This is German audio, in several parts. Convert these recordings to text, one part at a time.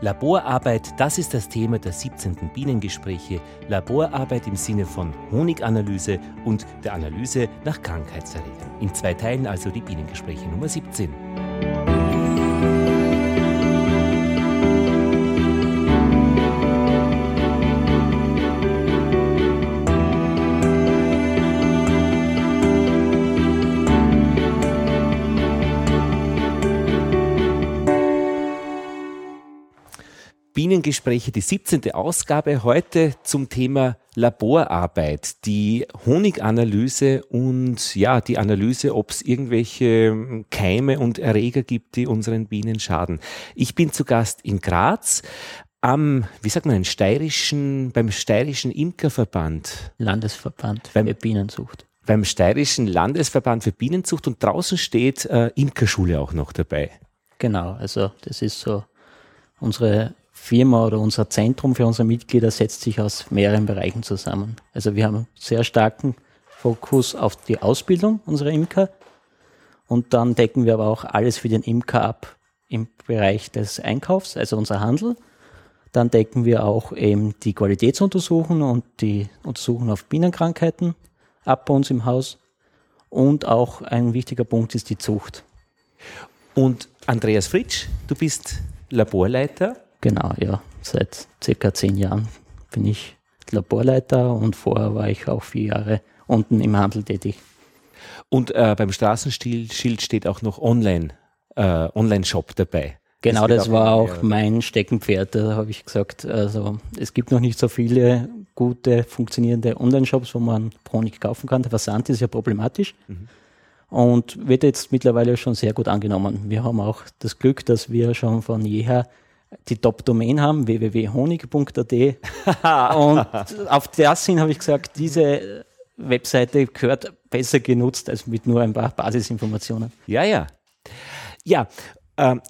Laborarbeit, das ist das Thema der 17. Bienengespräche. Laborarbeit im Sinne von Honiganalyse und der Analyse nach Krankheitserregern. In zwei Teilen also die Bienengespräche Nummer 17. Bienengespräche, die 17. Ausgabe heute zum Thema Laborarbeit, die Honiganalyse und ja, die Analyse, ob es irgendwelche Keime und Erreger gibt, die unseren Bienen schaden. Ich bin zu Gast in Graz am, wie sagt man, steirischen, beim steirischen Imkerverband. Landesverband beim, für Bienenzucht. Beim steirischen Landesverband für Bienenzucht und draußen steht äh, Imkerschule auch noch dabei. Genau, also das ist so unsere Firma oder unser Zentrum für unsere Mitglieder setzt sich aus mehreren Bereichen zusammen. Also wir haben einen sehr starken Fokus auf die Ausbildung unserer Imker und dann decken wir aber auch alles für den Imker ab im Bereich des Einkaufs, also unser Handel. Dann decken wir auch eben die Qualitätsuntersuchungen und die Untersuchungen auf Bienenkrankheiten ab bei uns im Haus. Und auch ein wichtiger Punkt ist die Zucht. Und Andreas Fritsch, du bist Laborleiter Genau, ja. Seit circa zehn Jahren bin ich Laborleiter und vorher war ich auch vier Jahre unten im Handel tätig. Und äh, beim Straßenschild steht auch noch Online, äh, Online-Shop dabei. Genau, das, das war auch mein Steckenpferd. Da habe ich gesagt, also es gibt noch nicht so viele gute, funktionierende Online-Shops, wo man Honig kaufen kann. Der Versand ist ja problematisch. Mhm. Und wird jetzt mittlerweile schon sehr gut angenommen. Wir haben auch das Glück, dass wir schon von jeher die Top-Domain haben, www.honig.at. und auf das hin habe ich gesagt, diese Webseite gehört besser genutzt als mit nur ein paar Basisinformationen. Ja, ja. Ja, ähm,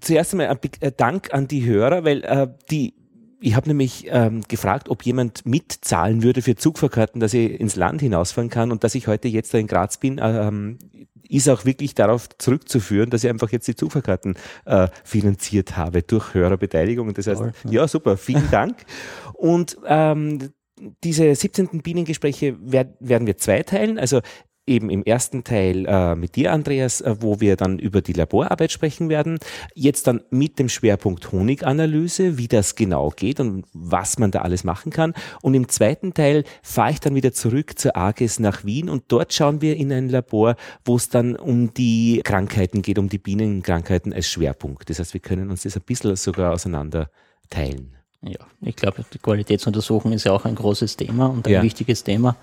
zuerst einmal ein äh, Dank an die Hörer, weil äh, die ich habe nämlich ähm, gefragt, ob jemand mitzahlen würde für Zugfahrkarten, dass ich ins Land hinausfahren kann und dass ich heute jetzt da in Graz bin. Ähm, ist auch wirklich darauf zurückzuführen, dass ich einfach jetzt die Zugfahrkarten äh, finanziert habe durch Hörerbeteiligung. Das heißt, ja, super, vielen Dank. Und ähm, diese 17. Bienengespräche werden wir zweiteilen. Also eben im ersten Teil äh, mit dir, Andreas, äh, wo wir dann über die Laborarbeit sprechen werden. Jetzt dann mit dem Schwerpunkt Honiganalyse, wie das genau geht und was man da alles machen kann. Und im zweiten Teil fahre ich dann wieder zurück zur AGES nach Wien und dort schauen wir in ein Labor, wo es dann um die Krankheiten geht, um die Bienenkrankheiten als Schwerpunkt. Das heißt, wir können uns das ein bisschen sogar auseinander teilen. Ja, ich glaube, die Qualitätsuntersuchung ist ja auch ein großes Thema und ein ja. wichtiges Thema.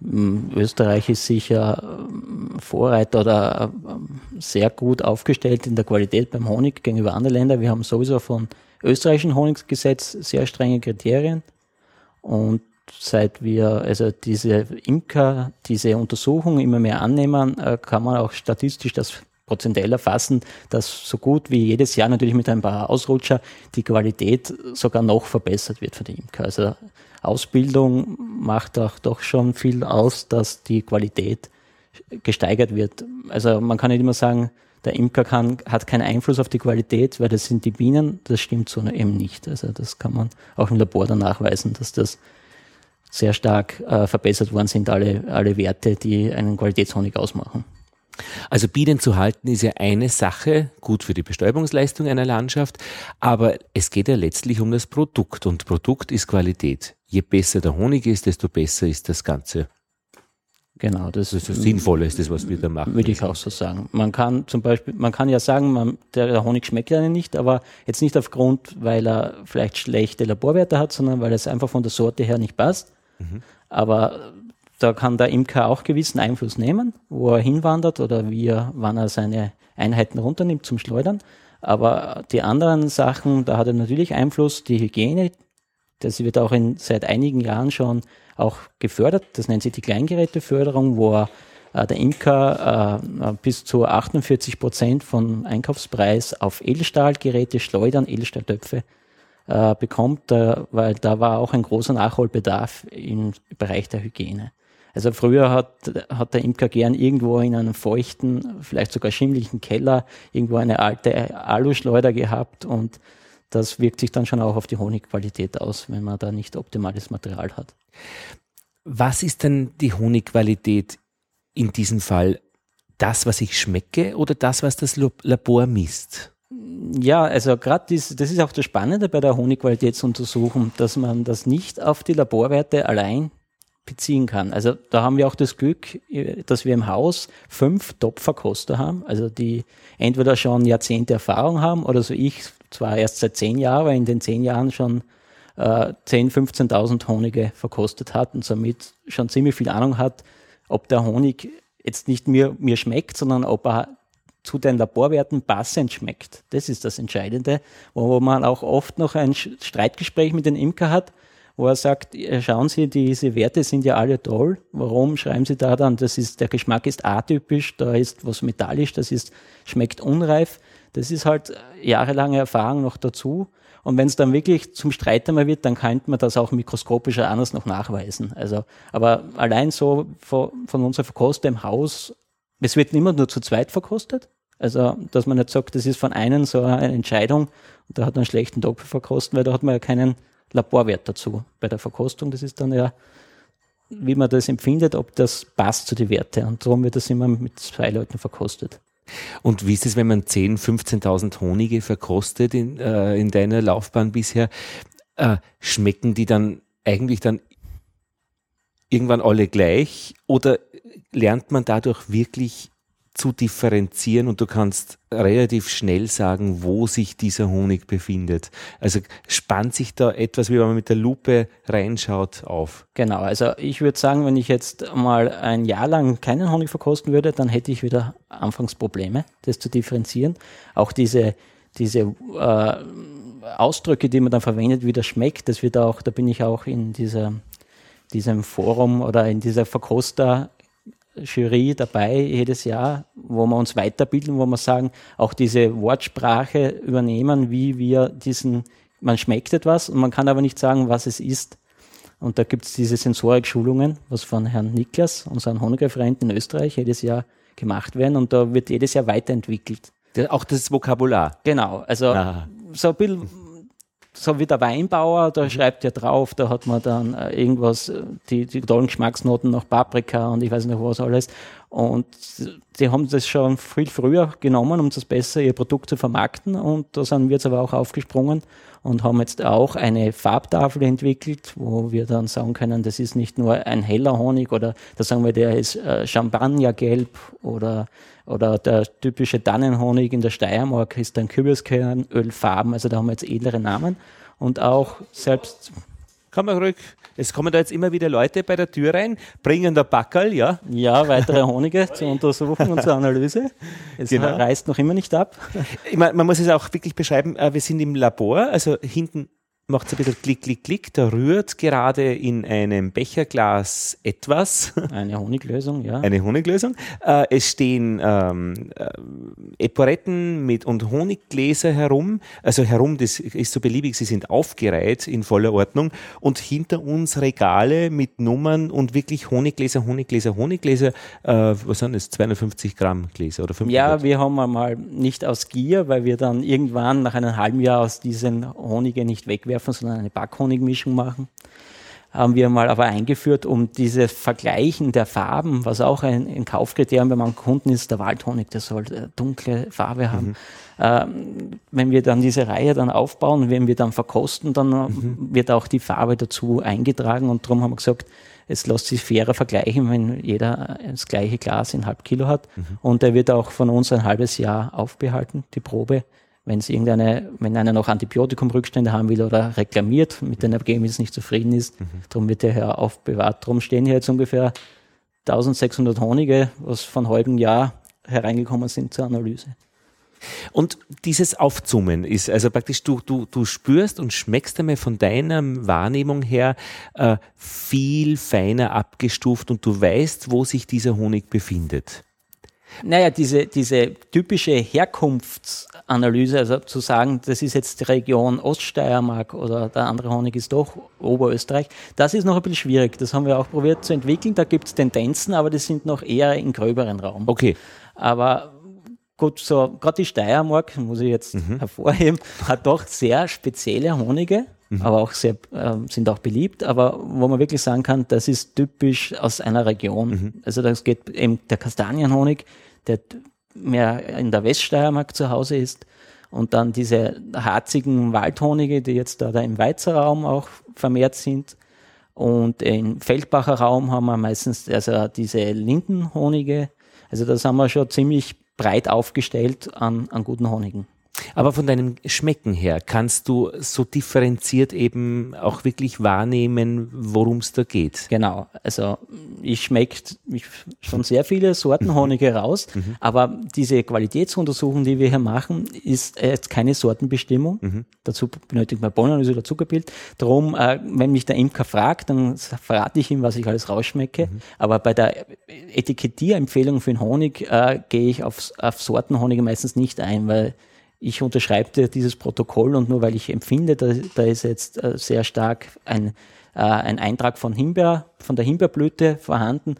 Österreich ist sicher ähm, Vorreiter oder ähm, sehr gut aufgestellt in der Qualität beim Honig gegenüber anderen Ländern. Wir haben sowieso von österreichischen Honiggesetz sehr strenge Kriterien und seit wir also diese Imker, diese Untersuchung immer mehr annehmen, äh, kann man auch statistisch das prozentuell erfassen, dass so gut wie jedes Jahr natürlich mit ein paar Ausrutscher die Qualität sogar noch verbessert wird für die Imker. Also Ausbildung macht auch doch schon viel aus, dass die Qualität gesteigert wird. Also man kann nicht immer sagen, der Imker kann, hat keinen Einfluss auf die Qualität, weil das sind die Bienen. Das stimmt so eben nicht. Also das kann man auch im Labor dann nachweisen, dass das sehr stark äh, verbessert worden sind, alle, alle Werte, die einen Qualitätshonig ausmachen. Also Bienen zu halten ist ja eine Sache, gut für die Bestäubungsleistung einer Landschaft, aber es geht ja letztlich um das Produkt und Produkt ist Qualität. Je besser der Honig ist, desto besser ist das Ganze. Genau, das ist das Sinnvolle ist das, was wir da machen. Würde ich auch so sagen. Man kann zum Beispiel, man kann ja sagen, man, der Honig schmeckt ja nicht, aber jetzt nicht aufgrund, weil er vielleicht schlechte Laborwerte hat, sondern weil es einfach von der Sorte her nicht passt. Mhm. Aber da kann der Imker auch gewissen Einfluss nehmen, wo er hinwandert oder wie er, wann er seine Einheiten runternimmt zum Schleudern. Aber die anderen Sachen, da hat er natürlich Einfluss, die Hygiene, das wird auch in, seit einigen Jahren schon auch gefördert. Das nennt sich die Kleingeräteförderung, wo äh, der Imker äh, bis zu 48 Prozent von Einkaufspreis auf Edelstahlgeräte, Schleudern, Edelstahltöpfe äh, bekommt, äh, weil da war auch ein großer Nachholbedarf im Bereich der Hygiene. Also früher hat, hat der Imker gern irgendwo in einem feuchten, vielleicht sogar schimmlichen Keller irgendwo eine alte Aluschleuder gehabt und das wirkt sich dann schon auch auf die Honigqualität aus, wenn man da nicht optimales Material hat. Was ist denn die Honigqualität in diesem Fall? Das, was ich schmecke oder das, was das Labor misst? Ja, also gerade das, das ist auch das Spannende bei der Honigqualitätsuntersuchung, dass man das nicht auf die Laborwerte allein beziehen kann. Also da haben wir auch das Glück, dass wir im Haus fünf Top-Verkoster haben, also die entweder schon Jahrzehnte Erfahrung haben oder so ich zwar erst seit zehn Jahren, aber in den zehn Jahren schon äh, 10.000, 15.000 Honige verkostet hat und somit schon ziemlich viel Ahnung hat, ob der Honig jetzt nicht mir, mir schmeckt, sondern ob er zu den Laborwerten passend schmeckt. Das ist das Entscheidende, wo man auch oft noch ein Streitgespräch mit den Imker hat, wo er sagt, schauen Sie, diese Werte sind ja alle toll. Warum schreiben Sie da dann, das ist, der Geschmack ist atypisch, da ist was metallisch, das ist, schmeckt unreif. Das ist halt jahrelange Erfahrung noch dazu. Und wenn es dann wirklich zum Streit einmal wird, dann könnte man das auch mikroskopischer anders noch nachweisen. Also, aber allein so von, von unserer Verkoster im Haus, es wird immer nur zu zweit verkostet. Also, dass man nicht sagt, das ist von einem so eine Entscheidung und da hat man einen schlechten Doppel verkosten, weil da hat man ja keinen Laborwert dazu bei der Verkostung. Das ist dann ja, wie man das empfindet, ob das passt zu den Werten. Und darum wird das immer mit zwei Leuten verkostet. Und wie ist es, wenn man 10.000, 15.000 Honige verkostet in, äh, in deiner Laufbahn bisher? Äh, schmecken die dann eigentlich dann irgendwann alle gleich oder lernt man dadurch wirklich zu differenzieren und du kannst relativ schnell sagen, wo sich dieser Honig befindet. Also spannt sich da etwas, wie wenn man mit der Lupe reinschaut, auf. Genau, also ich würde sagen, wenn ich jetzt mal ein Jahr lang keinen Honig verkosten würde, dann hätte ich wieder Anfangsprobleme, das zu differenzieren. Auch diese, diese äh, Ausdrücke, die man dann verwendet, wie das schmeckt, das wird auch, da bin ich auch in dieser diesem Forum oder in dieser Verkoster Jury dabei jedes Jahr, wo wir uns weiterbilden, wo wir sagen, auch diese Wortsprache übernehmen, wie wir diesen, man schmeckt etwas und man kann aber nicht sagen, was es ist. Und da gibt es diese Sensorik-Schulungen, was von Herrn Niklas, unserem Honigreferenten in Österreich, jedes Jahr gemacht werden und da wird jedes Jahr weiterentwickelt. Auch das Vokabular. Genau, also Aha. so ein bisschen so wie der Weinbauer, da mhm. schreibt ja drauf, da hat man dann äh, irgendwas, äh, die, die tollen Geschmacksnoten nach Paprika und ich weiß nicht was alles. Und die haben das schon viel früher genommen, um das besser ihr Produkt zu vermarkten. Und da sind wir jetzt aber auch aufgesprungen und haben jetzt auch eine Farbtafel entwickelt, wo wir dann sagen können, das ist nicht nur ein heller Honig oder da sagen wir, der ist äh, Champagnergelb oder oder der typische Tannenhonig in der Steiermark ist dann Kürbiskernölfarben, also da haben wir jetzt edlere Namen. Und auch selbst. Komm mal ruhig. Es kommen da jetzt immer wieder Leute bei der Tür rein, bringen der Backerl, ja? Ja, weitere Honige zur Untersuchung und zur Analyse. Es genau. reißt noch immer nicht ab. Ich meine, man muss es auch wirklich beschreiben, äh, wir sind im Labor, also hinten macht es ein bisschen Klick, Klick, Klick. Da rührt gerade in einem Becherglas etwas. Eine Honiglösung, ja. Eine Honiglösung. Äh, es stehen ähm, äh, Eporetten mit und Honiggläser herum. Also herum, das ist so beliebig, sie sind aufgereiht in voller Ordnung. Und hinter uns Regale mit Nummern und wirklich Honiggläser, Honiggläser, Honiggläser. Äh, was sind das? 250 Gramm Gläser oder 500? Ja, wir haben einmal nicht aus Gier, weil wir dann irgendwann nach einem halben Jahr aus diesen Honige nicht wegwerfen werfen, sondern eine Backhonigmischung machen. Haben wir mal aber eingeführt, um dieses Vergleichen der Farben, was auch ein, ein Kaufkriterium bei meinen Kunden ist, der Waldhonig, der soll äh, dunkle Farbe haben. Mhm. Ähm, wenn wir dann diese Reihe dann aufbauen, wenn wir dann verkosten, dann mhm. wird auch die Farbe dazu eingetragen und darum haben wir gesagt, es lässt sich fairer vergleichen, wenn jeder das gleiche Glas in halb Kilo hat. Mhm. Und er wird auch von uns ein halbes Jahr aufbehalten, die Probe wenn es irgendeine, wenn einer noch Antibiotikumrückstände haben will oder reklamiert, mit den Ergebnissen nicht zufrieden ist, mhm. darum wird der Herr aufbewahrt. Darum stehen hier jetzt ungefähr 1600 Honige, was von halbem Jahr hereingekommen sind zur Analyse. Und dieses Aufzoomen ist also praktisch, du, du, du spürst und schmeckst einmal von deiner Wahrnehmung her äh, viel feiner abgestuft und du weißt, wo sich dieser Honig befindet. Naja, diese, diese typische Herkunftsanalyse, also zu sagen, das ist jetzt die Region Oststeiermark oder der andere Honig ist doch Oberösterreich, das ist noch ein bisschen schwierig. Das haben wir auch probiert zu entwickeln. Da gibt es Tendenzen, aber die sind noch eher im gröberen Raum. Okay. Aber gut, so gerade die Steiermark, muss ich jetzt mhm. hervorheben, hat doch sehr spezielle Honige, mhm. aber auch sehr, äh, sind auch beliebt, aber wo man wirklich sagen kann, das ist typisch aus einer Region. Mhm. Also das geht eben der Kastanienhonig, der mehr in der Weststeiermark zu Hause ist und dann diese harzigen Waldhonige, die jetzt da, da im Weizer Raum auch vermehrt sind. Und im Feldbacher Raum haben wir meistens also diese Lindenhonige. Also da sind wir schon ziemlich breit aufgestellt an, an guten Honigen. Aber von deinem Schmecken her kannst du so differenziert eben auch wirklich wahrnehmen, worum es da geht. Genau. Also ich schmecke schon sehr viele Sorten Honige raus, mhm. aber diese Qualitätsuntersuchung, die wir hier machen, ist jetzt keine Sortenbestimmung. Mhm. Dazu benötigt man Bohnenanalyse oder Zuckerbild. Darum, äh, wenn mich der Imker fragt, dann verrate ich ihm, was ich alles rausschmecke. Mhm. Aber bei der Etikettierempfehlung für den Honig äh, gehe ich auf, auf Sortenhonige meistens nicht ein, weil ich unterschreibe dieses Protokoll und nur weil ich empfinde, da, da ist jetzt äh, sehr stark ein, äh, ein Eintrag von Himbeer, von der Himbeerblüte vorhanden,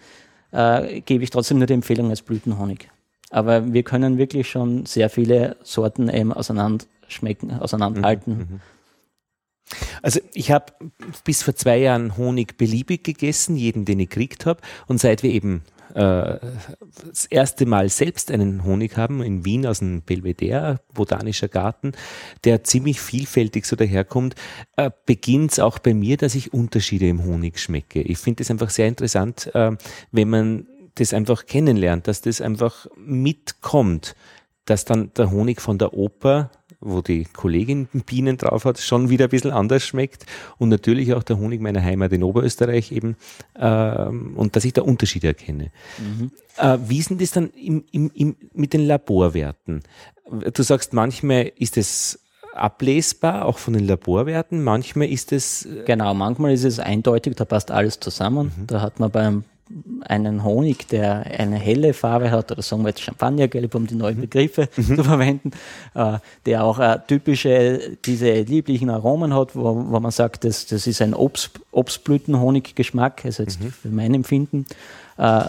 äh, gebe ich trotzdem nur die Empfehlung als Blütenhonig. Aber wir können wirklich schon sehr viele Sorten eben auseinanderschmecken, auseinanderhalten. Mhm, mhm. Also ich habe bis vor zwei Jahren Honig beliebig gegessen, jeden, den ich gekriegt habe. Und seit wir eben äh, das erste Mal selbst einen Honig haben in Wien aus dem Belvedere, Botanischer Garten, der ziemlich vielfältig so daherkommt, äh, beginnt es auch bei mir, dass ich Unterschiede im Honig schmecke. Ich finde es einfach sehr interessant, äh, wenn man das einfach kennenlernt, dass das einfach mitkommt, dass dann der Honig von der Oper wo die Kollegin Bienen drauf hat, schon wieder ein bisschen anders schmeckt. Und natürlich auch der Honig meiner Heimat in Oberösterreich eben. Ähm, und dass ich da Unterschiede erkenne. Mhm. Äh, wie ist denn das dann im, im, im, mit den Laborwerten? Du sagst, manchmal ist es ablesbar, auch von den Laborwerten. Manchmal ist es. Äh, genau, manchmal ist es eindeutig, da passt alles zusammen. Mhm. Da hat man beim einen Honig, der eine helle Farbe hat, oder sagen wir jetzt Champagnergelb, um die neuen mhm. Begriffe mhm. zu verwenden, äh, der auch äh, typische, diese lieblichen Aromen hat, wo, wo man sagt, das, das ist ein Obst, Obstblütenhoniggeschmack, also jetzt mhm. für mein Empfinden. Äh,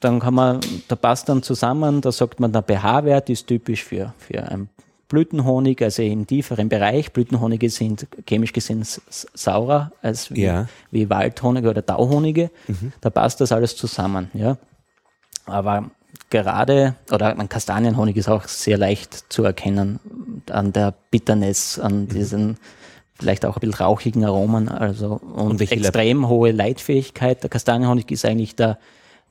dann kann man, da passt dann zusammen, da sagt man, der pH-Wert ist typisch für, für ein Blütenhonig, also im tieferen Bereich. Blütenhonige sind chemisch gesehen saurer als wie, ja. wie Waldhonige oder Tauhonige. Mhm. Da passt das alles zusammen. Ja. Aber gerade, oder ein Kastanienhonig ist auch sehr leicht zu erkennen an der Bitterness, an mhm. diesen vielleicht auch ein bisschen rauchigen Aromen, also und, und extrem hohe Leitfähigkeit. Der Kastanienhonig ist eigentlich der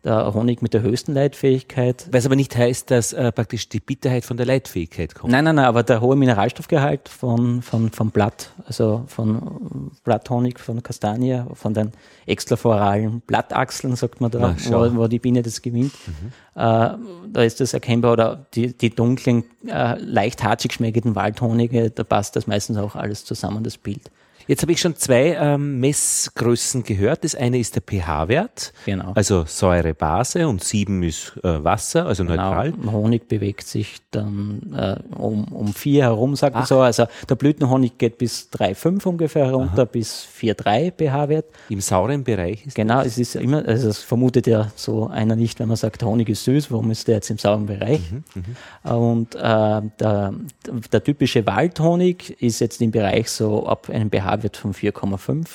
der Honig mit der höchsten Leitfähigkeit. Was aber nicht heißt, dass äh, praktisch die Bitterheit von der Leitfähigkeit kommt. Nein, nein, nein, aber der hohe Mineralstoffgehalt von, von, vom Blatt, also von Blatthonig, von Kastanie, von den extrafloralen Blattachseln, sagt man da, Ach, wo, wo, die Biene das gewinnt, mhm. äh, da ist das erkennbar. Oder die, die dunklen, äh, leicht harzig schmeckenden Waldhonige, da passt das meistens auch alles zusammen, das Bild. Jetzt habe ich schon zwei ähm, Messgrößen gehört. Das eine ist der pH-Wert, genau. also Säure, Base und sieben ist äh, Wasser, also genau. neutral. Honig bewegt sich dann äh, um, um vier herum, sagt man so. Also der Blütenhonig geht bis 3,5 ungefähr herunter, Aha. bis 4,3 pH-Wert. Im sauren Bereich ist Genau, das? es ist immer, also das vermutet ja so einer nicht, wenn man sagt, Honig ist süß, warum ist der jetzt im sauren Bereich? Mhm, mhm. und äh, der, der typische Waldhonig ist jetzt im Bereich so ab einem pH wird von 4,5.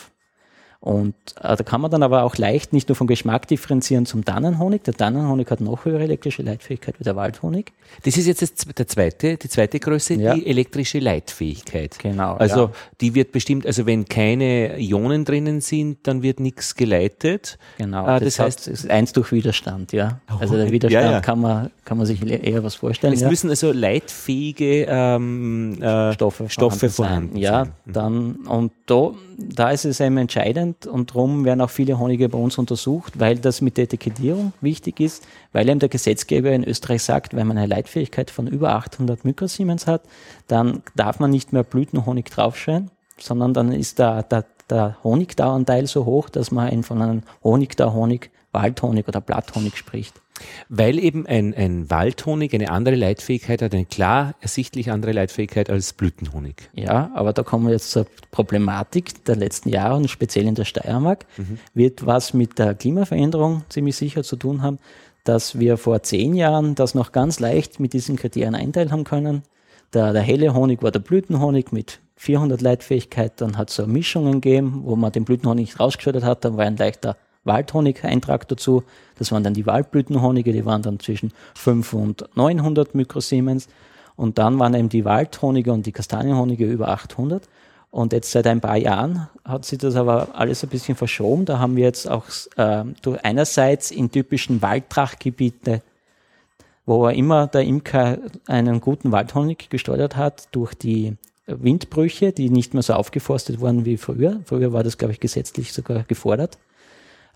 Und äh, da kann man dann aber auch leicht nicht nur vom Geschmack differenzieren zum Tannenhonig. Der Tannenhonig hat noch höhere elektrische Leitfähigkeit wie der Waldhonig. Das ist jetzt das, der zweite, die zweite Größe, ja. die elektrische Leitfähigkeit. Genau. Also ja. die wird bestimmt, also wenn keine Ionen drinnen sind, dann wird nichts geleitet. Genau. Äh, das, das heißt, es ist eins durch Widerstand, ja. Oh, also der Widerstand ja, kann man kann man sich eher was vorstellen. Es müssen also leitfähige ähm, äh, Stoffe, Stoffe vorhanden sein. Ja, mhm. dann und da, da ist es eben entscheidend und darum werden auch viele Honige bei uns untersucht, weil das mit der Etikettierung wichtig ist, weil eben der Gesetzgeber in Österreich sagt, wenn man eine Leitfähigkeit von über 800 Mikrosiemens hat, dann darf man nicht mehr Blütenhonig draufschreiben, sondern dann ist der, der, der Honigdauanteil so hoch, dass man von einem Honigdauhonig, Waldhonig oder Blatthonig spricht. Weil eben ein, ein Waldhonig eine andere Leitfähigkeit hat, eine klar ersichtlich andere Leitfähigkeit als Blütenhonig. Ja, aber da kommen wir jetzt zur Problematik der letzten Jahre und speziell in der Steiermark. Mhm. Wird was mit der Klimaveränderung ziemlich sicher zu tun haben. dass wir vor zehn Jahren das noch ganz leicht mit diesen Kriterien einteilen haben können. Der, der helle Honig war der Blütenhonig mit 400 Leitfähigkeit. Dann hat es so Mischungen gegeben, wo man den Blütenhonig nicht rausgeschüttet hat. Dann war ein leichter Waldhonig-Eintrag dazu. Das waren dann die Waldblütenhonige, die waren dann zwischen 5 und 900 Mikrosiemens. Und dann waren eben die Waldhonige und die Kastanienhonige über 800. Und jetzt seit ein paar Jahren hat sich das aber alles ein bisschen verschoben. Da haben wir jetzt auch äh, einerseits in typischen Waldtrachtgebieten, wo immer der Imker einen guten Waldhonig gesteuert hat, durch die Windbrüche, die nicht mehr so aufgeforstet wurden wie früher. Früher war das, glaube ich, gesetzlich sogar gefordert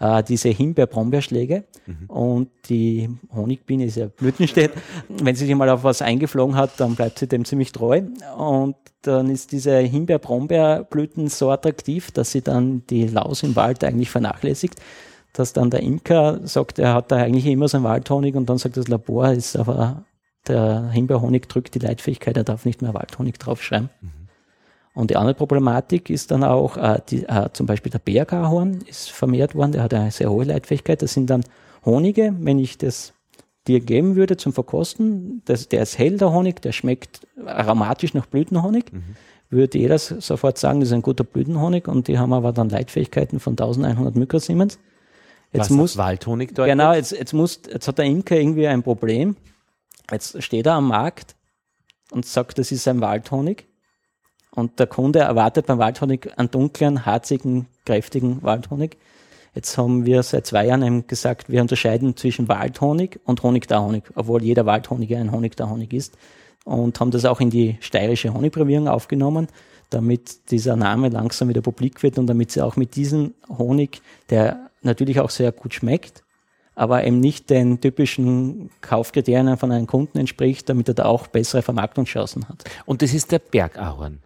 äh, diese Himbeer-Brombeerschläge mhm. und die Honigbiene ist ja Blütenstädt. Wenn sie sich mal auf was eingeflogen hat, dann bleibt sie dem ziemlich treu und dann ist diese Himbeer-Brombeerblüten so attraktiv, dass sie dann die Laus im Wald eigentlich vernachlässigt dass dann der Imker sagt, er hat da eigentlich immer seinen Waldhonig und dann sagt das Labor, ist aber der Himbeerhonig drückt die Leitfähigkeit, er darf nicht mehr Waldhonig draufschreiben. Mhm. Und die andere Problematik ist dann auch, äh, die, äh, zum Beispiel der Bergahorn ist vermehrt worden, der hat eine sehr hohe Leitfähigkeit. Das sind dann Honige, wenn ich das dir geben würde zum Verkosten, das, der ist hell, der Honig, der schmeckt aromatisch nach Blütenhonig, mhm. würde jeder sofort sagen, das ist ein guter Blütenhonig und die haben aber dann Leitfähigkeiten von 1100 Mikrosiemens. Jetzt Was muss, Waldhonig deutet? Genau, jetzt, jetzt, muss, jetzt hat der Imker irgendwie ein Problem. Jetzt steht er am Markt und sagt, das ist ein Waldhonig und der Kunde erwartet beim Waldhonig einen dunklen, harzigen, kräftigen Waldhonig. Jetzt haben wir seit zwei Jahren gesagt, wir unterscheiden zwischen Waldhonig und Honigdauhonig, obwohl jeder Waldhonig ein Honigdauhonig ist. Und haben das auch in die steirische Honigprävierung aufgenommen, damit dieser Name langsam wieder publik wird und damit sie auch mit diesem Honig, der natürlich auch sehr gut schmeckt, aber eben nicht den typischen Kaufkriterien von einem Kunden entspricht, damit er da auch bessere Vermarktungschancen hat. Und das ist der Bergahorn.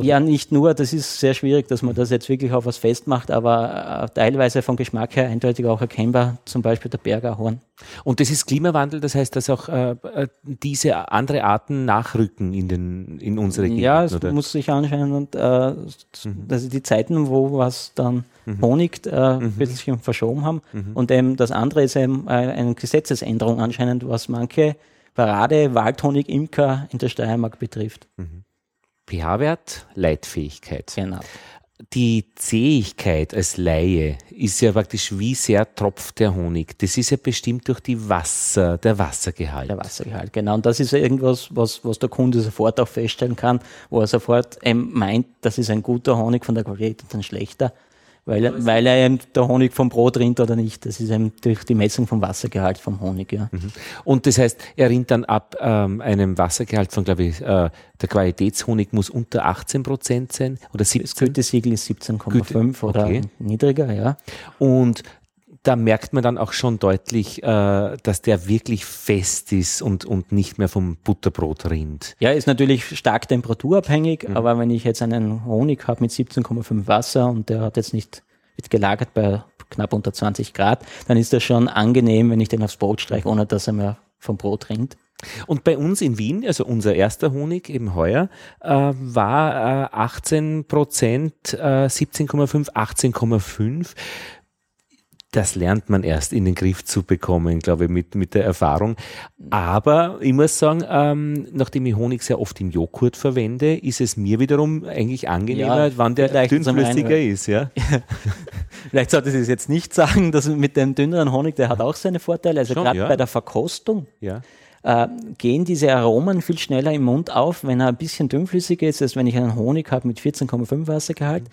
Ja, nicht nur, das ist sehr schwierig, dass man das jetzt wirklich auf was festmacht, aber äh, teilweise vom Geschmack her eindeutig auch erkennbar, zum Beispiel der Bergerhorn. Und das ist Klimawandel, das heißt, dass auch äh, äh diese andere Arten nachrücken in, den, in unsere Gegend? Ja, es oder? muss sich anschauen und äh, mhm. also die Zeiten, wo was dann mhm. Honig äh, mhm. ein bisschen verschoben haben mhm. und eben das andere ist eben äh, eine Gesetzesänderung anscheinend, was manche Parade Waldhonig-Imker in der Steiermark betrifft. Mhm pH-Wert, Leitfähigkeit. Genau. Die Zähigkeit als Laie ist ja praktisch, wie sehr tropft der Honig. Das ist ja bestimmt durch die Wasser, der Wassergehalt. Der Wassergehalt, genau. Und das ist ja irgendwas, was, was der Kunde sofort auch feststellen kann, wo er sofort ähm, meint, das ist ein guter Honig von der Qualität und ein schlechter weil, weil er eben der Honig vom Brot rinnt oder nicht. Das ist eben durch die Messung vom Wassergehalt vom Honig. Ja. Mhm. Und das heißt, er rinnt dann ab ähm, einem Wassergehalt von, glaube ich, äh, der Qualitätshonig muss unter 18 Prozent sein oder 17? Das Gütesiegel ist 17,5 oder okay. niedriger, ja. Und da merkt man dann auch schon deutlich, äh, dass der wirklich fest ist und, und nicht mehr vom Butterbrot rinnt. Ja, ist natürlich stark temperaturabhängig, mhm. aber wenn ich jetzt einen Honig habe mit 17,5 Wasser und der hat jetzt nicht wird gelagert bei knapp unter 20 Grad, dann ist das schon angenehm, wenn ich den aufs Brot streiche, ohne dass er mir vom Brot rinnt. Und bei uns in Wien, also unser erster Honig eben heuer, äh, war äh, 18 Prozent, äh, 17,5, 18,5 das lernt man erst in den Griff zu bekommen, glaube ich, mit, mit der Erfahrung. Aber ich muss sagen, ähm, nachdem ich Honig sehr oft im Joghurt verwende, ist es mir wiederum eigentlich angenehmer, ja, wann der dünnflüssiger ist. Ja? vielleicht sollte ich es jetzt nicht sagen, dass mit dem dünneren Honig, der hat auch seine Vorteile. Also gerade ja. bei der Verkostung. Ja äh, gehen diese Aromen viel schneller im Mund auf, wenn er ein bisschen dünnflüssiger ist, als wenn ich einen Honig habe mit 14,5 Wassergehalt.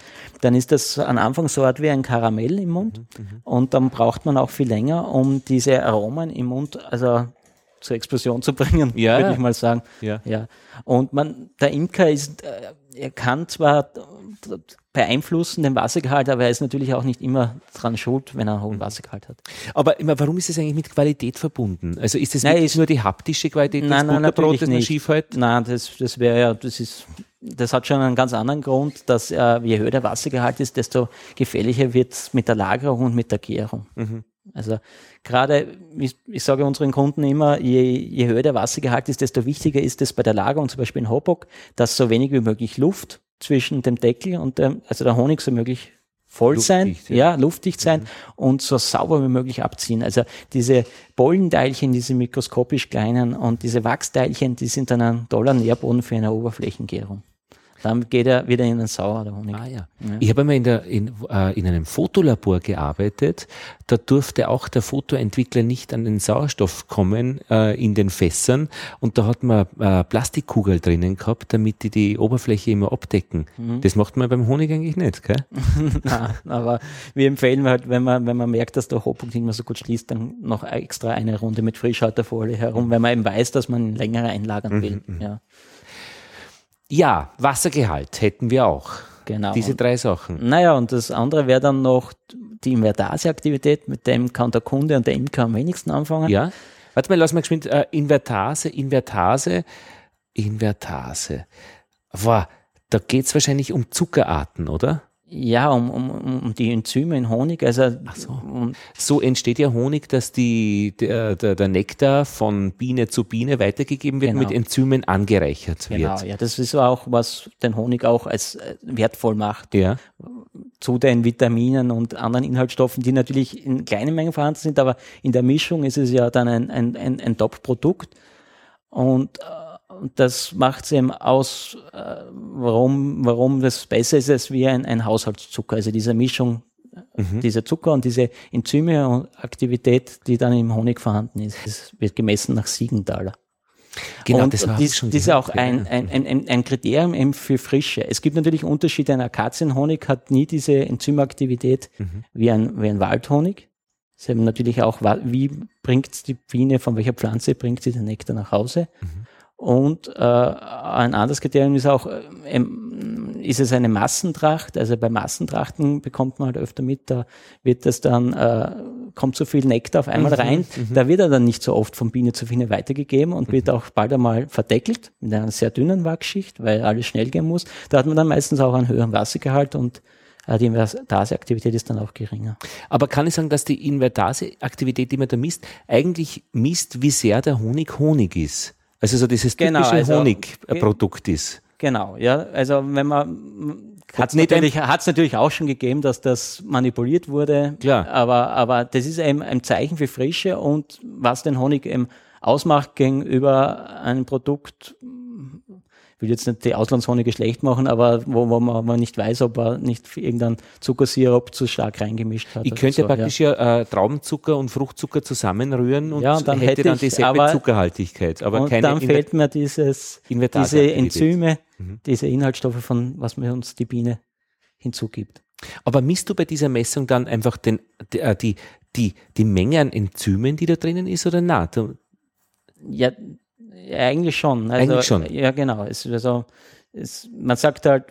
Dann ist das am Anfang so Art wie ein Karamell im Mund mhm, mhm, und dann braucht man auch viel länger, um diese Aromen im Mund, also zur Explosion zu bringen, ja. würde ich mal sagen. Ja. ja. Und man, der Imker ist, äh, er kann zwar beeinflussen den Wassergehalt, aber er ist natürlich auch nicht immer dran schuld, wenn er einen hohen Wassergehalt hat. Aber warum ist es eigentlich mit Qualität verbunden? Also ist es nein, nur die haptische Qualität nein, des Butterbrot, das man schief hält? Nein, das, das wäre ja, das ist, das hat schon einen ganz anderen Grund, dass äh, je höher der Wassergehalt ist, desto gefährlicher wird es mit der Lagerung und mit der Gärung. Mhm. Also gerade, ich, ich, sage unseren Kunden immer, je, je höher der Wassergehalt ist, desto wichtiger ist es bei der Lagerung, zum Beispiel in Hopok, dass so wenig wie möglich Luft zwischen dem Deckel und dem, also der Honig so möglich voll sein, ja. ja, luftdicht sein mhm. und so sauber wie möglich abziehen. Also diese Pollenteilchen, diese mikroskopisch kleinen und diese Wachsteilchen, die sind dann ein toller Nährboden für eine Oberflächengärung. Dann geht er wieder in den Sauer, der Honig. Ah, ja. ja. Ich habe einmal in, der, in, äh, in einem Fotolabor gearbeitet. Da durfte auch der Fotoentwickler nicht an den Sauerstoff kommen äh, in den Fässern. Und da hat man äh, Plastikkugel drinnen gehabt, damit die die Oberfläche immer abdecken. Mhm. Das macht man beim Honig eigentlich nicht, gell? Nein, aber wir empfehlen halt, wenn man, wenn man merkt, dass der Hochpunkt nicht mehr so gut schließt, dann noch extra eine Runde mit Frischhalterfolie herum, wenn man eben weiß, dass man längere einlagern will. Mhm. Ja. Ja, Wassergehalt hätten wir auch. Genau. Diese drei Sachen. Naja, und das andere wäre dann noch die Invertase-Aktivität, mit dem kann der Kunde und der Imker am wenigsten anfangen. Ja. Warte mal, lass mal geschwind. Äh, Invertase, Invertase, Invertase. Wow, da geht es wahrscheinlich um Zuckerarten, oder? Ja, um, um, um die Enzyme in Honig. Also so. Um, so. entsteht ja Honig, dass die, der, der, der, Nektar von Biene zu Biene weitergegeben wird, genau. mit Enzymen angereichert genau, wird. Genau, ja, das ist auch, was den Honig auch als äh, wertvoll macht. Ja. Zu den Vitaminen und anderen Inhaltsstoffen, die natürlich in kleinen Mengen vorhanden sind, aber in der Mischung ist es ja dann ein, ein, ein, ein Top-Produkt. Und äh, und das macht es eben aus, äh, warum, warum das besser ist als wie ein, ein Haushaltszucker. Also diese Mischung, mhm. dieser Zucker und diese Enzyme und Aktivität, die dann im Honig vorhanden ist, das wird gemessen nach Siegenthaler. Genau, und das war dies, schon das ist auch ein, ein, ein, ein Kriterium eben für Frische. Es gibt natürlich Unterschiede. Ein Akazienhonig hat nie diese Enzymaktivität mhm. wie, ein, wie ein Waldhonig. Sie haben natürlich auch, wie bringt die Biene, von welcher Pflanze bringt sie den Nektar nach Hause? Mhm. Und äh, ein anderes Kriterium ist auch, äh, ist es eine Massentracht? Also bei Massentrachten bekommt man halt öfter mit, da wird das dann, äh, kommt so viel Nektar auf einmal mhm, rein, mhm. da wird er dann nicht so oft von Biene zu Biene weitergegeben und mhm. wird auch bald einmal verdeckelt mit einer sehr dünnen Wachschicht, weil alles schnell gehen muss. Da hat man dann meistens auch einen höheren Wassergehalt und äh, die Invertase-Aktivität ist dann auch geringer. Aber kann ich sagen, dass die Invertase-Aktivität, die man da misst, eigentlich misst, wie sehr der Honig Honig ist? Also so dieses genau, typische also, Honigprodukt ist. Genau, ja. Also wenn man hat es natürlich, hat's natürlich auch schon gegeben, dass das manipuliert wurde. Klar. Aber, aber das ist eben ein Zeichen für Frische und was den Honig eben ausmacht gegenüber einem Produkt, will jetzt nicht die Auslandshonige schlecht machen, aber wo, wo man, man nicht weiß, ob er nicht irgendeinen Zuckersirup zu stark reingemischt hat. Ich könnte so, praktisch ja, ja äh, Traubenzucker und Fruchtzucker zusammenrühren und, ja, und dann hätte, dann dieselbe aber, Zuckerhaltigkeit. Aber und dann fehlt mir dieses, diese Enzyme, mhm. diese Inhaltsstoffe, von was mir uns die Biene hinzugibt. Aber misst du bei dieser Messung dann einfach den, die, äh, die, die, die Menge an Enzymen, die da drinnen ist, oder na? ja, eigentlich schon. Also, eigentlich schon. Ja, genau. Es, also, es, man sagt halt,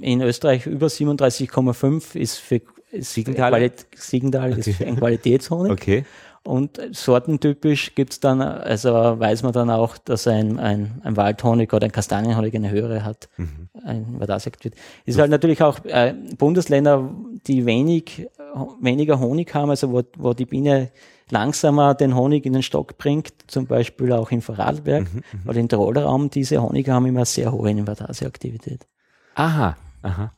in Österreich über 37,5 ist für Siegenthal, Qualit Siegenthal okay. ist ein Qualitätshonig. Okay. Und sortentypisch gibt's dann, also weiß man dann auch, dass ein, ein, ein Waldhonig oder ein Kastanienhonig eine höhere hat, mhm. ein, weil das wird. Es ist halt natürlich auch äh, Bundesländer, die wenig, weniger Honig haben, also wo, wo die Biene langsamer den Honig in den Stock bringt, zum Beispiel auch in Vorarlberg mhm, mhm. oder in Tiroler Raum, diese Honige haben immer sehr hohe Invertaseaktivität. Aha, aha.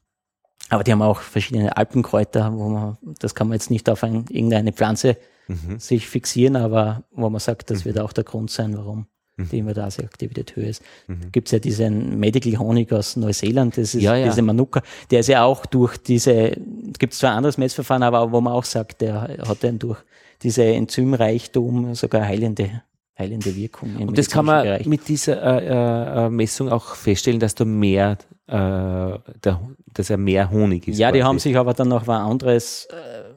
Aber die haben auch verschiedene Alpenkräuter, wo man, das kann man jetzt nicht auf ein, irgendeine Pflanze mhm. sich fixieren, aber wo man sagt, das mhm. wird auch der Grund sein, warum mhm. die Invertaseaktivität höher ist. Mhm. Gibt es ja diesen Medical Honig aus Neuseeland, das ist ja, ja. diese Manuka, der ist ja auch durch diese, gibt es zwar ein anderes Messverfahren, aber wo man auch sagt, der hat den durch diese Enzymreichtum sogar heilende heilende Wirkung. Und das kann man Bereich. mit dieser äh, äh, Messung auch feststellen, dass da mehr, äh, der, dass er mehr Honig ist. Ja, quasi. die haben sich aber dann noch ein anderes, äh,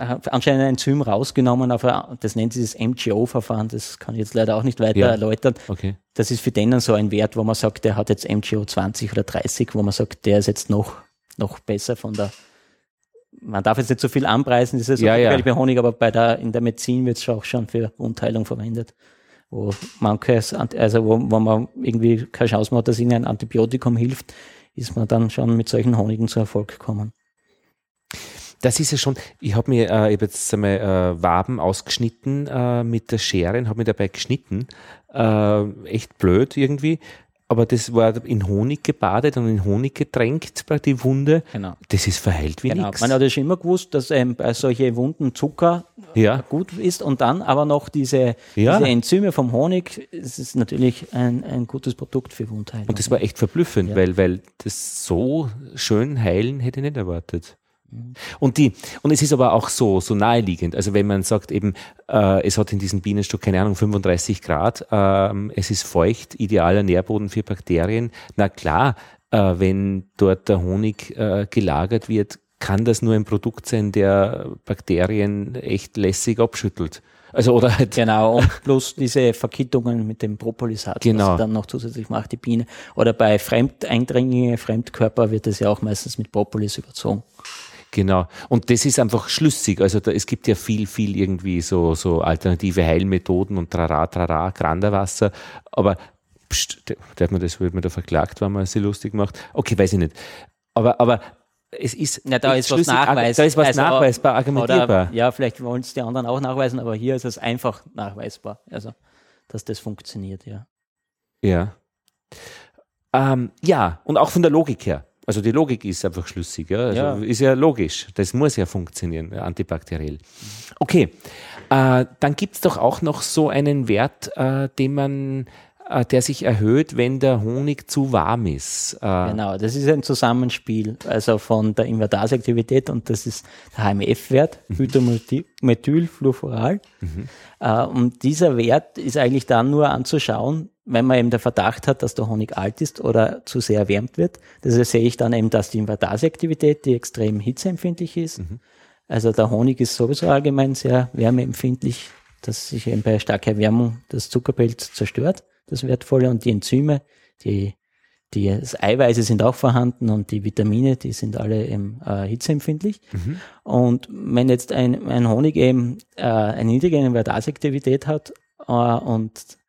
anscheinend ein Enzym rausgenommen, aber das nennt sich das MGO-Verfahren, das kann ich jetzt leider auch nicht weiter ja. erläutern. Okay. Das ist für den so ein Wert, wo man sagt, der hat jetzt MGO 20 oder 30, wo man sagt, der ist jetzt noch, noch besser von der man darf jetzt nicht so viel anpreisen, das ist ja, ja. bei Honig, aber bei der, in der Medizin wird es auch schon für Wundheilung verwendet. Wo manches, also wo, wo man irgendwie keine Chance mehr hat, dass ihnen ein Antibiotikum hilft, ist man dann schon mit solchen Honigen zu Erfolg gekommen. Das ist ja schon, ich habe mir, äh, ich hab jetzt einmal äh, Waben ausgeschnitten äh, mit der Schere und habe mir dabei geschnitten. Äh, echt blöd irgendwie. aber das war in Honig gebadet und in Honig getränkt, die Wunde. Genau. Das ist verheilt wie genau. nichts. Man hat ja schon immer gewusst, dass ähm, bei solchen Wunden Zucker ja. gut ist und dann aber noch diese, ja. diese Enzyme vom Honig, das ist natürlich ein, ein gutes Produkt für Wundheilung. Und das war echt verblüffend, ja. weil, weil das so schön heilen hätte ich nicht erwartet. Und die, und es ist aber auch so, so naheliegend. Also wenn man sagt eben, äh, es hat in diesem Bienenstock, keine Ahnung, 35 Grad, ähm, es ist feucht, idealer Nährboden für Bakterien. Na klar, äh, wenn dort der Honig äh, gelagert wird, kann das nur ein Produkt sein, der Bakterien echt lässig abschüttelt. Also oder halt genau und plus diese Verkittungen mit dem Propolisat, genau. was dann noch zusätzlich macht die Biene. Oder bei Fremdeindringlinge, Fremdkörper wird das ja auch meistens mit Propolis überzogen. Genau. Und das ist einfach schlüssig. Also da, es gibt ja viel, viel irgendwie so, so alternative Heilmethoden und trara, trara, Granderwasser. Aber pst, darf man das, wird man da verklagt, wenn man sie lustig macht? Okay, weiß ich nicht. Aber, aber es ist, ja, da ist was nachweisbar. Da ist was also, nachweisbar, argumentierbar. Oder, ja, vielleicht wollen es die anderen auch nachweisen, aber hier ist es einfach nachweisbar. Also, dass das funktioniert, ja. Ja. Ähm, ja, und auch von der Logik her. Also die Logik ist einfach schlüssig. Ja? Also ja. Ist ja logisch. Das muss ja funktionieren, antibakteriell. Okay, äh, dann gibt es doch auch noch so einen Wert, äh, den man äh, der sich erhöht, wenn der Honig zu warm ist. Äh, genau, das ist ein Zusammenspiel also von der Invertasaktivität und das ist der HMF-Wert, mhm. Hydromethylfluoral. Mhm. Äh, und dieser Wert ist eigentlich dann nur anzuschauen, wenn man eben der Verdacht hat, dass der Honig alt ist oder zu sehr erwärmt wird. Das sehe ich dann eben, dass die Invertaseaktivität, die extrem hitzeempfindlich ist. Mhm. Also der Honig ist sowieso allgemein sehr wärmeempfindlich, dass sich eben bei starker Erwärmung das Zuckerpelz zerstört, das Wertvolle. Und die Enzyme, die, die das Eiweiße sind auch vorhanden und die Vitamine, die sind alle eben äh, hitzeempfindlich. Mhm. Und wenn jetzt ein, ein Honig eben äh, eine niedrige Invertaseaktivität hat äh, und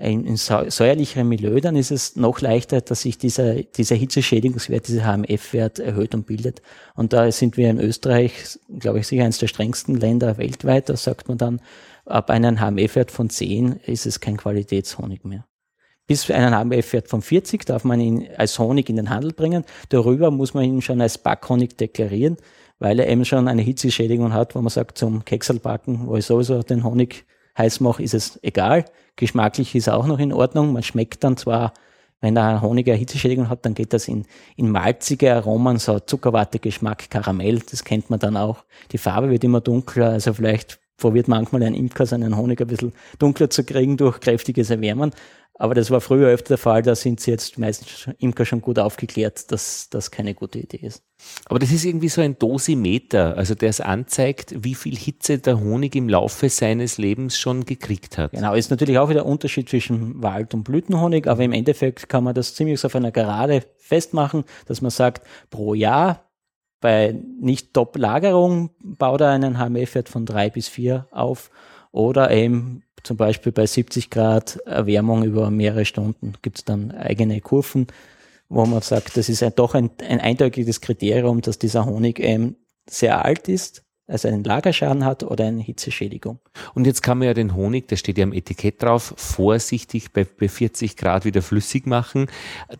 in, in säuerlichem Milieu, dann ist es noch leichter, dass sich dieser, dieser Hitzeschädigungswert, dieser HMF-Wert erhöht und bildet. Und da sind wir in Österreich, glaube ich, sicher eines der strengsten Länder weltweit. Da sagt man dann, ab einem HMF-Wert von 10 ist es kein Qualitätshonig mehr. Bis einen HMF-Wert von 40 darf man ihn als Honig in den Handel bringen. Darüber muss man ihn schon als Backhonig deklarieren, weil er eben schon eine Hitzeschädigung hat, wo man sagt, zum Kekselbacken, wo ich sowieso den Honig heiß mache, ist es egal. Geschmacklich ist auch noch in Ordnung. Man schmeckt dann zwar, wenn er eine Honig eine Hitzeschädigung hat, dann geht das in, in malzige Aromen, so Zuckerwatte-Geschmack, Karamell, das kennt man dann auch. Die Farbe wird immer dunkler, also vielleicht probiert manchmal ein Imker seinen Honig ein bisschen dunkler zu kriegen durch kräftiges Erwärmen. Aber das war früher öfter der Fall, da sind sie jetzt meistens Imker schon gut aufgeklärt, dass das keine gute Idee ist. Aber das ist irgendwie so ein Dosimeter, also der es anzeigt, wie viel Hitze der Honig im Laufe seines Lebens schon gekriegt hat. Genau, ist natürlich auch wieder Unterschied zwischen Wald- und Blütenhonig, aber im Endeffekt kann man das ziemlich auf einer Gerade festmachen, dass man sagt, pro Jahr bei nicht Top-Lagerung baut er einen HMF-Wert von drei bis vier auf oder eben zum Beispiel bei 70 Grad Erwärmung über mehrere Stunden. Gibt es dann eigene Kurven, wo man sagt, das ist ein, doch ein, ein eindeutiges Kriterium, dass dieser Honig eben sehr alt ist, also einen Lagerschaden hat oder eine Hitzeschädigung. Und jetzt kann man ja den Honig, der steht ja am Etikett drauf, vorsichtig bei, bei 40 Grad wieder flüssig machen.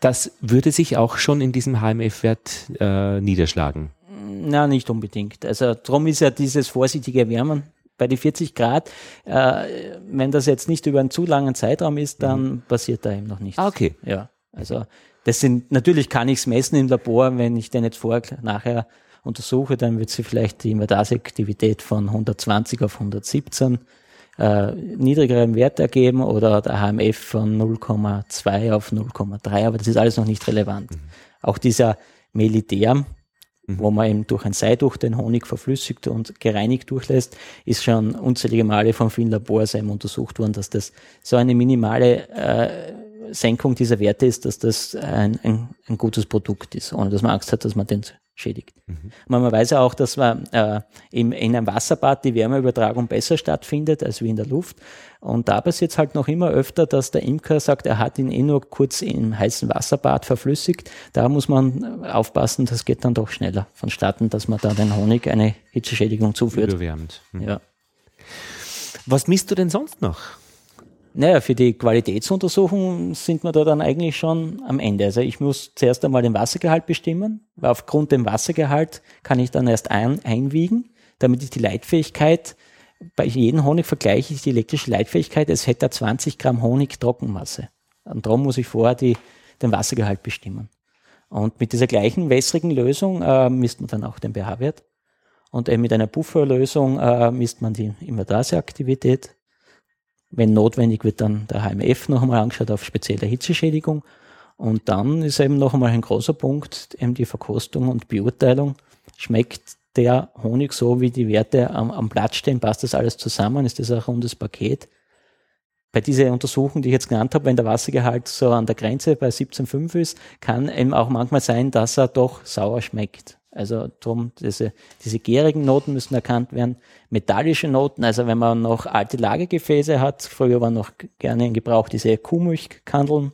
Das würde sich auch schon in diesem HMF-Wert äh, niederschlagen. Na, nicht unbedingt. Also darum ist ja dieses vorsichtige Erwärmen bei die 40 Grad, äh, wenn das jetzt nicht über einen zu langen Zeitraum ist, dann mhm. passiert da eben noch nichts. Ah, okay. Ja, also das sind, natürlich kann ich es messen im Labor, wenn ich den jetzt vor, nachher untersuche, dann wird sie vielleicht die Invertase-Aktivität von 120 auf 117 äh, niedrigeren Wert ergeben oder der HMF von 0,2 auf 0,3, aber das ist alles noch nicht relevant. Mhm. Auch dieser Meliterm, mhm. wo man eben durch ein Seiduch den Honig verflüssigt und gereinigt durchlässt, ist schon unzählige Male von vielen Labors eben untersucht worden, dass das so eine minimale äh, Senkung dieser Werte ist, dass das ein, ein, ein, gutes Produkt ist, ohne dass man Angst hat, dass man den schädigt. Mhm. Man weiß ja auch, dass man, äh, im, in einem Wasserbad die Wärmeübertragung besser stattfindet als wie in der Luft. Und da passiert es halt noch immer öfter, dass der Imker sagt, er hat ihn eh nur kurz im heißen Wasserbad verflüssigt. Da muss man aufpassen, das geht dann doch schneller vonstatten, dass man da den Honig eine Hitzeschädigung zuführt. Überwärmt. Mhm. Ja. Was misst du denn sonst noch? Naja, für die Qualitätsuntersuchung sind wir da dann eigentlich schon am Ende. Also ich muss zuerst einmal den Wassergehalt bestimmen, weil aufgrund dem Wassergehalt kann ich dann erst ein, einwiegen, damit ich die Leitfähigkeit, bei jedem Honig vergleiche ich die elektrische Leitfähigkeit, es hätte 20 Gramm Honig Trockenmasse. Und darum muss ich vorher die, den Wassergehalt bestimmen. Und mit dieser gleichen wässrigen Lösung äh, misst man dann auch den pH-Wert. Und eben mit einer Pufferlösung äh, misst man die Invataseaktivität. Wenn notwendig wird dann der HMF noch einmal angeschaut auf spezielle Hitzeschädigung. Und dann ist eben noch einmal ein großer Punkt, eben die Verkostung und Beurteilung. Schmeckt der Honig so, wie die Werte am, am Blatt stehen? Passt das alles zusammen? Ist das ein rundes Paket? bei dieser Untersuchung, die ich jetzt genannt habe, wenn der Wassergehalt so an der Grenze bei 17,5 ist, kann eben auch manchmal sein, dass er doch sauer schmeckt. Also drum, diese, diese gärigen Noten müssen erkannt werden. Metallische Noten, also wenn man noch alte Lagergefäße hat, früher waren noch gerne in Gebrauch diese Kuhmilchkandeln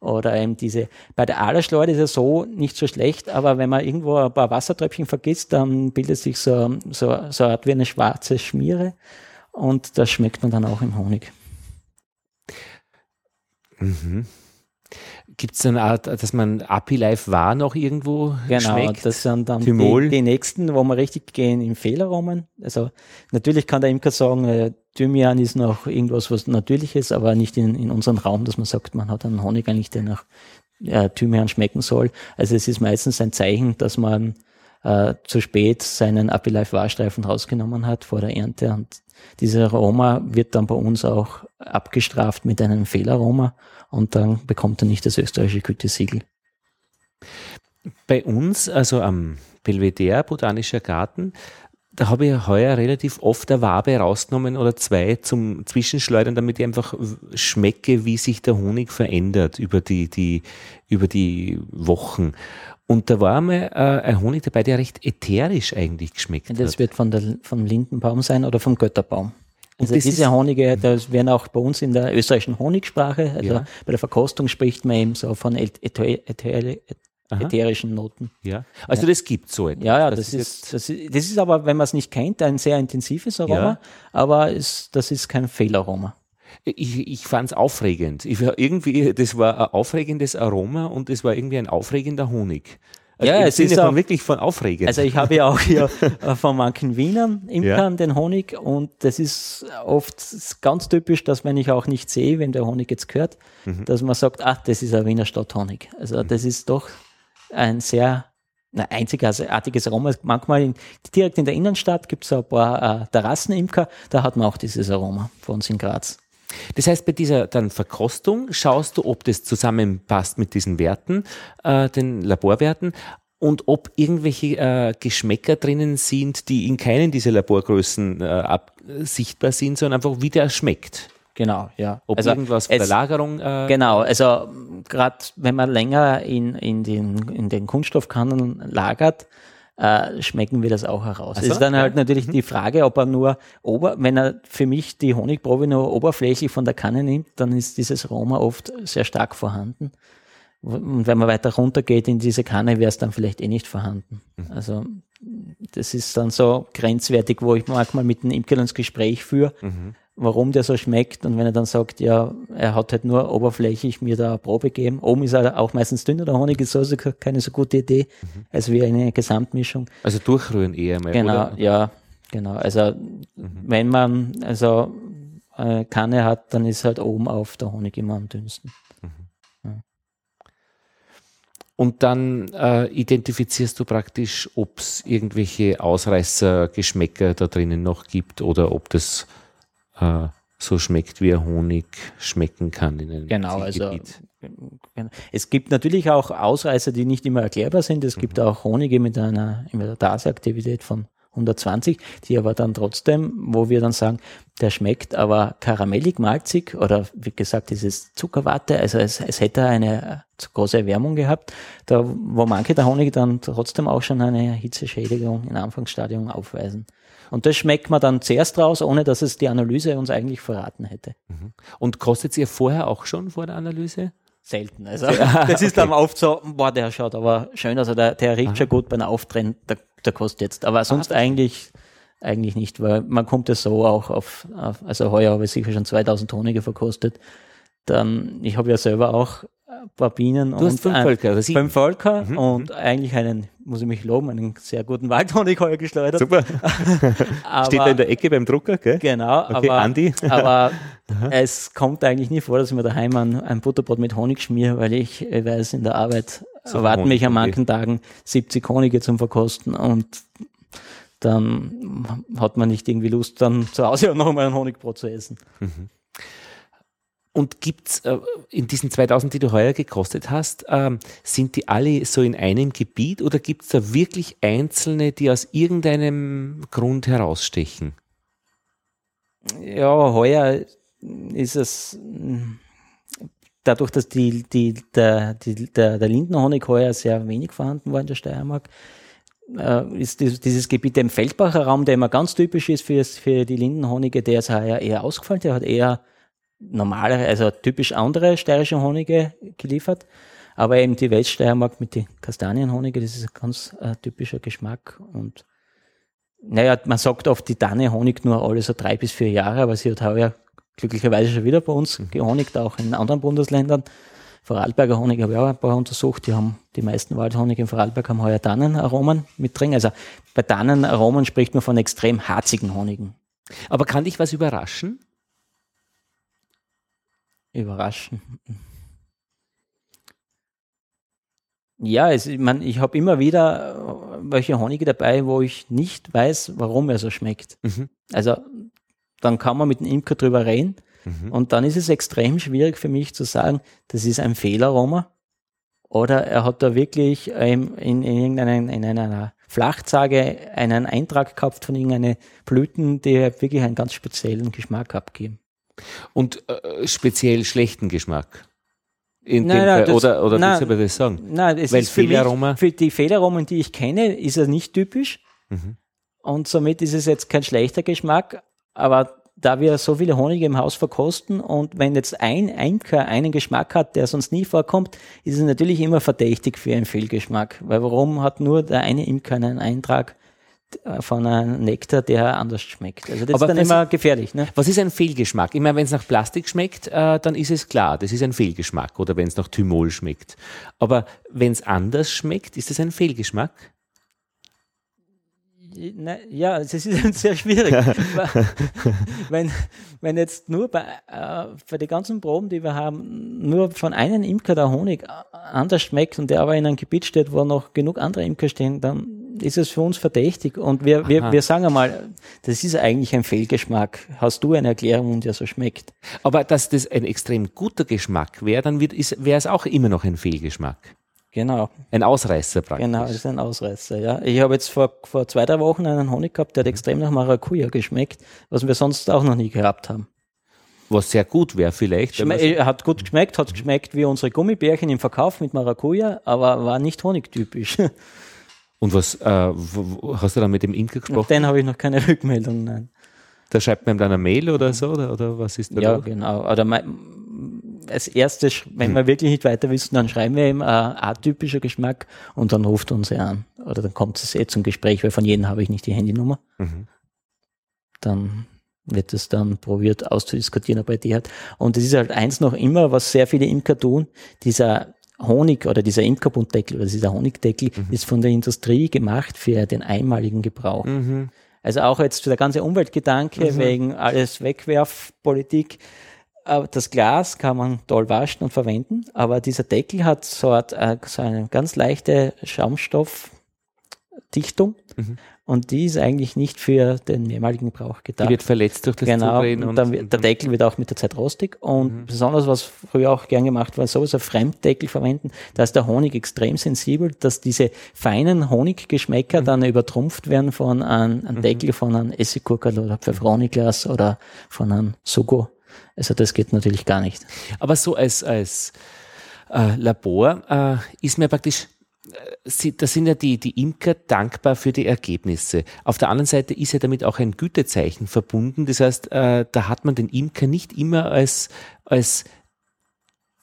oder eben diese, bei der Aderschleude ist es so nicht so schlecht, aber wenn man irgendwo ein paar Wassertröpfchen vergisst, dann bildet sich so, so, so eine Art wie eine schwarze Schmiere und das schmeckt man dann auch im Honig. Mhm. Gibt es eine Art, dass man API Live war noch irgendwo Genau, schmeckt? das sind dann die, die, nächsten, wo wir richtig gehen in Fehlerraum. Also natürlich kann der Imker sagen, äh, Thymian ist noch irgendwas, was natürlich ist, aber nicht in, in unserem Raum, dass man sagt, man hat einen Honig eigentlich, der nach äh, Thymian schmecken soll. Also es ist meistens ein Zeichen, dass man äh, zu spät seinen API Live Warstreifen rausgenommen hat vor der Ernte und dieser Aroma wird dann bei uns auch abgestraft mit einem Fehlaroma und dann bekommt er nicht das österreichische Gütesiegel. Bei uns, also am Belvedere Botanischer Garten, da habe ich heuer relativ oft eine Wabe rausgenommen oder zwei zum Zwischenschleudern, damit ich einfach schmecke, wie sich der Honig verändert über die, die, über die Wochen. Und da war mal äh, ein Honig dabei, der recht ätherisch eigentlich geschmeckt das hat. Das wird von der, vom Lindenbaum sein oder vom Götterbaum. Also diese Honige, das werden auch bei uns in der österreichischen Honigsprache, also ja. bei der Verkostung spricht man eben so von ätherischen Noten. Ja, also ja. das gibt so etwas. Ja, ja, das, das ist, das ist, das ist aber, wenn man es nicht kennt, ein sehr intensives Aroma, ja. aber es, das ist kein Fehlaroma. Ich, ich fand es aufregend. Ich, irgendwie, das war ein aufregendes Aroma und es war irgendwie ein aufregender Honig. Also ja, es ist von, wirklich von aufregend. Also ich habe ja auch hier von manchen Wienern Imkern ja. den Honig und das ist oft ganz typisch, dass wenn ich auch nicht sehe, wenn der Honig jetzt gehört, mhm. dass man sagt, ach, das ist ein Wiener Stadthonig. Also mhm. das ist doch ein sehr na, einzigartiges Aroma. Manchmal in, direkt in der Innenstadt gibt es ein paar äh, Terrassenimker, da hat man auch dieses Aroma von uns in Graz. Das heißt, bei dieser dann Verkostung schaust du, ob das zusammenpasst mit diesen Werten, äh, den Laborwerten, und ob irgendwelche äh, Geschmäcker drinnen sind, die in keinen dieser Laborgrößen äh, ab, sichtbar sind, sondern einfach wie der schmeckt. Genau, ja. Ob also irgendwas von der Lagerung. Äh genau, also gerade wenn man länger in, in, den, in den Kunststoffkannen lagert, äh, schmecken wir das auch heraus. Es so, ist dann ja. halt natürlich mhm. die Frage, ob er nur, ober, wenn er für mich die Honigprobe nur oberflächlich von der Kanne nimmt, dann ist dieses Aroma oft sehr stark vorhanden. Und wenn man weiter runter geht in diese Kanne, wäre es dann vielleicht eh nicht vorhanden. Mhm. Also das ist dann so grenzwertig, wo ich manchmal mit dem Imker ins Gespräch führe. Mhm warum der so schmeckt. Und wenn er dann sagt, ja, er hat halt nur oberflächlich mir da eine Probe gegeben. Oben ist er auch meistens dünner, der Honig ist also keine so gute Idee, mhm. als wie eine Gesamtmischung. Also durchrühren eher mal, Genau, oder? ja, genau. Also mhm. wenn man also eine Kanne hat, dann ist halt oben auf der Honig immer am dünnsten. Mhm. Und dann äh, identifizierst du praktisch, ob es irgendwelche Ausreißergeschmäcker da drinnen noch gibt oder ob das äh, so schmeckt, wie Honig schmecken kann in einem Genau, also genau. es gibt natürlich auch Ausreißer, die nicht immer erklärbar sind. Es mhm. gibt auch Honige mit einer Invertaseaktivität von 120, die aber dann trotzdem, wo wir dann sagen, der schmeckt aber karamellig, malzig oder wie gesagt, dieses Zuckerwatte, also es, es hätte eine zu große Erwärmung gehabt, da wo manche der Honig dann trotzdem auch schon eine Hitzeschädigung in Anfangsstadium aufweisen. Und das schmeckt man dann zuerst raus, ohne dass es die Analyse uns eigentlich verraten hätte. Mhm. Und kostet ihr vorher auch schon vor der Analyse? Selten. Also das ist okay. dann oft so, boah, der schaut aber schön, also der, der riecht Aha. schon gut beim Auftrennen, der, der kostet jetzt. Aber sonst Aha. eigentlich eigentlich nicht, weil man kommt ja so auch auf, auf also heuer habe ich sicher schon 2000 Honige verkostet. Dann, ich habe ja selber auch ein paar Bienen Du und fünf Völker, oder sieben? fünf Völker Mhm, und eigentlich einen, muss ich mich loben, einen sehr guten Waldhonig heuer geschleudert. Super. Aber, Steht da in der Ecke beim Drucker, gell? Genau, Okay, aber, Andi. aber es kommt eigentlich nie vor, dass ich mir daheim ein, ein Butterbrot mit Honig schmiere, weil ich, ich weiß, in der Arbeit So erwarten Honig, mich an okay. manchen Tagen 70 Honige zum Verkosten und dann hat man nicht irgendwie Lust, dann zu Hause auch noch mal ein Honigbrot zu essen. Und gibt's äh, in diesen 2000, die du heuer gekostet hast, ähm, sind die alle so in einem Gebiet oder gibt's da wirklich einzelne, die aus irgendeinem Grund herausstechen? Ja, heuer ist es dadurch, dass die, die, der, die, der, der Lindenhonig heuer sehr wenig vorhanden war in der Steiermark, äh, ist dieses, Gebiet im Feldbacher Raum, der immer ganz typisch ist für, für die Lindenhonige, der ist heuer eher ausgefallen, der hat eher normale, also typisch andere steirische Honige geliefert. Aber eben die Weststeiermark mit den Kastanienhonige, das ist ein ganz äh, typischer Geschmack und naja, man sagt oft, die Tanne honigt nur alle so drei bis vier Jahre, aber sie hat heuer glücklicherweise schon wieder bei uns gehonigt, auch in anderen Bundesländern. Vorarlberger Honig habe ich auch ein paar untersucht. Die haben die meisten Waldhonig in Vorarlberg haben heuer Tannenaromen mit drin. Also bei Tannenaromen spricht man von extrem harzigen Honigen. Aber kann dich was überraschen? Überraschen. Ja, es, ich, mein, ich habe immer wieder äh, welche Honige dabei, wo ich nicht weiß, warum er so schmeckt. Mhm. Also dann kann man mit dem Imker drüber reden Mhm. und dann ist es extrem schwierig für mich zu sagen, das ist ein Fehlaroma oder er hat da wirklich ähm, in, in irgendeiner in einer Flachzage einen Eintrag gehabt von irgendeinen Blüten, die wirklich einen ganz speziellen Geschmack abgeben. Und äh, speziell schlechten Geschmack? In Nein, dem nein, Fall, oder oder nein. willst du aber das sagen? Nein, es Weil ist für, mich, Fehlaromen- für die Fehlaromen, die ich kenne, ist er nicht typisch. Mhm. Und somit ist es jetzt kein schlechter Geschmack. Aber da wir so viele Honige im Haus verkosten und wenn jetzt ein Imker einen Geschmack hat, der sonst nie vorkommt, ist es natürlich immer verdächtig für einen Fehlgeschmack. Weil warum hat nur der eine Imker einen Eintrag von einem Nektar, der anders schmeckt? Also das Aber ist dann immer gefährlich. Ne? Was ist ein Fehlgeschmack? Ich meine, wenn es nach Plastik schmeckt, äh, dann ist es klar, das ist ein Fehlgeschmack. Oder wenn es nach Thymol schmeckt. Aber wenn es anders schmeckt, ist es ein Fehlgeschmack? Na, ja, es ist sehr schwierig. wenn, wenn jetzt nur bei, äh, bei den ganzen Proben, die wir haben, nur von einem Imker der Honig äh, anders schmeckt und der aber in einem Gebiet steht, wo noch genug andere Imker stehen, dann ist es für uns verdächtig. Und wir, wir, Aha. wir sagen einmal, das ist eigentlich ein Fehlgeschmack. Hast du eine Erklärung, der so schmeckt? Aber dass das ein extrem guter Geschmack wäre, dann wäre es auch immer noch ein Fehlgeschmack. Genau, Ein Ausreißer praktisch. genau, das ist ein Ausreißer. Ja. Ich habe jetzt vor, vor zwei, drei Wochen einen Honig gehabt, der hat extrem nach Maracuja geschmeckt, was wir sonst auch noch nie gehabt haben. Was sehr gut wäre vielleicht. Schme äh, hat gut geschmeckt, hat geschmeckt wie unsere Gummibärchen im Verkauf mit Maracuja, aber war nicht honigtypisch. Und was äh, hast du dann mit dem Imker Auf gesprochen? den habe ich noch keine Rückmeldung. Nein. Da schreibt man ihm dann eine Mail oder so? Oder, oder was ist da Ja, los? genau. Oder mein, als erstes, wenn wir wirklich nicht weiter wissen, dann schreiben wir ihm äh, atypischer Geschmack und dann ruft uns er an. Oder dann kommt es eh zum Gespräch, weil von jedem habe ich nicht die Handynummer. Mhm. Dann wird es dann probiert auszudiskutieren, ob er die hat. Und es ist halt eins noch immer, was sehr viele Imker tun, dieser Honig oder dieser Imkerbuntdeckel oder dieser Honigdeckel ist von der Industrie gemacht für den einmaligen Gebrauch. Mhm. Also auch jetzt der ganze Umweltgedanke wegen alles Wegwerfpolitik. Das Glas kann man toll waschen und verwenden, aber dieser Deckel hat so eine ganz leichte Schaumstoffdichtung Mhm. Und die ist eigentlich nicht für den mehrmaligen Gebrauch Die gedacht. wird verletzt durch das Genau, Zudrehen und dann, wird- der Deckel wird auch mit der Zeit rostig und besonders was früher auch gern gemacht war, sowieso Fremddeckel verwenden, da ist der Honig extrem sensibel, dass diese feinen Honiggeschmäcker dann übertrumpft werden von einem, einem Deckel von einem Essiggurkel oder Pfefferoniglas oder von einem Sugo. Also das geht natürlich gar nicht. Aber so als, als äh, Labor äh, ist mir praktisch, äh, sie- da sind ja die, die Imker dankbar für die Ergebnisse. Auf der anderen Seite ist ja damit auch ein Gütezeichen verbunden. Das heißt, äh, da hat man den Imker nicht immer als, als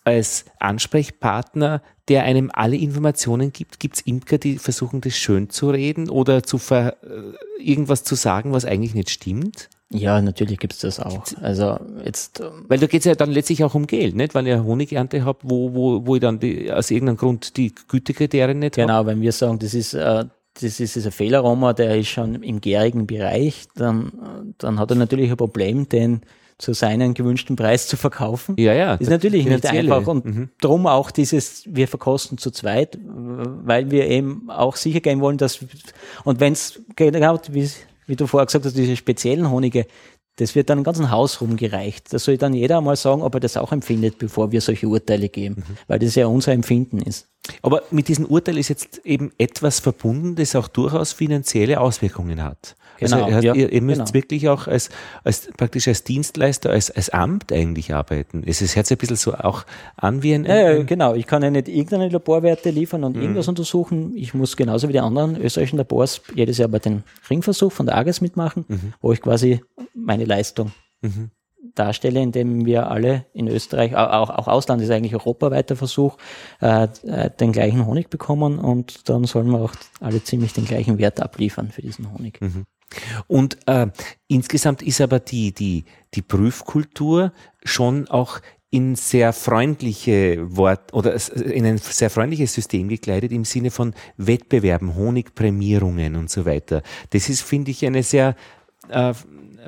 als Ansprechpartner, der einem alle Informationen gibt? Gibt es Imker, die versuchen, das schön zu reden oder zu ver, äh, irgendwas zu sagen, was eigentlich nicht stimmt? Ja, natürlich gibt es das auch. Also jetzt. Ähm, Weil da geht es ja dann letztlich auch um Geld, nicht? Weil ihr Honigernte habt, wo, wo, wo ich dann die, aus irgendeinem Grund die Gütekriterien nicht Genau, hab. wenn wir sagen, das ist, äh, das ist ein Fehlerroma, der ist schon im gärigen Bereich, dann, dann hat er natürlich ein Problem, den zu seinen gewünschten Preis zu verkaufen. Ja, ja. Ist natürlich nicht einfach und mhm. drum auch dieses, wir verkosten zu zweit, weil wir eben auch sicher gehen wollen, dass, und wenn es, genau, wie, wie du vorher gesagt hast, diese speziellen Honige, das wird dann im ganzen Haus rumgereicht. Da soll dann jeder mal sagen, ob er das auch empfindet, bevor wir solche Urteile geben, mhm. weil das ja unser Empfinden ist. Aber mit diesem Urteil ist jetzt eben etwas verbunden, das auch durchaus finanzielle Auswirkungen hat. Also genau, also, ja, ihr, ihr, müsst genau. wirklich auch als, als praktisch als Dienstleister, als, als Amt eigentlich arbeiten. Es ist jetzt ein bisschen so auch an wie ein. Ja, ja, genau. Ich kann ja nicht irgendeine Laborwerte liefern und mhm. irgendwas untersuchen. Ich muss genauso wie die anderen österreichischen Labors jedes Jahr bei den Ringversuch von der AGES mitmachen, mhm. wo ich quasi meine Leistung mhm darstelle, indem wir alle in Österreich, auch, auch Ausland ist eigentlich europaweiter Versuch, äh, äh, den gleichen Honig bekommen und dann sollen wir auch alle ziemlich den gleichen Wert abliefern für diesen Honig. Mhm. Und äh, insgesamt ist aber die, die, die Prüfkultur schon auch in sehr freundliche Wort oder in ein sehr freundliches System gekleidet im Sinne von Wettbewerben, Honigprämierungen und so weiter. Das ist, finde ich, eine sehr äh,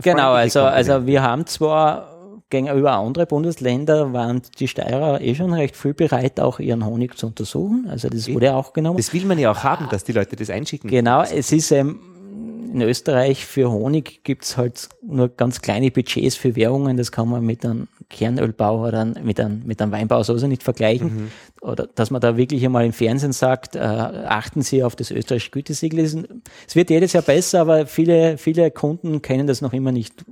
genau. Also also wir haben zwar gegenüber andere Bundesländer waren die Steirer eh schon recht viel bereit, auch ihren Honig zu untersuchen. Also das wurde auch genommen. Das will man ja auch haben, dass die Leute das einschicken. Genau, es ist ähm, in Österreich für Honig gibt es halt nur ganz kleine Budgets für Währungen. Das kann man mit einem Kernölbau oder mit einem, mit einem Weinbau sowieso nicht vergleichen. Mhm. Oder dass man da wirklich einmal im Fernsehen sagt, äh, achten Sie auf das österreichische Gütesiegel. Es wird jedes Jahr besser, aber viele, viele Kunden kennen das noch immer nicht,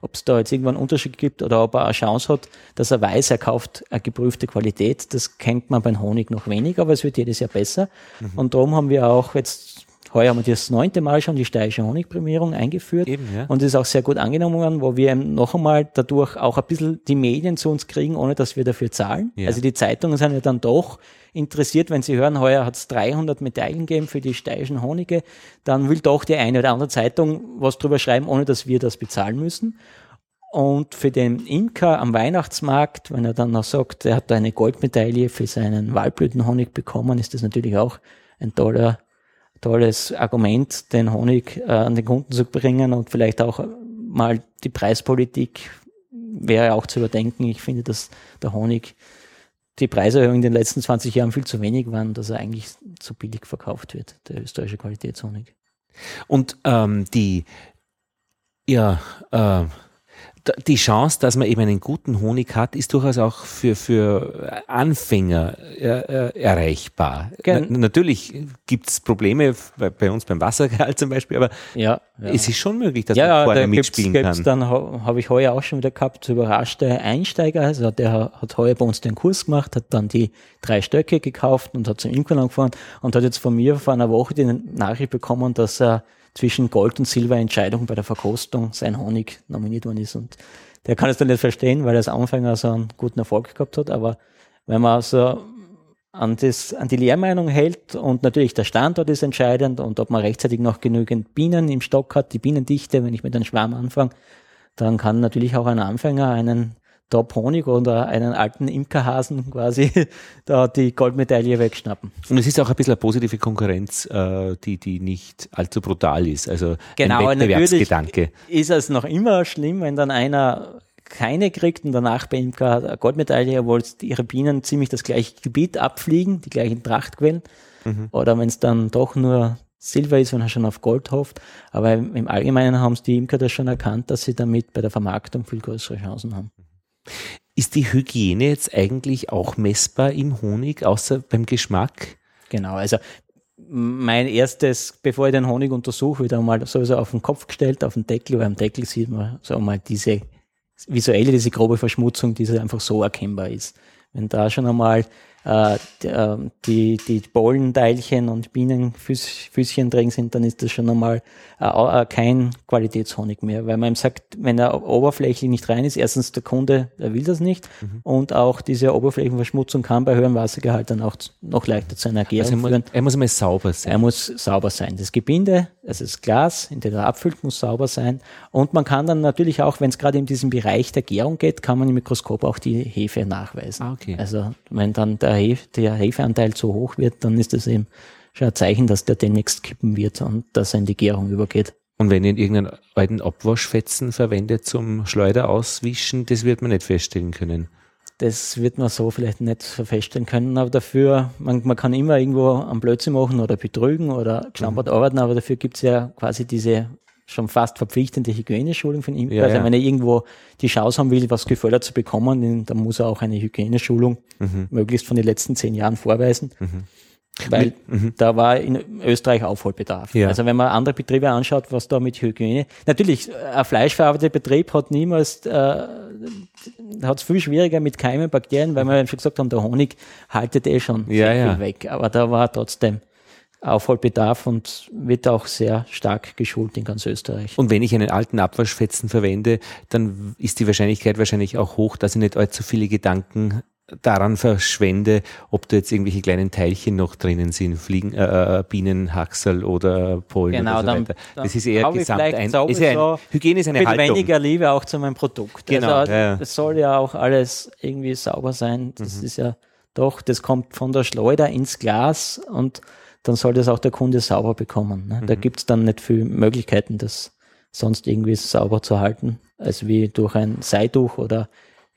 ob es da jetzt irgendwann einen Unterschied gibt oder ob er eine Chance hat, dass er weiß, er kauft eine geprüfte Qualität. Das kennt man beim Honig noch wenig, aber es wird jedes Jahr besser. Mhm. Und darum haben wir auch jetzt Heuer haben wir das neunte Mal schon die steirische Honigprämierung eingeführt Eben, ja. und es ist auch sehr gut angenommen worden, wo wir noch einmal dadurch auch ein bisschen die Medien zu uns kriegen, ohne dass wir dafür zahlen. Ja. Also die Zeitungen sind ja dann doch interessiert, wenn sie hören, heuer hat es 300 Medaillen gegeben für die steirischen Honige, dann will doch die eine oder andere Zeitung was drüber schreiben, ohne dass wir das bezahlen müssen. Und für den Imker am Weihnachtsmarkt, wenn er dann noch sagt, er hat eine Goldmedaille für seinen Waldblütenhonig bekommen, ist das natürlich auch ein toller tolles Argument, den Honig äh, an den Kunden zu bringen und vielleicht auch mal die Preispolitik wäre auch zu überdenken. Ich finde, dass der Honig die Preiserhöhung in den letzten 20 Jahren viel zu wenig waren, dass er eigentlich zu billig verkauft wird, der österreichische Qualitätshonig. Und ähm, die ja, äh, die Chance, dass man eben einen guten Honig hat, ist durchaus auch für, für Anfänger äh, äh erreichbar. Na, natürlich gibt es Probleme bei, bei, uns beim Wassergehalt zum Beispiel, aber ja, ja. es ist schon möglich, dass ja, man vorher da mitspielen gibt's, kann. Dann habe ich heuer auch schon wieder gehabt, überraschte Einsteiger. Also der hat heuer bei uns den Kurs gemacht, hat dann die drei Stöcke gekauft und hat zum Imker gefahren und hat jetzt von mir vor einer Woche die Nachricht bekommen, dass er zwischen Gold- und Silberentscheidung bei der Verkostung sein Honig nominiert worden ist. Und der kann es dann nicht verstehen, weil er als Anfänger so einen guten Erfolg gehabt hat. Aber wenn man so an, das, an die Lehrmeinung hält und natürlich der Standort ist entscheidend und ob man rechtzeitig noch genügend Bienen im Stock hat, die Bienendichte, wenn ich mit einem Schwarm anfange, dann kann natürlich auch ein Anfänger einen Top Honig oder einen alten Imkerhasen quasi da die Goldmedaille wegschnappen. Und es ist auch ein bisschen eine positive Konkurrenz, äh, die, die nicht allzu brutal ist. Also genau, ein Wettbewerbsgedanke. Ist es noch immer schlimm, wenn dann einer keine kriegt und danach bei Imker eine Goldmedaille, obwohl ihre Bienen ziemlich das gleiche Gebiet abfliegen, die gleichen Prachtquellen. Mhm. Oder wenn es dann doch nur Silber ist, wenn er schon auf Gold hofft. Aber im Allgemeinen haben es die Imker das schon erkannt, dass sie damit bei der Vermarktung viel größere Chancen haben. Ist die Hygiene jetzt eigentlich auch messbar im Honig, außer beim Geschmack? Genau, also mein erstes, bevor ich den Honig untersuche, wieder mal sowieso auf den Kopf gestellt, auf den Deckel, weil am Deckel sieht man so mal diese visuelle, diese grobe Verschmutzung, die einfach so erkennbar ist. Wenn da schon einmal äh, die, die Pollenteilchen und Bienenfüßchen drin sind, dann ist das schon einmal äh, kein Qualitätshonig mehr, weil man ihm sagt, wenn er oberflächlich nicht rein ist, erstens der Kunde, der will das nicht mhm. und auch diese Oberflächenverschmutzung kann bei höherem Wassergehalt dann auch noch leichter zu einer Gärung also führen. Er muss immer sauber sein. Er muss sauber sein. Das Gebinde, also das Glas, in dem er abfüllt, muss sauber sein und man kann dann natürlich auch, wenn es gerade in diesem Bereich der Gärung geht, kann man im Mikroskop auch die Hefe nachweisen. Ah, okay. Also wenn dann der, Der Hefeanteil zu hoch wird, dann ist das eben schon ein Zeichen, dass der demnächst kippen wird und dass er in die Gärung übergeht. Und wenn ihr irgendeinen alten Abwaschfetzen verwendet zum Schleuder auswischen, das wird man nicht feststellen können. Das wird man so vielleicht nicht feststellen können, aber dafür, man, man kann immer irgendwo am Blödsinn machen oder betrügen oder geschlampert mhm. arbeiten, aber dafür gibt es ja quasi diese schon fast verpflichtende Hygieneschulung von ihm. Ja, also ja. wenn er irgendwo die Chance haben will, was gefördert zu bekommen, dann muss er auch eine Hygieneschulung mhm. möglichst von den letzten zehn Jahren vorweisen. Mhm. Weil mhm. da war in Österreich Aufholbedarf. Ja. Also wenn man andere Betriebe anschaut, was da mit Hygiene. Natürlich, ein fleischverarbeiteter Betrieb hat niemals, äh, hat es viel schwieriger mit Keimen, Bakterien, weil wir schon gesagt haben, der Honig haltet eh schon ja, sehr viel weg. Aber da war trotzdem Aufholbedarf und wird auch sehr stark geschult in ganz Österreich. Und wenn ich einen alten Abwaschfetzen verwende, dann ist die Wahrscheinlichkeit wahrscheinlich auch hoch, dass ich nicht allzu viele Gedanken daran verschwende, ob da jetzt irgendwelche kleinen Teilchen noch drinnen sind, Fliegen, äh, äh Bienen, Haxel oder Pollen genau, oder so dann, weiter. das ist eher gesamt ein, ist ja ein, Hygiene ist eine mit Haltung. weniger Liebe auch zu meinem Produkt. Genau. Also, ja. Es soll ja auch alles irgendwie sauber sein. Das mhm. ist ja doch, das kommt von der Schleuder ins Glas und dann soll das auch der Kunde sauber bekommen. Ne? Mhm. Da gibt's dann nicht viele Möglichkeiten, das sonst irgendwie sauber zu halten, als wie durch ein Seiduch oder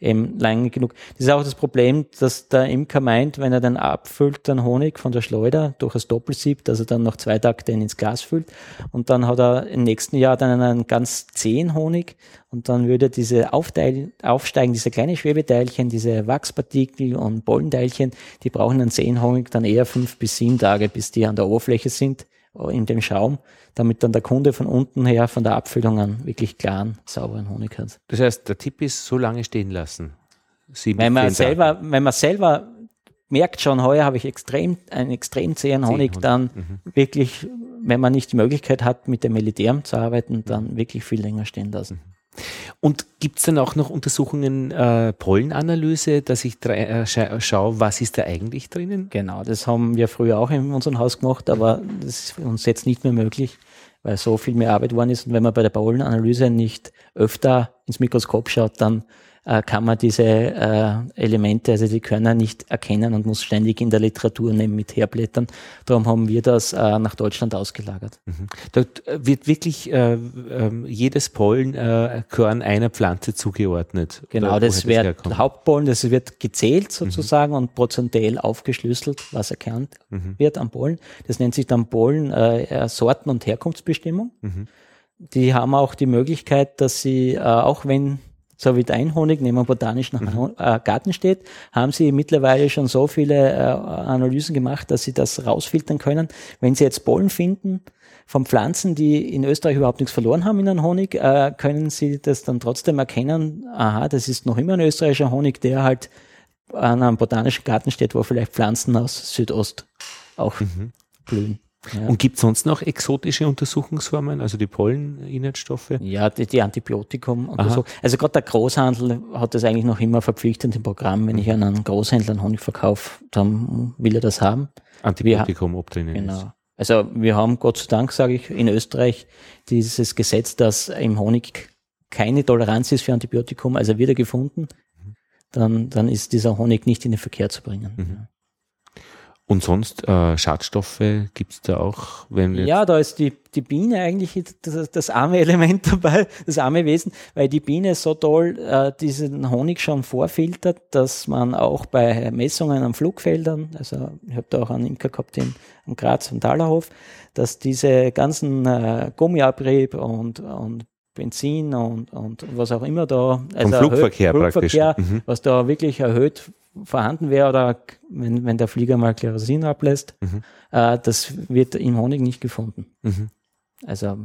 eben lange genug. Das ist auch das Problem, dass der Imker meint, wenn er dann abfüllt, dann Honig von der Schleuder durch das Doppelsieb, dass er dann noch zwei Tage den ins Glas füllt. Und dann hat er im nächsten Jahr dann einen ganz zähen Honig. Und dann würde diese Aufteil, aufsteigen, diese kleinen Schwebeteilchen, diese Wachspartikel und Pollenteilchen, die brauchen einen zähen Honig dann eher fünf bis sieben Tage, bis die an der Oberfläche sind in dem Schaum, damit dann der Kunde von unten her, von der Abfüllung an, wirklich klaren, sauberen Honig hat. Das heißt, der Tipp ist, so lange stehen lassen. Sieben, wenn, man selber, wenn man selber merkt schon, heuer habe ich extrem, einen extrem zähen Honig, dann mhm. wirklich, wenn man nicht die Möglichkeit hat, mit dem Militär zu arbeiten, dann wirklich viel länger stehen lassen. Und gibt es dann auch noch Untersuchungen, äh, Pollenanalyse, dass ich äh, scha schaue, was ist da eigentlich drinnen? Genau, das haben wir früher auch in unserem Haus gemacht, aber das ist uns jetzt nicht mehr möglich, weil so viel mehr Arbeit worden ist. Und wenn man bei der Pollenanalyse nicht öfter ins Mikroskop schaut, dann äh, kann man diese äh, Elemente, also die Körner nicht erkennen und muss ständig in der Literatur nehmen mit herblättern. Darum haben wir das äh, nach Deutschland ausgelagert. Mhm. Dort äh, wird wirklich äh, ähm, jedes Pollenkörn äh, einer Pflanze zugeordnet. Genau, das wird Hauptpollen, das wird gezählt mhm. sozusagen mhm. und prozentuell aufgeschlüsselt, was erkannt mhm. wird am Pollen. Das nennt sich dann Pollen äh, Sorten- und Herkunftsbestimmung. Mhm. Die haben auch die Möglichkeit, dass sie, äh, auch wenn so wie dein Honig neben einem botanischen mhm. Äh, Garten steht, haben sie mittlerweile schon so viele äh, Analysen gemacht, dass sie das rausfiltern können. Wenn sie jetzt Pollen finden von Pflanzen, die in Österreich überhaupt nichts verloren haben in einem Honig, äh, können sie das dann trotzdem erkennen, aha, das ist noch immer ein österreichischer Honig, der halt an einem botanischen Garten steht, wo vielleicht Pflanzen aus Südost auch mhm. blühen. Ja. Und gibt es sonst noch exotische Untersuchungsformen, also die Polleninhaltsstoffe? Ja, die, die Antibiotikum untersuchung. Also gerade der Großhandel hat das eigentlich noch immer verpflichtend im Programm. Wenn ich an einen Großhändler einen Honig verkaufe, dann will er das haben. Antibiotikum, wir, ob drinnen genau. ist. Also wir haben Gott sei Dank, sage ich, in Österreich dieses Gesetz, dass im Honig keine Toleranz ist für Antibiotikum, also wieder gefunden, mhm. dann, dann ist dieser Honig nicht in den Verkehr zu bringen. Mhm. Und sonst äh, Schadstoffe gibt es da auch? Wenn ja, da ist die, die Biene eigentlich das, das, arme Element dabei, das arme Wesen, weil die Biene so toll äh, diesen Honig schon vorfiltert, dass man auch bei Messungen an Flugfeldern, also ich habe da auch einen Imker gehabt in, am Graz am Talerhof, dass diese ganzen äh, Gummiabrieb und, und Benzin und, und was auch immer da, also Vom Flugverkehr, erhöht, Flugverkehr mhm. was da wirklich erhöht vorhanden wäre oder wenn, wenn der Flieger mal Kerosin ablässt, mhm. äh, das wird im Honig nicht gefunden. Mhm. Also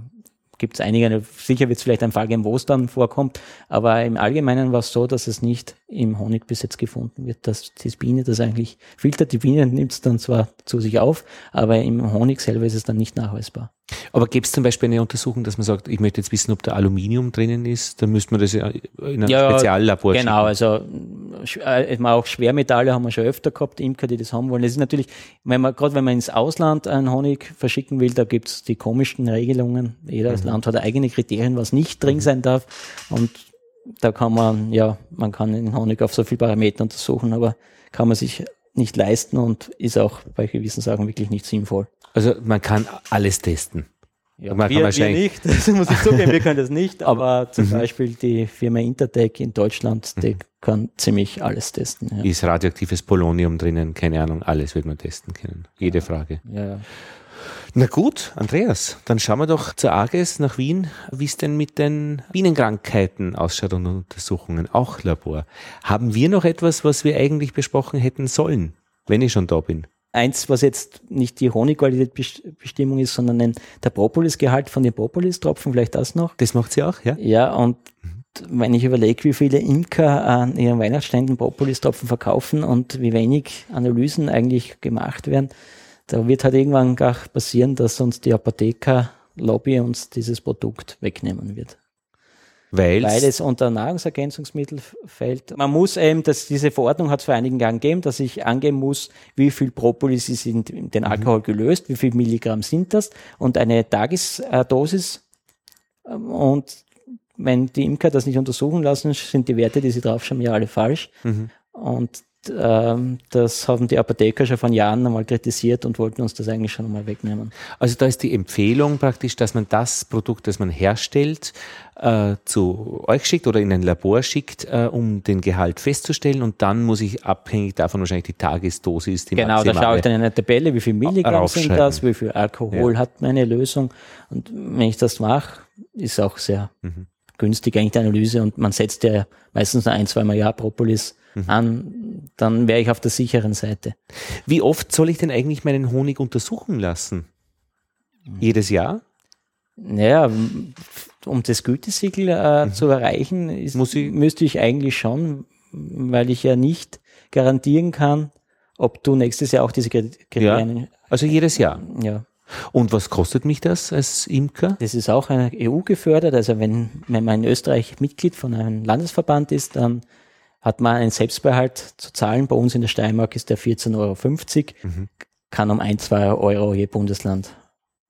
gibt es einige, sicher wird es vielleicht ein Fall geben, wo es dann vorkommt, aber im Allgemeinen war es so, dass es nicht im Honig bis jetzt gefunden wird, dass die Biene das eigentlich filtert. Die Biene nimmt es dann zwar zu sich auf, aber im Honig selber ist es dann nicht nachweisbar. Aber gibt es zum Beispiel eine Untersuchung, dass man sagt, ich möchte jetzt wissen, ob da Aluminium drinnen ist, dann müsste man das ja in ein ja, Speziallabor Genau, schicken. also äh, auch Schwermetalle haben wir schon öfter gehabt, Imker, die das haben wollen. Es ist natürlich, wenn man, gerade wenn man ins Ausland einen Honig verschicken will, da gibt es die komischsten Regelungen. Jedes mhm. Land hat eigene Kriterien, was nicht drin mhm. sein darf. Und da kann man, ja, man kann den Honig auf so viele Parameter untersuchen, aber kann man sich nicht leisten und ist auch bei gewissen Sachen wirklich nicht sinnvoll. Also man kann alles testen. Ja, man wir, wir nicht, das muss ich zugeben, wir können das nicht, aber zum mhm. Beispiel die Firma Intertech in Deutschland, die mhm. kann ziemlich alles testen. Ja. Ist radioaktives Polonium drinnen, keine Ahnung, alles wird man testen können. Jede Frage. Ja, ja. Na gut, Andreas, dann schauen wir doch zur AGES nach Wien, wie es denn mit den Bienenkrankheiten ausschaut und Untersuchungen, auch Labor. Haben wir noch etwas, was wir eigentlich besprochen hätten sollen, wenn ich schon da bin? Eins, was jetzt nicht die Honigqualitätsbestimmung ist, sondern ein, der Propolisgehalt von den Propolis-Tropfen, vielleicht das noch. Das macht sie auch, ja? Ja, und wenn ich überlege, wie viele Imker an ihren Weihnachtsständen Propolis-Tropfen verkaufen und wie wenig Analysen eigentlich gemacht werden, da wird halt irgendwann gar passieren, dass uns die Apotheker-Lobby uns dieses Produkt wegnehmen wird. Weil's Weil es unter Nahrungsergänzungsmittel fällt. Man muss eben, dass diese Verordnung hat es vor einigen Jahren gegeben, dass ich angeben muss, wie viel Propolis ist in den mhm. Alkohol gelöst, wie viel Milligramm sind das und eine Tagesdosis. Und wenn die Imker das nicht untersuchen lassen, sind die Werte, die sie draufschauen, ja alle falsch. Mhm. Und ähm, das haben die Apotheker schon vor Jahren einmal kritisiert und wollten uns das eigentlich schon einmal wegnehmen. Also da ist die Empfehlung praktisch, dass man das Produkt, das man herstellt, äh, zu euch schickt oder in ein Labor schickt, äh, um den Gehalt festzustellen und dann muss ich abhängig davon wahrscheinlich die Tagesdosis, die Genau, da schaue ich dann in eine Tabelle, wie viel Milligramm sind das, wie viel Alkohol ja. hat meine Lösung und wenn ich das mache, ist auch sehr mhm. Günstig eigentlich die Analyse und man setzt ja meistens ein, zweimal Jahr Propolis mhm. an, dann wäre ich auf der sicheren Seite. Wie oft soll ich denn eigentlich meinen Honig untersuchen lassen? Jedes Jahr? Naja, um das Gütesiegel äh, mhm. zu erreichen, ist, ich, müsste ich eigentlich schon, weil ich ja nicht garantieren kann, ob du nächstes Jahr auch diese Kriterien. Ja, also jedes Jahr. Ja. Und was kostet mich das als Imker? Das ist auch EU gefördert. Also wenn, wenn man in Österreich Mitglied von einem Landesverband ist, dann hat man einen Selbstbehalt zu zahlen. Bei uns in der Steiermark ist der 14,50 Euro. Mhm. Kann um ein, zwei Euro je Bundesland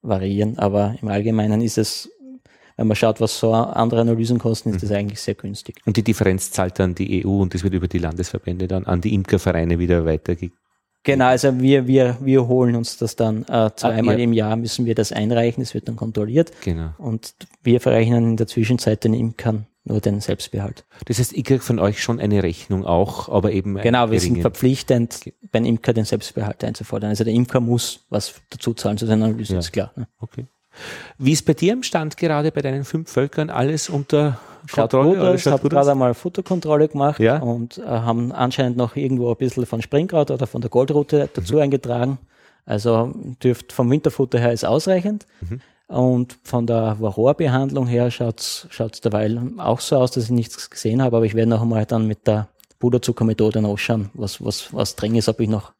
variieren. Aber im Allgemeinen ist es, wenn man schaut, was so andere Analysen kosten, ist mhm. das eigentlich sehr günstig. Und die Differenz zahlt dann die EU und das wird über die Landesverbände dann an die Imkervereine wieder weitergegeben. Genau, also wir, wir, wir holen uns das dann äh, zweimal ah, ja. im Jahr müssen wir das einreichen, es wird dann kontrolliert. Genau. Und wir verrechnen in der Zwischenzeit den Imkern nur den Selbstbehalt. Das heißt, ich kriege von euch schon eine Rechnung auch, aber eben. Genau, wir sind verpflichtend, beim Imker den Selbstbehalt einzufordern. Also der Imker muss was dazu zahlen zu seiner Analyse, ja. ist klar. Ne? Okay. Wie ist bei dir im Stand gerade bei deinen fünf Völkern alles unter Ich habe gerade einmal Futterkontrolle gemacht ja? und äh, haben anscheinend noch irgendwo ein bisschen von Springkraut oder von der Goldrute dazu mhm. eingetragen. Also dürft vom Winterfutter her ist ausreichend. Mhm. Und von der Varroa-Behandlung her schaut es derweil auch so aus, dass ich nichts gesehen habe, aber ich werde noch einmal dann mit der Puderzuckermethode nachschauen, was, was, was drin ist, ob ich noch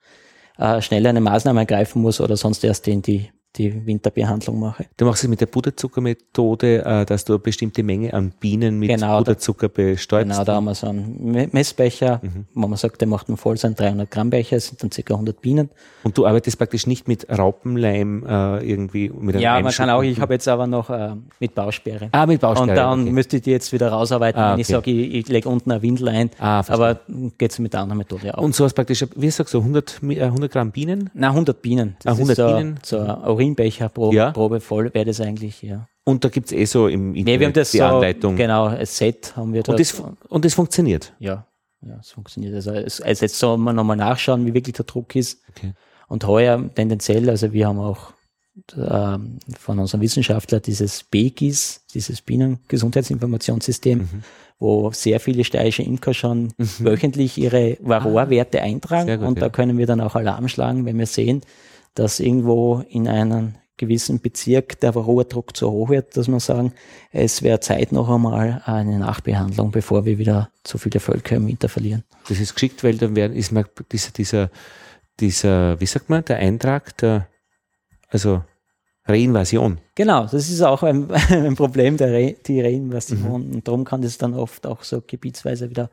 äh, schnell eine Maßnahme ergreifen muss oder sonst erst in die die Winterbehandlung mache. Du machst es mit der Puderzuckermethode, äh, dass du eine bestimmte Menge an Bienen mit genau, Puderzucker bestäubst? Genau, da haben wir so einen Messbecher, mhm. wo man sagt, der macht einen voll sein 300 Gramm Becher, sind dann ca. 100 Bienen. Und du arbeitest praktisch nicht mit Raupenleim äh, irgendwie mit einem Ja, man kann auch, ich habe jetzt aber noch äh, mit Bausperre. Ah, mit Bausperre. Und dann okay. müsste ich die jetzt wieder rausarbeiten, ah, wenn ich sage, ich, ich lege unten eine Windel ein. Ah, aber geht es mit der anderen Methode auch. Und so hast praktisch, wie sagst du, 100, 100 äh, Gramm Bienen? Nein, 100 Bienen. Das ah, 100 so, Bienen? So Urinbecher pro, ja. Probe voll wäre das eigentlich, ja. Und da gibt es eh so im Internet nee, wir haben das die so, Anleitung. Genau, ein Set haben wir da. Und das, und das funktioniert? Ja, ja, es funktioniert. Also, es, also jetzt soll man nochmal nachschauen, wie wirklich der Druck ist. Okay. Und heuer tendenziell, also wir haben auch ähm, von unserem Wissenschaftler dieses BGIS, dieses Bienengesundheitsinformationssystem, mhm. wo sehr viele steirische Imker schon mhm. wöchentlich ihre Varroa-Werte eintragen. Gut, und ja. da können wir dann auch Alarm schlagen, wenn wir sehen, dass irgendwo in einem gewissen Bezirk der Rohrdruck zu hoch wird, dass man sagen, es wäre Zeit noch einmal eine Nachbehandlung, bevor wir wieder zu viele Völker im Winter verlieren. Das ist geschickt, weil dann wäre, ist man dieser, dieser, dieser, wie sagt man, der Eintrag, der, also Reinvasion. Genau, das ist auch ein, ein Problem der Re, die Reinvasion. Mhm. Und darum kann das dann oft auch so gebietsweise wieder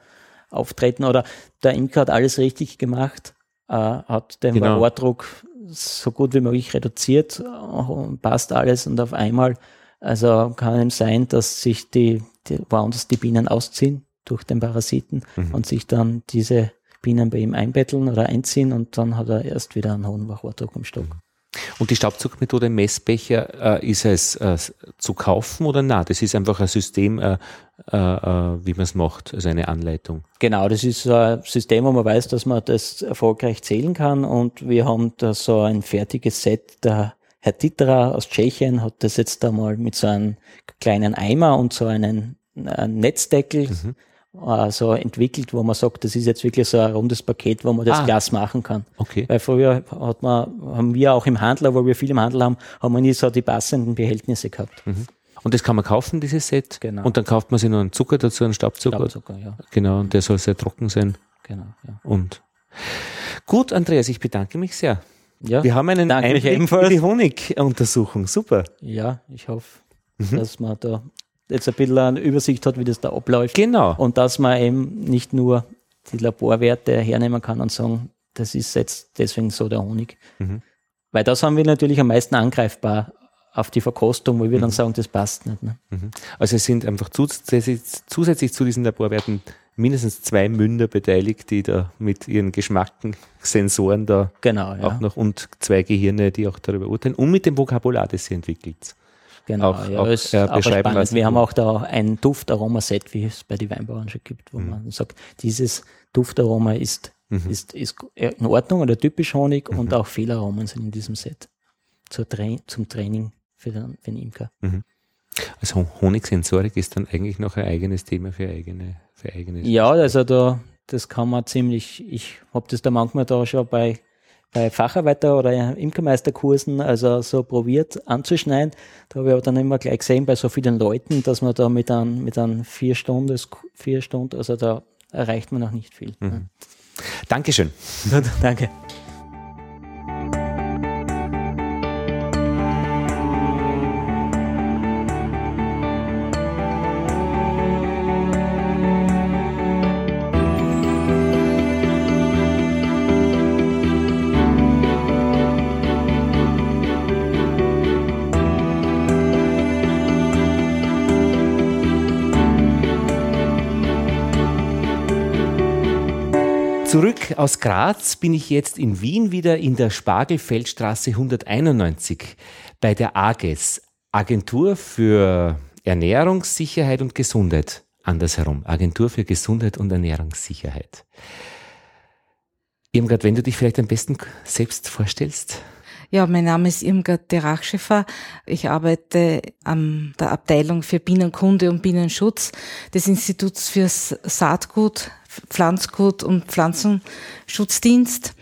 auftreten. Oder der Imker hat alles richtig gemacht, äh, hat den genau. Varroadruck so gut wie möglich reduziert, passt alles und auf einmal, also kann es sein, dass sich die, die woanders die Bienen ausziehen durch den Parasiten mhm. und sich dann diese Bienen bei ihm einbetteln oder einziehen und dann hat er erst wieder einen hohen Varroadruck im Stock. Mhm. Und die Staubzugmethode Messbecher, äh, ist es äh, zu kaufen oder na? Das ist einfach ein System, äh, äh, äh wie man es macht, also eine Anleitung. Genau, das ist ein System, wo man weiß, dass man das erfolgreich zählen kann und wir haben da so ein fertiges Set. Der Herr Titra aus Tschechien hat das jetzt einmal mit so einem kleinen Eimer und so einem, einem Netzdeckel mhm äh, so entwickelt, wo man sagt, das ist jetzt wirklich so ein rundes Paket, wo man das ah. Glas machen kann. Okay. Weil früher hat man, haben wir auch im Handel, wo wir viel im Handel haben, haben wir nie so die passenden Behältnisse gehabt. Mhm. Und das kann man kaufen, dieses Set. Genau. Und dann kauft man sich noch einen Zucker dazu, einen Staubzucker. Staubzucker, ja. Genau, und der soll sehr trocken sein. Genau, ja. Und gut, Andreas, ich bedanke mich sehr. Ja, wir haben einen Einblick in die Honiguntersuchung. Super. Ja, ich hoffe, mhm. dass man da jetzt ein bisschen eine Übersicht hat, wie das da abläuft. Genau. Und dass man eben nicht nur die Laborwerte hernehmen kann und sagen, das ist jetzt deswegen so der Honig. Mhm. Weil das haben wir natürlich am meisten angreifbar auf die Verkostung, wo wir mhm. dann sagen, das passt nicht. Ne? Mhm. Also es sind einfach zusätzlich, zusätzlich zu diesen Laborwerten mindestens zwei Münder beteiligt, die da mit ihren Geschmackssensoren da genau, ja. auch noch und zwei Gehirne, die auch darüber urteilen und mit dem Vokabular, das sie entwickelt. Genau, auch, ja, auch, ist äh, beschreiben lassen. Wir haben auch da ein Duftaromaset, wie es bei den Weinbauern schon gibt, wo mhm. man sagt, dieses Duftaroma ist, mhm. ist, ist in Ordnung oder typisch Honig mhm. und auch Fehlaromen sind in diesem Set zur Tra zum Training für den, für den Imker. Mhm. Also Honigsensorik ist dann eigentlich noch ein eigenes Thema für eigene, für eigene. Ja, also da, das kann man ziemlich, ich habe das da manchmal da schon bei bei Facharbeiter- oder Imkermeisterkursen also so probiert anzuschneiden. Da habe ich aber dann immer gleich gesehen bei so vielen Leuten, dass man da mit einem, mit einem vier Stunden, vier Stunden, also da erreicht man noch nicht viel. Mhm. Dankeschön. Gut, danke. Aus Graz bin ich jetzt in Wien wieder in der Spargelfeldstraße 191 bei der AGES, Agentur für Ernährungssicherheit und Gesundheit. Andersherum, Agentur für Gesundheit und Ernährungssicherheit. Irmgard, wenn du dich vielleicht am besten selbst vorstellst. Ja, mein Name ist Irmgard de Rachschiffer. Ich arbeite an der Abteilung für Bienenkunde und Bienenschutz des Instituts für Saatgut, Pflanzgut und Pflanzenschutzdienst.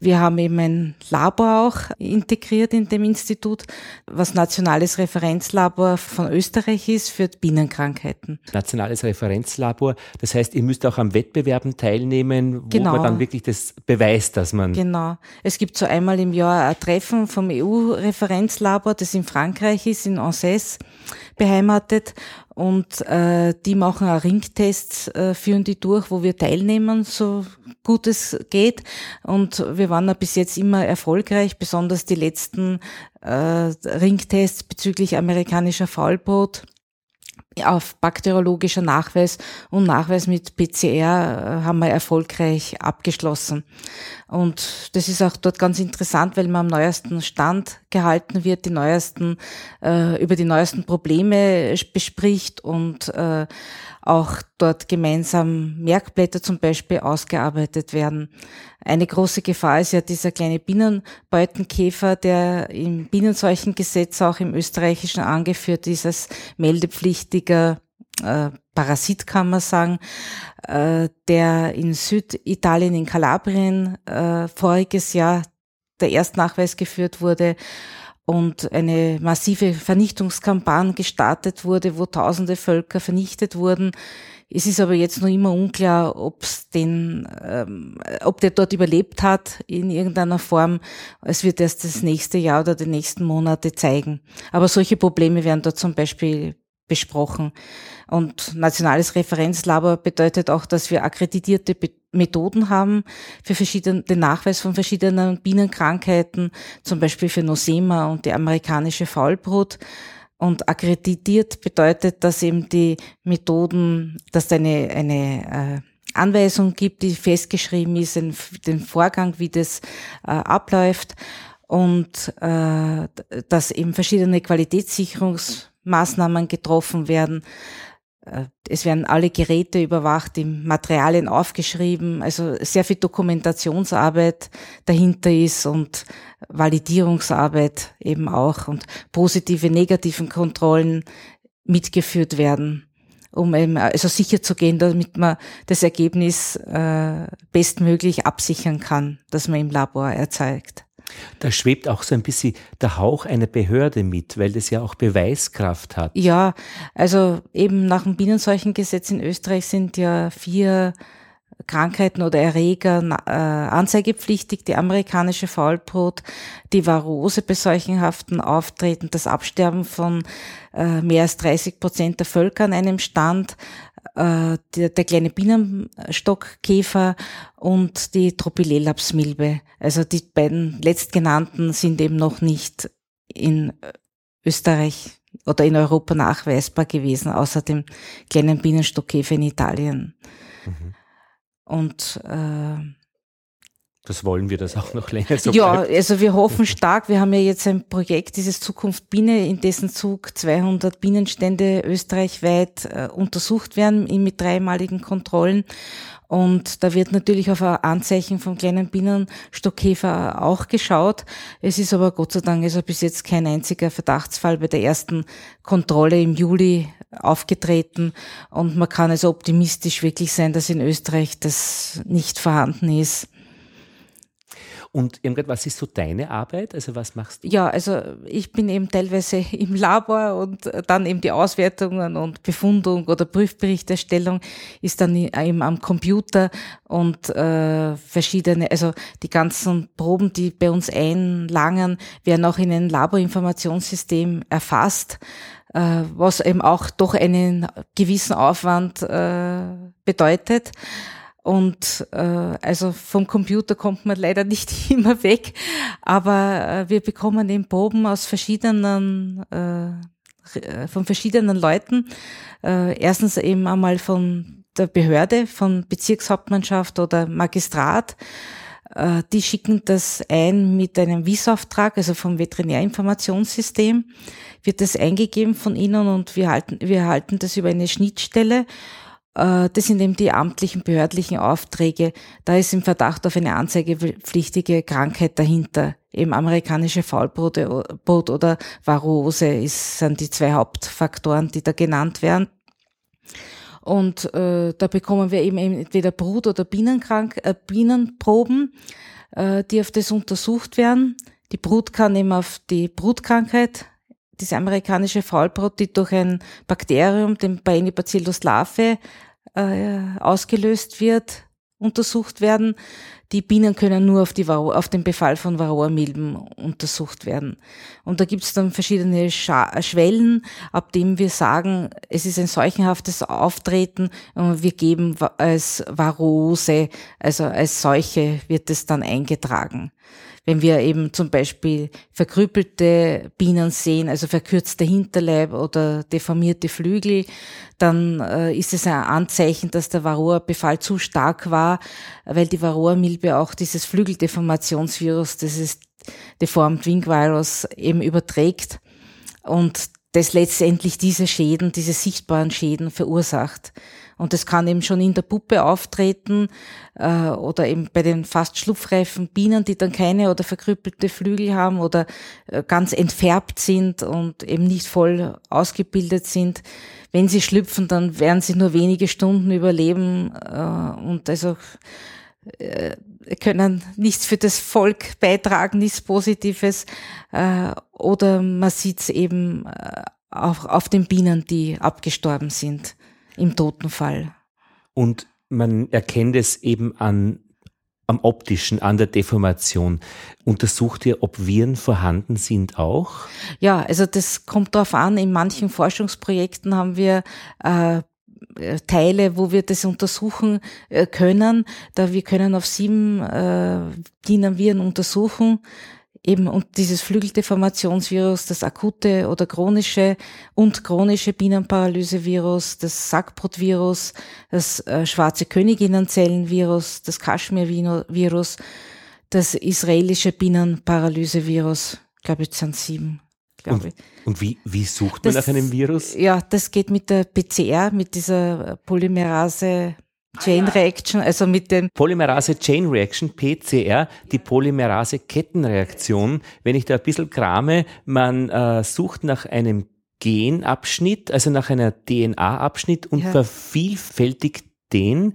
Wir haben eben ein Labor auch integriert in dem Institut, was nationales Referenzlabor von Österreich ist für Bienenkrankheiten. Nationales Referenzlabor, das heißt, ihr müsst auch am Wettbewerben teilnehmen, wo genau. man dann wirklich das beweist, dass man. Genau. Es gibt so einmal im Jahr ein Treffen vom EU-Referenzlabor, das in Frankreich ist, in Anses beheimatet und äh, die machen auch Ringtests, äh, führen die durch, wo wir teilnehmen, so gut es geht. Und wir waren bis jetzt immer erfolgreich, besonders die letzten äh, Ringtests bezüglich amerikanischer Faulbrot auf bakteriologischer Nachweis und Nachweis mit PCR äh, haben wir erfolgreich abgeschlossen. Und das ist auch dort ganz interessant, weil man am neuesten Stand gehalten wird, die neuesten, äh, über die neuesten Probleme bespricht und äh, auch dort gemeinsam Merkblätter zum Beispiel ausgearbeitet werden. Eine große Gefahr ist ja dieser kleine Bienenbeutenkäfer, der im Bienenseuchengesetz auch im österreichischen angeführt ist als meldepflichtiger äh, Parasit kann man sagen, äh, der in Süditalien, in Kalabrien äh, voriges Jahr der Erstnachweis geführt wurde und eine massive Vernichtungskampagne gestartet wurde, wo tausende Völker vernichtet wurden. Es ist aber jetzt noch immer unklar, ob's den, ähm, ob der dort überlebt hat in irgendeiner Form. Es wird erst das nächste Jahr oder die nächsten Monate zeigen. Aber solche Probleme werden dort zum Beispiel besprochen. Und nationales Referenzlabor bedeutet auch, dass wir akkreditierte Methoden haben für verschiedene, den Nachweis von verschiedenen Bienenkrankheiten, zum Beispiel für Nosema und die amerikanische Faulbrut. Und akkreditiert bedeutet, dass eben die Methoden, dass eine, eine äh, Anweisung gibt, die festgeschrieben ist, in, den Vorgang, wie das äh, abläuft und äh, dass eben verschiedene Qualitätssicherungsmaßnahmen getroffen werden, äh, es werden alle Geräte überwacht, die Materialien aufgeschrieben, also sehr viel Dokumentationsarbeit dahinter ist und Validierungsarbeit eben auch und positive, negativen Kontrollen mitgeführt werden, um eben also sicher zu gehen, damit man das Ergebnis äh, bestmöglich absichern kann, das man im Labor erzeugt. Da schwebt auch so ein bisschen der Hauch einer Behörde mit, weil das ja auch Beweiskraft hat. Ja, also eben nach dem Bienenseuchengesetz in Österreich sind ja vier Krankheiten oder Erreger äh, anzeigepflichtig, die amerikanische Faulbrot, die Varose bei seuchenhaften Auftreten, das Absterben von äh, mehr als 30 Prozent der Völker an einem Stand, äh, der, der kleine Bienenstockkäfer und die Tropilelapsmilbe. Also die beiden letztgenannten sind eben noch nicht in Österreich oder in Europa nachweisbar gewesen, außer dem kleinen Bienenstockkäfer in Italien. Mhm. Und äh, das wollen wir das auch noch länger so Ja, bleibt. also wir hoffen stark. Wir haben ja jetzt ein Projekt, dieses Zukunft Biene, in dessen Zug 200 Bienenstände österreichweit äh, untersucht werden mit dreimaligen Kontrollen. Und da wird natürlich auf ein Anzeichen vom kleinen Bienenstockkäfer auch geschaut. Es ist aber Gott sei Dank also bis jetzt kein einziger Verdachtsfall bei der ersten Kontrolle im Juli aufgetreten. Und man kann also optimistisch wirklich sein, dass in Österreich das nicht vorhanden ist. Und Irmgard, was ist so deine Arbeit? Also was machst du? Ja, also ich bin eben teilweise im Labor und dann eben die Auswertungen und Befundung oder Prüfberichterstellung ist dann eben am Computer und äh, verschiedene, also die ganzen Proben, die bei uns einlangen, werden auch in ein Laborinformationssystem erfasst äh, was eben auch doch einen gewissen Aufwand äh, bedeutet. Und äh, also vom Computer kommt man leider nicht immer weg, aber äh, wir bekommen eben Proben aus verschiedenen äh, von verschiedenen Leuten. Äh, erstens eben einmal von der Behörde, von Bezirkshauptmannschaft oder Magistrat. Äh, die schicken das ein mit einem Wissauftrag, also vom Veterinärinformationssystem, wird das eingegeben von ihnen und wir halten, wir halten das über eine Schnittstelle äh, das sind eben die amtlichen, behördlichen Aufträge. Da ist im Verdacht auf eine anzeigepflichtige Krankheit dahinter. Eben amerikanische Faulbrot oder Varose sind die zwei Hauptfaktoren, die da genannt werden. Und äh, da bekommen wir eben entweder Brut- oder Bienenkrank äh, Bienenproben, äh, die auf das untersucht werden. Die Brut kann eben auf die Brutkrankheit diese amerikanische Faulbrot, die durch ein Bakterium, den Baenibacillus larvae, äh, ausgelöst wird, untersucht werden. Die Bienen können nur auf, die, auf den Befall von Varroa-Milben untersucht werden. Und da gibt es dann verschiedene Scha Schwellen, ab dem wir sagen, es ist ein seuchenhaftes Auftreten und wir geben als Varose, also als Seuche wird es dann eingetragen. Wenn wir eben zum Beispiel verkrüppelte Bienen sehen, also verkürzter Hinterleib oder deformierte Flügel, dann äh, ist es ein Anzeichen, dass der Varroa-Befall zu stark war, weil die Varroa-Milbe auch dieses Flügeldeformationsvirus, dieses Deformed Wing Virus eben überträgt. Und das letztendlich diese Schäden, diese sichtbaren Schäden verursacht. Und das kann eben schon in der Puppe auftreten äh, oder eben bei den fast schlupfreifen Bienen, die dann keine oder verkrüppelte Flügel haben oder äh, ganz entfärbt sind und eben nicht voll ausgebildet sind. Wenn sie schlüpfen, dann werden sie nur wenige Stunden überleben äh, und also äh, können nichts für das Volk beitragen, nichts Positives. Äh, oder man sieht es eben äh, auf, auf den Bienen, die abgestorben sind im Totenfall. Und man erkennt es eben an am optischen, an der Deformation. Untersucht ihr, ob Viren vorhanden sind auch? Ja, also das kommt darauf an. In manchen Forschungsprojekten haben wir äh, Teile, wo wir das untersuchen äh, können. Da wir können auf sieben äh, DIN-Viren untersuchen eben und dieses Flügeldeformationsvirus, das akute oder chronische und chronische Bienenparalysevirus, das Sackbrotvirus, das äh, schwarze Königinnenzellenvirus, das Kaschmirvirus, das israelische Bienenparalysevirus, glaube ich sind sieben. Und, und, wie, wie sucht man das, nach einem Virus? Ja, das geht mit der PCR, mit dieser Polymerase Chain Reaction, also mit dem Polymerase Chain Reaction, PCR, die Polymerase Kettenreaktion. Wenn ich da ein bisschen krame, man äh, sucht nach einem Genabschnitt, also nach einer DNA-Abschnitt und ja. vervielfältigt den,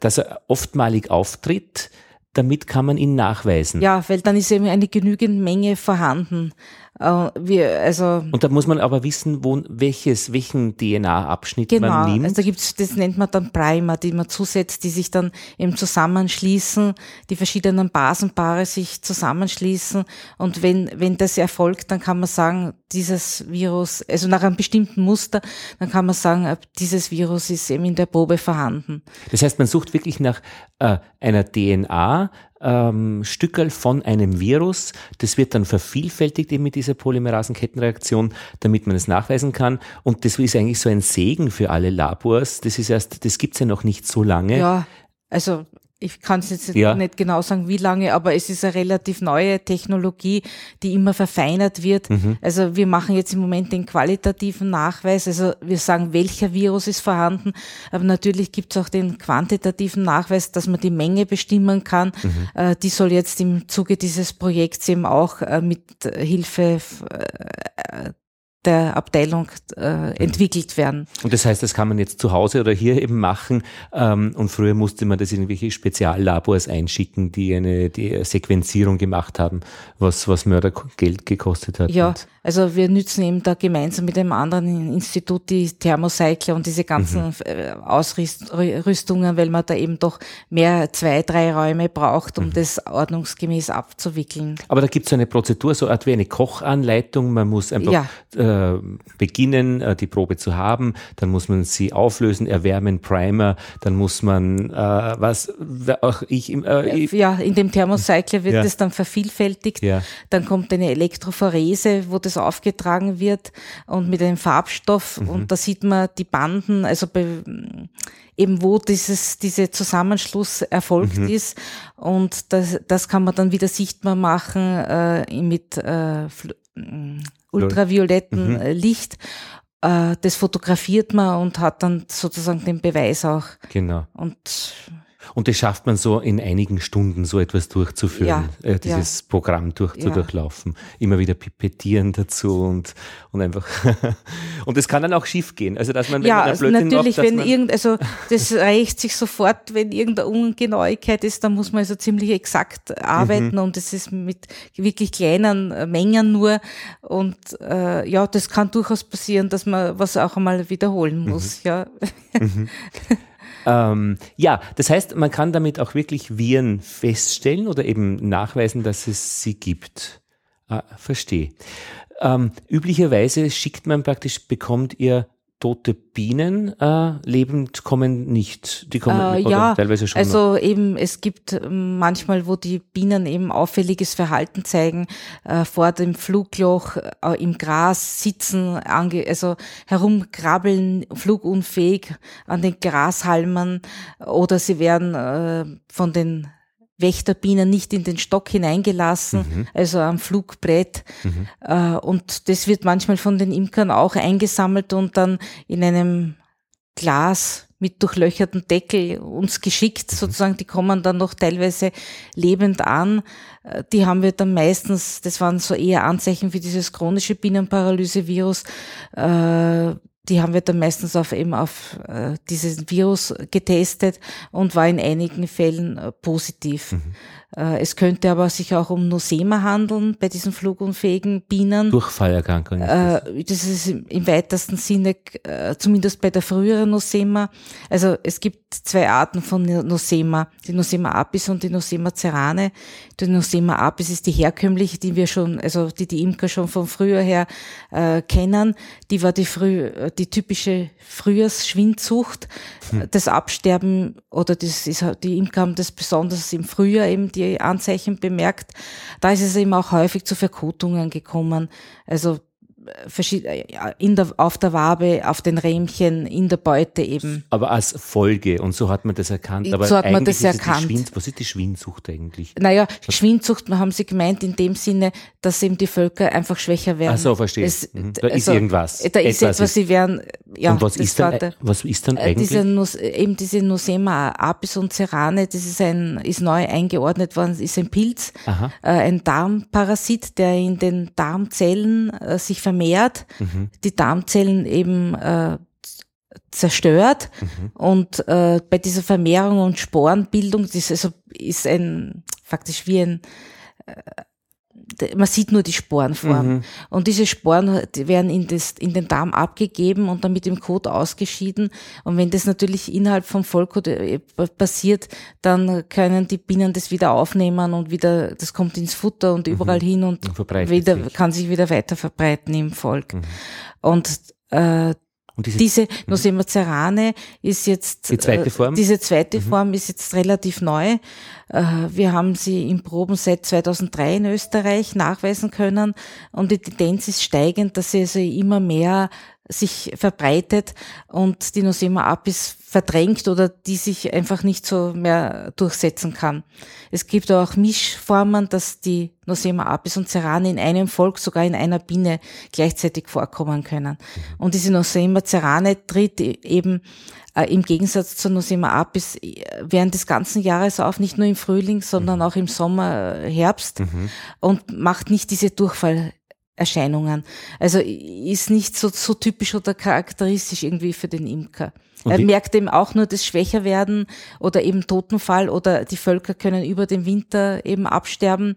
dass er oftmalig auftritt, damit kann man ihn nachweisen. Ja, weil dann ist eben eine genügend Menge vorhanden. Äh, wir, also und da muss man aber wissen, wo, welches, welchen DNA-Abschnitt genau, man nimmt. Also da gibt's, das nennt man dann Primer, die man zusetzt, die sich dann eben zusammenschließen, die verschiedenen Basenpaare sich zusammenschließen. Und wenn, wenn das erfolgt, dann kann man sagen, dieses Virus, also nach einem bestimmten Muster, dann kann man sagen, dieses Virus ist eben in der Probe vorhanden. Das heißt, man sucht wirklich nach äh, einer DNA, ähm, Stückel von einem Virus. Das wird dann vervielfältigt eben mit dieser Polymerasenkettenreaktion, damit man es nachweisen kann. Und das ist eigentlich so ein Segen für alle Labors. Das ist erst, das gibt's ja noch nicht so lange. Ja, also ich kann es jetzt ja. nicht genau sagen, wie lange, aber es ist eine relativ neue Technologie, die immer verfeinert wird. Mhm. Also wir machen jetzt im Moment den qualitativen Nachweis, also wir sagen, welcher Virus ist vorhanden, aber natürlich gibt es auch den quantitativen Nachweis, dass man die Menge bestimmen kann. Mhm. Äh, die soll jetzt im Zuge dieses Projekts eben auch äh, mit Hilfe äh, der Abteilung äh, entwickelt werden. Und das heißt, das kann man jetzt zu Hause oder hier eben machen. Ähm, und früher musste man das in irgendwelche Speziallabors einschicken, die eine die Sequenzierung gemacht haben, was, was Mörder Geld gekostet hat. Ja, also wir nützen eben da gemeinsam mit einem anderen Institut die Thermocycler und diese ganzen mhm. Äh, Ausrüstungen, weil man da eben doch mehr zwei, drei Räume braucht, um mhm. das ordnungsgemäß abzuwickeln. Aber da gibt es eine Prozedur, so eine wie eine Kochanleitung. Man muss einfach ja. äh, äh, beginnen, äh, die Probe zu haben, dann muss man sie auflösen, erwärmen, Primer, dann muss man, äh, was auch ich, äh, ja, in dem Thermocycler wird ja. das dann vervielfältigt, ja. dann kommt eine Elektrophorese, wo das aufgetragen wird und mit einem Farbstoff mhm. und da sieht man die Banden, also bei, eben wo dieses, diese Zusammenschluss erfolgt mhm. ist. Und das, das kann man dann wieder sichtbar machen äh, mit äh, ultravioletten mhm. Äh, Licht. Äh, das fotografiert man und hat dann sozusagen den Beweis auch. Genau. Und und das schafft man so in einigen Stunden, so etwas durchzuführen, ja, äh, dieses ja. Programm durch, zu ja. durchlaufen. Immer wieder pipettieren dazu und, und einfach. und es kann dann auch schief gehen. Also, dass man, wenn ja, man also natürlich, macht, wenn irgend, also, das reicht sich sofort, wenn irgendeine Ungenauigkeit ist, dann muss man also ziemlich exakt arbeiten mhm. und es ist mit wirklich kleinen äh, Mengen nur. Und, äh, ja, das kann durchaus passieren, dass man was auch einmal wiederholen muss, mhm. ja. Mhm. Ähm, ja, das heißt, man kann damit auch wirklich Viren feststellen oder eben nachweisen, dass es sie gibt. Ah, verstehe. Ähm, üblicherweise schickt man praktisch, bekommt ihr tote Bienen äh, lebend kommen nicht. Die kommen äh, ja, teilweise schon. Also noch. eben, es gibt ähm, manchmal, wo die Bienen eben auffälliges Verhalten zeigen, äh, vor dem Flugloch äh, im Gras sitzen, ange also herumkrabbeln, flugunfähig an den Grashalmen oder sie werden äh, von den Wächterbienen nicht in den Stock hineingelassen, mhm. also am Flugbrett. Mhm. Äh, und das wird manchmal von den Imkern auch eingesammelt und dann in einem Glas mit durchlöcherten Deckel uns geschickt, mhm. sozusagen, die kommen dann noch teilweise lebend an. Äh, die haben wir dann meistens, das waren so eher Anzeichen für dieses chronische Bienenparalysevirus, äh, die haben wir dann meistens auf eben auf äh, dieses Virus getestet und war in einigen Fällen äh, positiv. Mhm. Äh, es könnte aber sich auch um Nosema handeln bei diesen flugunfähigen Bienen. Durchfallerkrankung. Äh, das ist im weitesten Sinne, äh, zumindest bei der früheren Nosema. Also es gibt zwei Arten von Nosema, die Nosema apis und die Nosema cerane. Die Nosema apis ist die herkömmliche, die wir schon, also die die Imker schon von früher her äh, kennen. Die war die früh, die typische Frühjahrsschwindsucht. Hm. Das Absterben oder das ist, die Imker haben das besonders im Frühjahr eben die Anzeichen bemerkt. Da ist es eben auch häufig zu Verkotungen gekommen. Also in der, auf der Wabe, auf den Rähmchen, in der Beute eben. Aber als Folge und so hat man das erkannt. Aber so hat man das erkannt. Schwind, was ist die Schwindsucht eigentlich? Naja, Schwindsucht haben sie gemeint in dem Sinne, dass eben die Völker einfach schwächer werden. Ach so, verstehe. Es, mhm. Da also, ist irgendwas. Da ist etwas, etwas sie werden, ja. Und was ist dann, was ist dann äh, eigentlich? Diese Nus, eben diese Nosema apis und cerane, das ist ein, ist neu eingeordnet worden, ist ein Pilz, äh, ein Darmparasit, der in den Darmzellen äh, sich vermehrt vermehrt, mhm. die Darmzellen eben äh, zerstört mhm. und äh, bei dieser Vermehrung und Sporenbildung, das ist, also, ist ein faktisch wie ein äh, man sieht nur die Sporenform. Mhm. Und diese Sporen die werden in, das, in den Darm abgegeben und dann mit dem Kot ausgeschieden. Und wenn das natürlich innerhalb vom Vollkot äh, passiert, dann können die Bienen das wieder aufnehmen und wieder, das kommt ins Futter und mhm. überall hin und, und wieder, sich. kann sich wieder weiter verbreiten im Volk. Mhm. Und äh, und diese, diese Nosema cerane ist jetzt, die zweite Form? Äh, diese zweite mhm. Form ist jetzt relativ neu. Äh, wir haben sie in Proben seit 2003 in Österreich nachweisen können und die Tendenz ist steigend, dass sie also immer mehr sich verbreitet und die Nosema apis verdrängt oder die sich einfach nicht so mehr durchsetzen kann. Es gibt auch Mischformen, dass die Nosema apis und Cerane in einem Volk, sogar in einer Biene gleichzeitig vorkommen können. Und diese Nosema Cerane tritt eben äh, im Gegensatz zur Nosema apis während des ganzen Jahres auf, nicht nur im Frühling, sondern auch im Sommer, Herbst mhm. und macht nicht diese Durchfall Erscheinungen. Also ist nicht so, so typisch oder charakteristisch irgendwie für den Imker. er merkt eben auch nur das Schwächerwerden oder eben Totenfall oder die Völker können über den Winter eben absterben,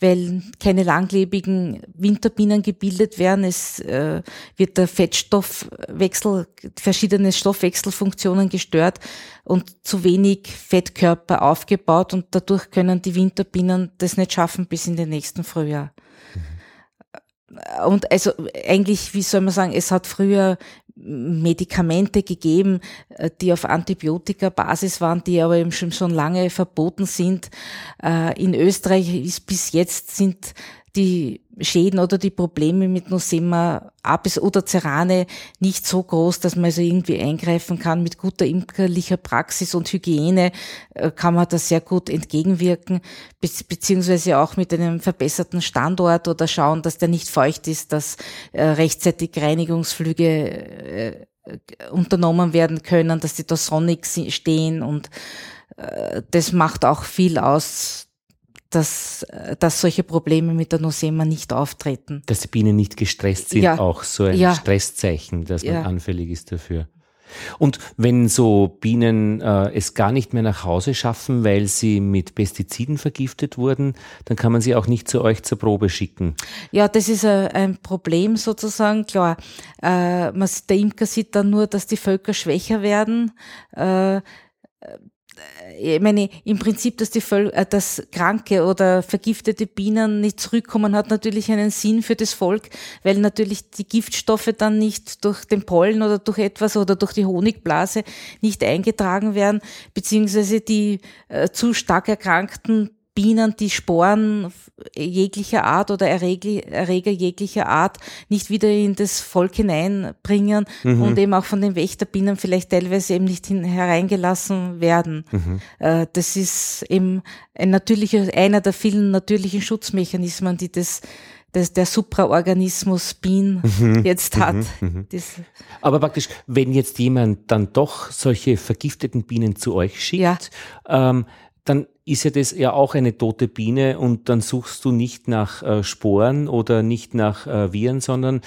weil keine langlebigen Winterbienen gebildet werden. Es äh, wird der Fettstoffwechsel, verschiedene Stoffwechselfunktionen gestört und zu wenig Fettkörper aufgebaut und dadurch können die Winterbienen das nicht schaffen bis in den nächsten Frühjahr und also eigentlich, wie soll man sagen, es hat früher Medikamente gegeben, äh, die auf Antibiotika-Basis waren, die aber eben schon, lange verboten sind. Äh, in Österreich ist bis jetzt sind die Schäden oder die Probleme mit Nosema Apis oder Cerane nicht so groß, dass man also irgendwie eingreifen kann. Mit guter imkerlicher Praxis und Hygiene äh, kann man da sehr gut entgegenwirken, beziehungsweise auch mit einem verbesserten Standort oder schauen, dass der nicht feucht ist, dass äh, rechtzeitig Reinigungsflüge äh, unternommen werden können, dass die da sonnig stehen und das macht auch viel aus, dass, dass solche Probleme mit der Nosema nicht auftreten. Dass die Bienen nicht gestresst sind, ja. auch so ein ja. Stresszeichen, dass man ja. anfällig ist dafür. Und wenn so Bienen äh, es gar nicht mehr nach Hause schaffen, weil sie mit Pestiziden vergiftet wurden, dann kann man sie auch nicht zu euch zur Probe schicken. Ja, das ist ein, ein Problem sozusagen. Klar, äh, man, der Imker sieht dann nur, dass die Völker schwächer werden. Äh, ich meine, im Prinzip, dass die Völ äh, dass kranke oder vergiftete Bienen nicht zurückkommen, hat natürlich einen Sinn für das Volk, weil natürlich die Giftstoffe dann nicht durch den Pollen oder durch etwas oder durch die Honigblase nicht eingetragen werden, beziehungsweise die äh, zu stark erkrankten Bienen die Sporen jeglicher Art oder Erreger, jeglicher Art nicht wieder in das Volk hineinbringen mhm. und eben auch von den Wächterbienen vielleicht teilweise eben nicht hin, hereingelassen werden. Mhm. Äh, das ist eben ein natürlicher, einer der vielen natürlichen Schutzmechanismen, die das das der Supraorganismus Bienen mhm, jetzt hat. Mhm, mhm. Aber praktisch, wenn jetzt jemand dann doch solche vergifteten Bienen zu euch schickt, ja. ähm, dann ist ja das ja auch eine tote Biene und dann suchst du nicht nach äh, Sporen oder nicht nach äh, Viren, sondern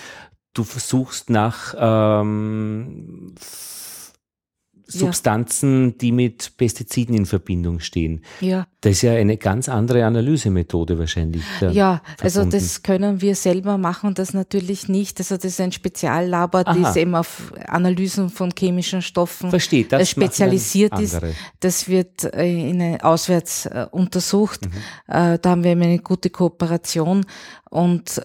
du versuchst nach ähm, Substanzen, ja. die mit Pestiziden in Verbindung stehen. Ja. Das ist ja eine ganz andere Analysemethode wahrscheinlich. Ja, also das können wir selber machen, das natürlich nicht. Also das ist ein Speziallabor, das eben auf Analysen von chemischen Stoffen Versteht, das spezialisiert ist. Das wird äh, in auswärts äh, untersucht. Mhm. Äh, da haben wir eine gute Kooperation und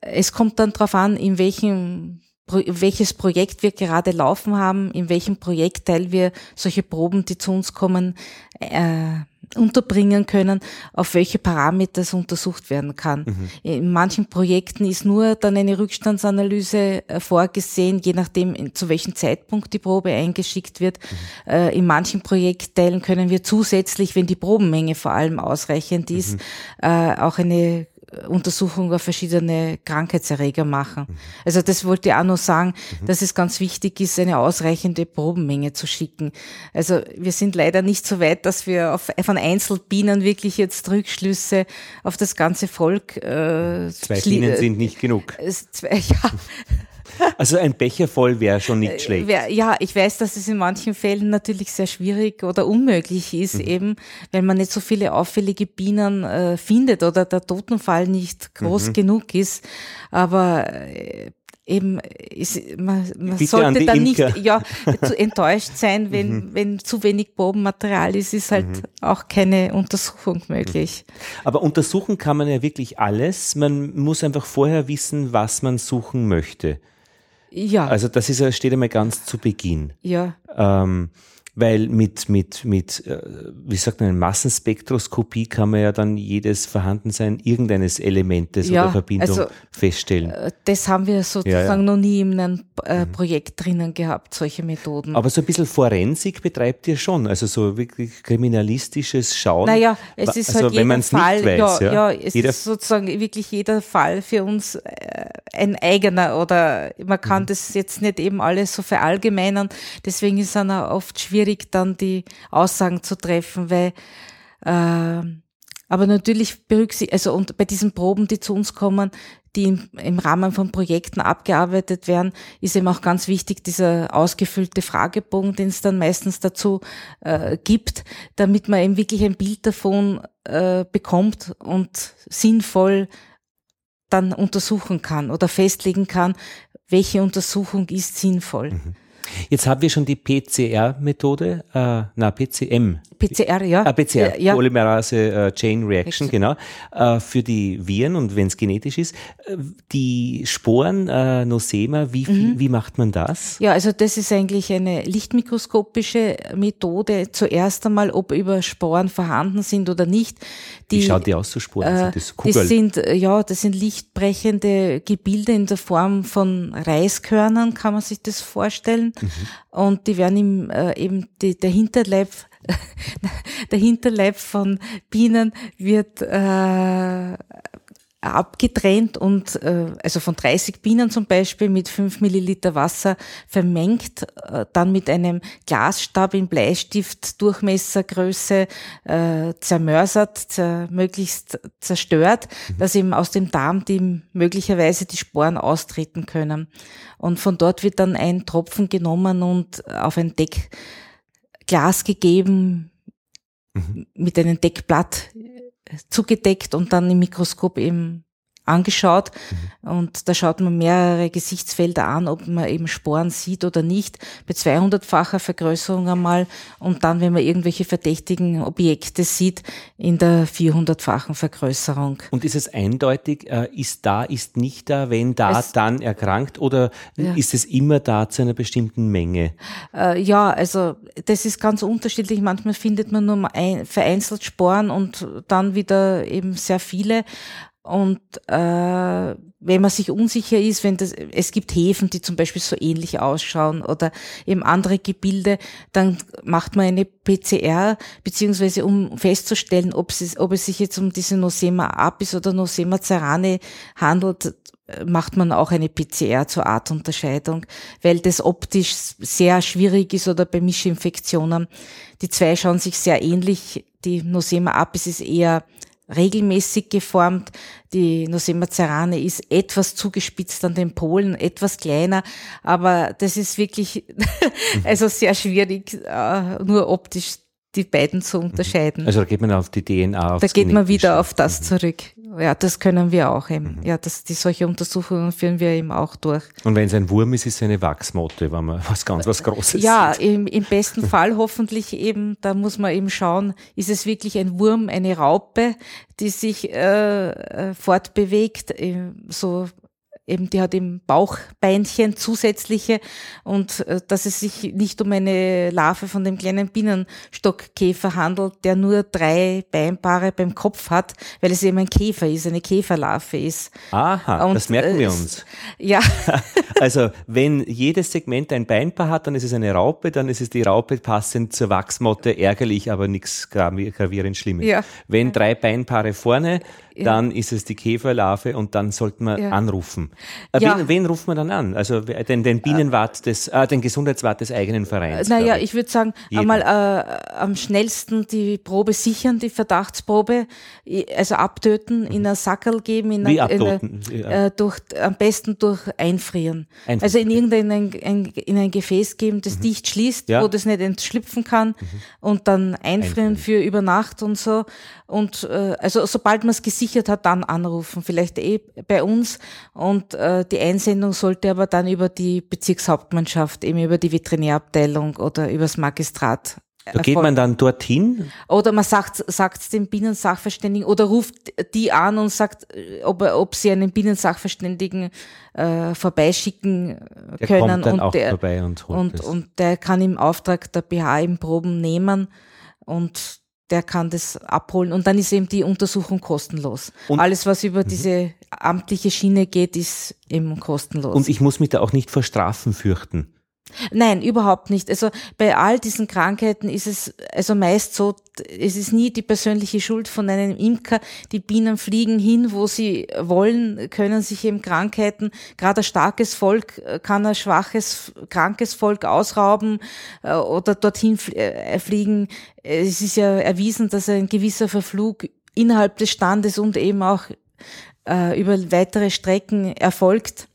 es kommt dann darauf an, in welchem welches Projekt wir gerade laufen haben, in welchem Projektteil wir solche Proben, die zu uns kommen, äh, unterbringen können, auf welche Parameter es untersucht werden kann. Mhm. In manchen Projekten ist nur dann eine Rückstandsanalyse äh, vorgesehen, je nachdem, zu welchem Zeitpunkt die Probe eingeschickt wird. Mhm. Äh, in manchen Projektteilen können wir zusätzlich, wenn die Probenmenge vor allem ausreichend ist, mhm. äh, auch eine Untersuchung auf verschiedene Krankheitserreger machen. Mhm. Also das wollte ich auch noch sagen, mhm. dass es ganz wichtig ist, eine ausreichende Probenmenge zu schicken. Also wir sind leider nicht so weit, dass wir auf, von Einzelbienen wirklich jetzt Rückschlüsse auf das ganze Volk. Äh, Zwei Bienen sind nicht genug. Zwei, ja. Also ein Becher voll wäre schon nicht äh, schlecht. Ja, ich weiß, dass es in manchen Fällen natürlich sehr schwierig oder unmöglich ist, mhm. eben, weil man nicht so viele auffällige Bienen äh, findet oder der Totenfall nicht groß mhm. genug ist. Aber äh, eben ist, man, man sollte dann nicht ja, zu enttäuscht sein, wenn, mhm. wenn zu wenig Probenmaterial ist, ist halt mhm. auch keine Untersuchung möglich. Aber untersuchen kann man ja wirklich alles. Man muss einfach vorher wissen, was man suchen möchte. Ja. Also das ist, steht einmal ganz zu Beginn. Ja. Ähm, weil mit, mit, mit, äh, wie sagt man, Massenspektroskopie kann man ja dann jedes Vorhandensein irgendeines Elementes ja, oder Verbindung also, feststellen. Äh, das haben wir sozusagen ja, ja. noch nie in einem äh, mhm. Projekt drinnen gehabt, solche Methoden. Aber so ein bisschen Forensik betreibt ihr schon, also so wirklich kriminalistisches Schauen. Naja, es ist also, halt jeder wenn Fall, nicht weiß, ja, es jeder ist sozusagen wirklich jeder Fall für uns äh, ein eigener oder man kann mhm. das jetzt nicht eben alles so verallgemeinern, deswegen ist es dann auch oft schwierig, schwierig, dann die Aussagen zu treffen, weil äh, aber natürlich berücksichtigt, also und bei diesen Proben, die zu uns kommen, die im, im, Rahmen von Projekten abgearbeitet werden, ist eben auch ganz wichtig dieser ausgefüllte Fragebogen, den es dann meistens dazu äh, gibt, damit man eben wirklich ein Bild davon äh, bekommt und sinnvoll dann untersuchen kann oder festlegen kann, welche Untersuchung ist sinnvoll. Mhm. Jetzt haben wir schon die PCR-Methode, äh, na PCM. PCR, ja. Ah, PCR, ja. Polymerase äh, Chain Reaction, genau, äh, für die Viren und wenn es genetisch ist. Äh, die Sporen, äh, Nosema, wie, mhm. wie macht man das? Ja, also das ist eigentlich eine lichtmikroskopische Methode. Zuerst einmal, ob über Sporen vorhanden sind oder nicht. Die, wie schaut die aus, so Sporen? Äh, das, das sind, ja, das sind lichtbrechende Gebilde in der Form von Reiskörnern, kann man sich das vorstellen. Mhm. Und die werden im, äh, eben die, der Hinterleib der Hinterleib von Bienen wird äh, abgetrennt und äh, also von 30 Bienen zum Beispiel mit 5 Milliliter Wasser vermengt, äh, dann mit einem Glasstab in Bleistift Durchmessergröße äh, zermörsert, zer, möglichst zerstört, mhm. dass eben aus dem Darm die möglicherweise die Sporen austreten können. Und von dort wird dann ein Tropfen genommen und auf ein Deckglas gegeben, mhm. mit einem Deckblatt zugedeckt und dann im Mikroskop eben angeschaut mhm. und da schaut man mehrere Gesichtsfelder an, ob man eben Sporen sieht oder nicht, bei 200-facher Vergrößerung einmal und dann, wenn man irgendwelche verdächtigen Objekte sieht, in der 400-fachen Vergrößerung. Und ist es eindeutig, äh, ist da, ist nicht da, wenn da, es, dann erkrankt oder ja. ist es immer da zu einer bestimmten Menge? Äh, ja, also das ist ganz unterschiedlich. Manchmal findet man nur vereinzelt Sporen und dann wieder eben sehr viele. Und äh, wenn man sich unsicher ist, wenn das, es gibt Häfen, die zum Beispiel so ähnlich ausschauen oder eben andere Gebilde, dann macht man eine PCR, beziehungsweise um festzustellen, ob es, ob es sich jetzt um diese Nosema apis oder Nosema cerane handelt, macht man auch eine PCR zur Artunterscheidung, weil das optisch sehr schwierig ist oder bei Mischinfektionen. Die zwei schauen sich sehr ähnlich. Die Nosema apis ist eher regelmäßig geformt. Die Nosema cerane ist etwas zugespitzt an den Polen, etwas kleiner, aber das ist wirklich also sehr schwierig, äh, nur optisch die beiden zu unterscheiden. Also da geht man auf die DNA. Auf Da geht man wieder auf das mhm. zurück. Ja, das können wir auch eben. Mhm. Ja, das, die solche Untersuchungen führen wir eben auch durch. Und wenn es ein Wurm ist, ist es eine Wachsmotte, wenn man was ganz was Großes Ja, im, im besten Fall hoffentlich eben, da muss man eben schauen, ist es wirklich ein Wurm, eine Raupe, die sich äh, äh fortbewegt, äh, so eben die hat im Bauchbeinchen zusätzliche und äh, dass es sich nicht um eine Larve von dem kleinen Bienenstockkäfer handelt, der nur drei Beinpaare beim Kopf hat, weil es eben ein Käfer ist, eine Käferlarve ist. Aha, und, das merken wir uns. Ja. also wenn jedes Segment ein Beinpaar hat, dann ist es eine Raupe, dann ist es die Raupe passend zur Wachsmotte, ärgerlich, aber nichts gravierend Schlimmes. Ja. Wenn drei Beinpaare vorne, ja. dann ist es die Käferlarve und dann sollte man ja. anrufen. Äh, ja. wen, wen, ruft man dann an? Also den, den Bienenwart des, äh, den Gesundheitswart des eigenen Vereins. Naja, ich, ich würde sagen, Jeden. einmal äh, am schnellsten die Probe sichern, die Verdachtsprobe, also abtöten, mhm. in ein Sackerl geben, in Wie abtöten? In eine, äh, durch, am besten durch Einfrieren. Einfrieren. Also in irgendein ein, ein, in ein Gefäß geben, das mhm. dicht schließt, ja. wo das nicht entschlüpfen kann mhm. und dann einfrieren, einfrieren, für über Nacht und so. Und äh, also sobald man es gesichert hat, dann anrufen, vielleicht eh bei uns. Und äh, die Einsendung sollte aber dann über die Bezirkshauptmannschaft, eben über die Veterinärabteilung oder übers Magistrat da geht man dann dorthin? Oder man sagt sagt dem Bienensachverständigen oder ruft die an und sagt, ob, ob sie einen Bienensachverständigen äh, vorbeischicken der können. Kommt dann und, auch der, vorbei und, holt und, und der kann im Auftrag der BH im Proben nehmen und der kann das abholen und dann ist eben die Untersuchung kostenlos. Und Alles, was über mhm. diese amtliche Schiene geht, ist eben kostenlos. Und ich muss mich da auch nicht vor Strafen fürchten. Nein, überhaupt nicht. Also bei all diesen Krankheiten ist es also meist so, es ist nie die persönliche Schuld von einem Imker. Die Bienen fliegen hin, wo sie wollen, können sich eben Krankheiten, gerade ein starkes Volk kann ein schwaches, krankes Volk ausrauben äh, oder dorthin äh, fliegen. Es ist ja erwiesen, dass ein gewisser Verflug innerhalb des Standes und eben auch äh, über weitere Strecken erfolgt.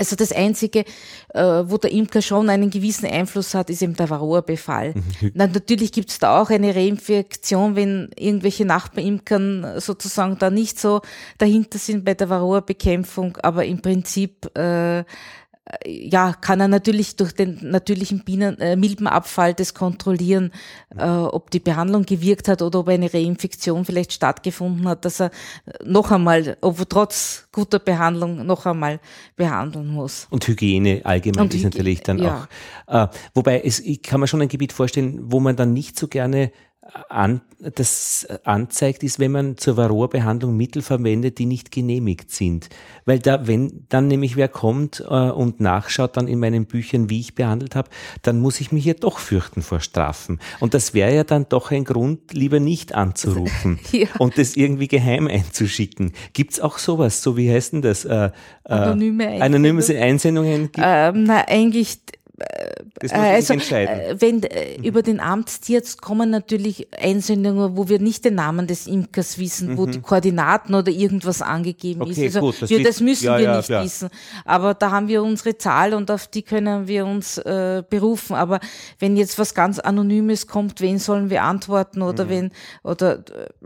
Also das Einzige, äh, wo der Imker schon einen gewissen Einfluss hat, ist eben der Varroa-Befall. Mhm. Na, natürlich gibt es da auch eine Reinfektion, wenn irgendwelche Nachbarimkern sozusagen da nicht so dahinter sind bei der Varroa-Bekämpfung, aber im Prinzip äh, ja, kann er natürlich durch den natürlichen Bienen, äh, Milbenabfall das kontrollieren, äh, ob die Behandlung gewirkt hat oder ob eine Reinfektion vielleicht stattgefunden hat, dass er noch einmal, ob trotz guter Behandlung noch einmal behandeln muss. Und Hygiene allgemein Und ist natürlich dann ja. auch. Äh, wobei es, ich kann mir schon ein Gebiet vorstellen, wo man dann nicht so gerne an, das anzeigt, ist, wenn man zur Varroa-Behandlung Mittel verwendet, die nicht genehmigt sind. Weil da, wenn dann nämlich wer kommt äh, und nachschaut dann in meinen Büchern, wie ich behandelt habe, dann muss ich mich ja doch fürchten vor Strafen. Und das wäre ja dann doch ein Grund, lieber nicht anzurufen ja. und das irgendwie geheim einzuschicken. Gibt's auch sowas? So wie heißt denn das? Äh, äh Anonyme Einsendungen? Anonyme Einsendungen? Ähm, na, eigentlich das muss also, entscheiden. Äh, wenn äh, mhm. über den Amtstierarzt kommen natürlich Einsendungen, wo wir nicht den Namen des Imkers wissen, mhm. wo die Koordinaten oder irgendwas angegeben okay, ist. Also gut, das, wir, das müssen ja, wir ja, nicht klar. wissen. Aber da haben wir unsere Zahl und auf die können wir uns äh, berufen. Aber wenn jetzt was ganz Anonymes kommt, wen sollen wir antworten oder mhm. wenn oder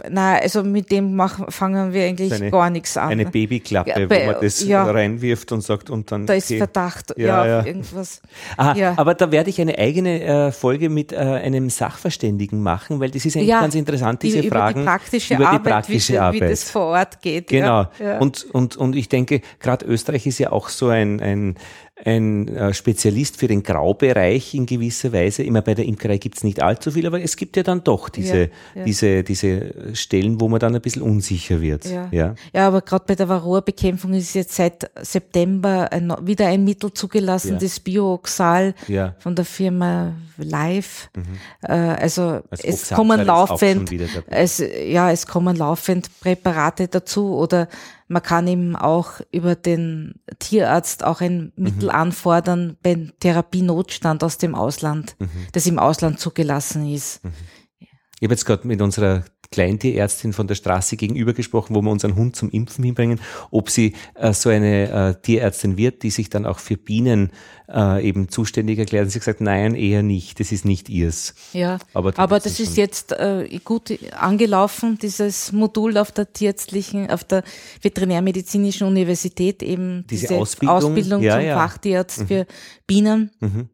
na also mit dem machen, fangen wir eigentlich eine, gar nichts an. Eine Babyklappe, ja, bei, wo man das reinwirft und sagt und dann. Da ist okay. Verdacht, ja, ja, irgendwas. Aha, ja. aber da werde ich eine eigene äh, Folge mit äh, einem Sachverständigen machen, weil das ist eigentlich ja, ganz interessant, diese über Fragen die praktische über die Arbeit, praktische wie, Arbeit. Wie das vor Ort geht. Genau. Ja. Und, und, und ich denke, gerade Österreich ist ja auch so ein, ein ein äh, Spezialist für den Graubereich in gewisser Weise. Immer bei der Imkerei gibt es nicht allzu viel, aber es gibt ja dann doch diese, ja, ja. diese, diese Stellen, wo man dann ein bisschen unsicher wird. Ja, ja. ja aber gerade bei der Varroa-Bekämpfung ist jetzt seit September ein, wieder ein Mittel zugelassen, das Bioxal von der Firma Live. Mhm. Äh, also, also es kommen laufend, es, ja, es kommen laufend Präparate dazu oder man kann eben auch über den Tierarzt auch ein Mittel mhm. anfordern beim Therapienotstand aus dem Ausland, mhm. das im Ausland zugelassen ist. Mhm. Ich habe jetzt gerade mit unserer Kleintierärztin von der Straße gegenüber gesprochen, wo wir unseren Hund zum Impfen hinbringen, ob sie äh, so eine äh, Tierärztin wird, die sich dann auch für Bienen äh, eben zuständig erklärt. Und sie hat gesagt, nein, eher nicht, das ist nicht ihrs. Ja, aber, aber das ist jetzt äh, gut angelaufen, dieses Modul auf der tierärztlichen, auf der Veterinärmedizinischen Universität eben diese, diese Ausbildung, Ausbildung ja, zum ja. Fachtierarzt mhm. für Bienen, mhm.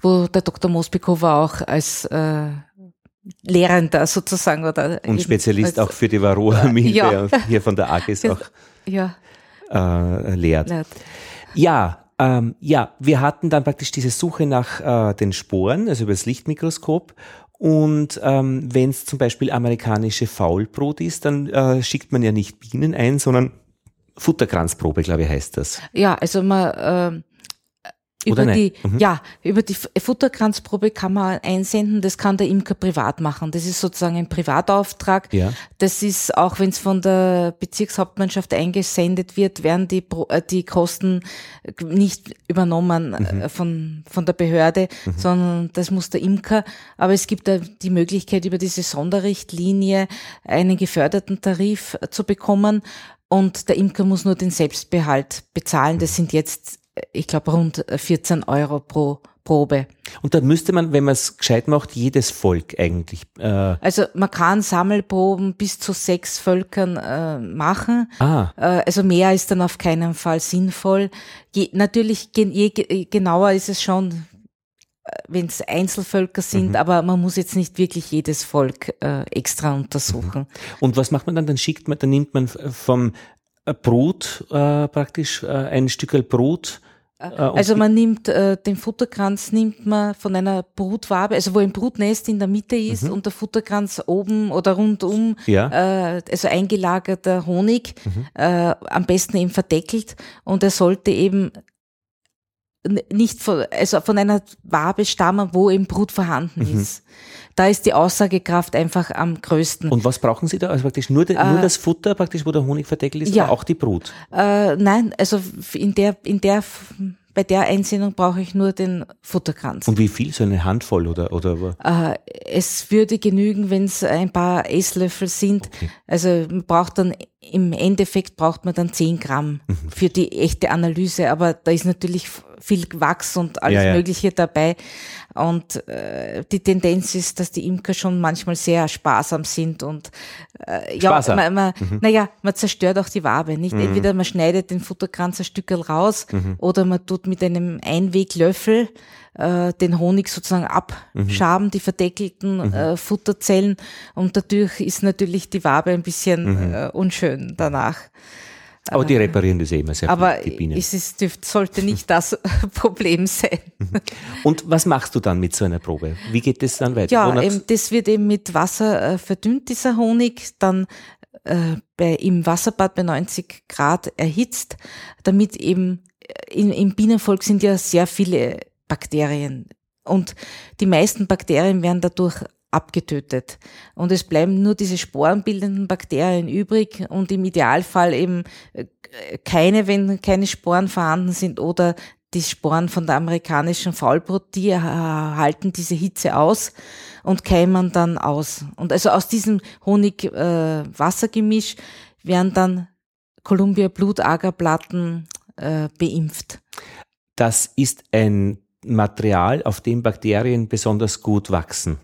wo der Dr. Mospikowa auch als äh, Lehrender sozusagen oder und Spezialist auch für die Varroa-Milbe ja. hier von der AGES auch ja. äh, lehrt. lehrt. Ja, ähm, ja, wir hatten dann praktisch diese Suche nach äh, den Sporen, also über das Lichtmikroskop. Und ähm, wenn es zum Beispiel amerikanische Faulbrot ist, dann äh, schickt man ja nicht Bienen ein, sondern Futterkranzprobe, glaube ich, heißt das. Ja, also man äh, über die, mhm. ja, über die Futterkranzprobe kann man einsenden, das kann der Imker privat machen. Das ist sozusagen ein Privatauftrag. Ja. Das ist, auch wenn es von der Bezirkshauptmannschaft eingesendet wird, werden die, äh, die Kosten nicht übernommen mhm. Äh, von, von der Behörde, mhm. sondern das muss der Imker. Aber es gibt die Möglichkeit, über diese Sonderrichtlinie einen geförderten Tarif zu bekommen. Und der Imker muss nur den Selbstbehalt bezahlen. Das sind jetzt ich glaube, rund 14 Euro pro Probe. Und dann müsste man, wenn man es gescheit macht, jedes Volk eigentlich. Äh also man kann Sammelproben bis zu sechs Völkern äh, machen. Ah. Äh, also mehr ist dann auf keinen Fall sinnvoll. Je, natürlich, je, je genauer ist es schon, äh, wenn es Einzelvölker sind, mhm. aber man muss jetzt nicht wirklich jedes Volk äh, extra untersuchen. Mhm. Und was macht man dann? Dann schickt man, dann nimmt man vom Brot äh, praktisch, äh, ein Stückel Brot. Äh, also man nimmt äh, den Futterkranz nimmt man von einer Brutwabe, also wo ein Brutnest in der Mitte ist mhm. und der Futterkranz oben oder rundum, ja. äh, also eingelagerter Honig, mhm. äh, am besten eben verdeckelt und er sollte eben nicht von, also von einer Wabe stammen, wo eben Brut vorhanden mhm. ist. Da ist die Aussagekraft einfach am größten. Und was brauchen Sie da? Also praktisch nur, de, äh, nur das Futter, praktisch, wo der Honig verdeckelt ist, ja. oder auch die Brut? Äh, nein, also in der, in der bei der Einsendung brauche ich nur den Futterkranz. Und wie viel? So eine Handvoll oder? oder? Äh, es würde genügen, wenn es ein paar Esslöffel sind. Okay. Also man braucht dann im Endeffekt braucht man dann 10 Gramm mhm. für die echte Analyse, aber da ist natürlich viel Wachs und alles ja, ja. Mögliche dabei. Und äh, die Tendenz ist, dass die Imker schon manchmal sehr sparsam sind und äh, ja, man, man, mhm. naja, man zerstört auch die Wabe. Nicht mhm. entweder man schneidet den Futterkranz ein Stückel raus mhm. oder man tut mit einem Einweglöffel äh, den Honig sozusagen abschaben, die verdeckelten mhm. äh, Futterzellen und dadurch ist natürlich die Wabe ein bisschen mhm. äh, unschön danach. Aber die reparieren das eh immer sehr aber gut, die Bienen. es ist, sollte nicht das Problem sein. Und was machst du dann mit so einer Probe? Wie geht das dann weiter? Ja, eben, das wird eben mit Wasser äh, verdünnt, dieser Honig, dann äh, bei, im Wasserbad bei 90 Grad erhitzt, damit eben äh, in, im Bienenvolk sind ja sehr viele Bakterien. Und die meisten Bakterien werden dadurch abgetötet. Und es bleiben nur diese sporenbildenden Bakterien übrig und im Idealfall eben äh, keine, wenn keine Sporen vorhanden sind oder die Sporen von der amerikanischen Faulbrot, die halten diese Hitze aus und keimen dann aus. Und also aus diesem Honig-Wassergemisch äh, werden dann Columbia Blutagerplatten äh, beimpft. Das ist ein Material, auf dem Bakterien besonders gut wachsen.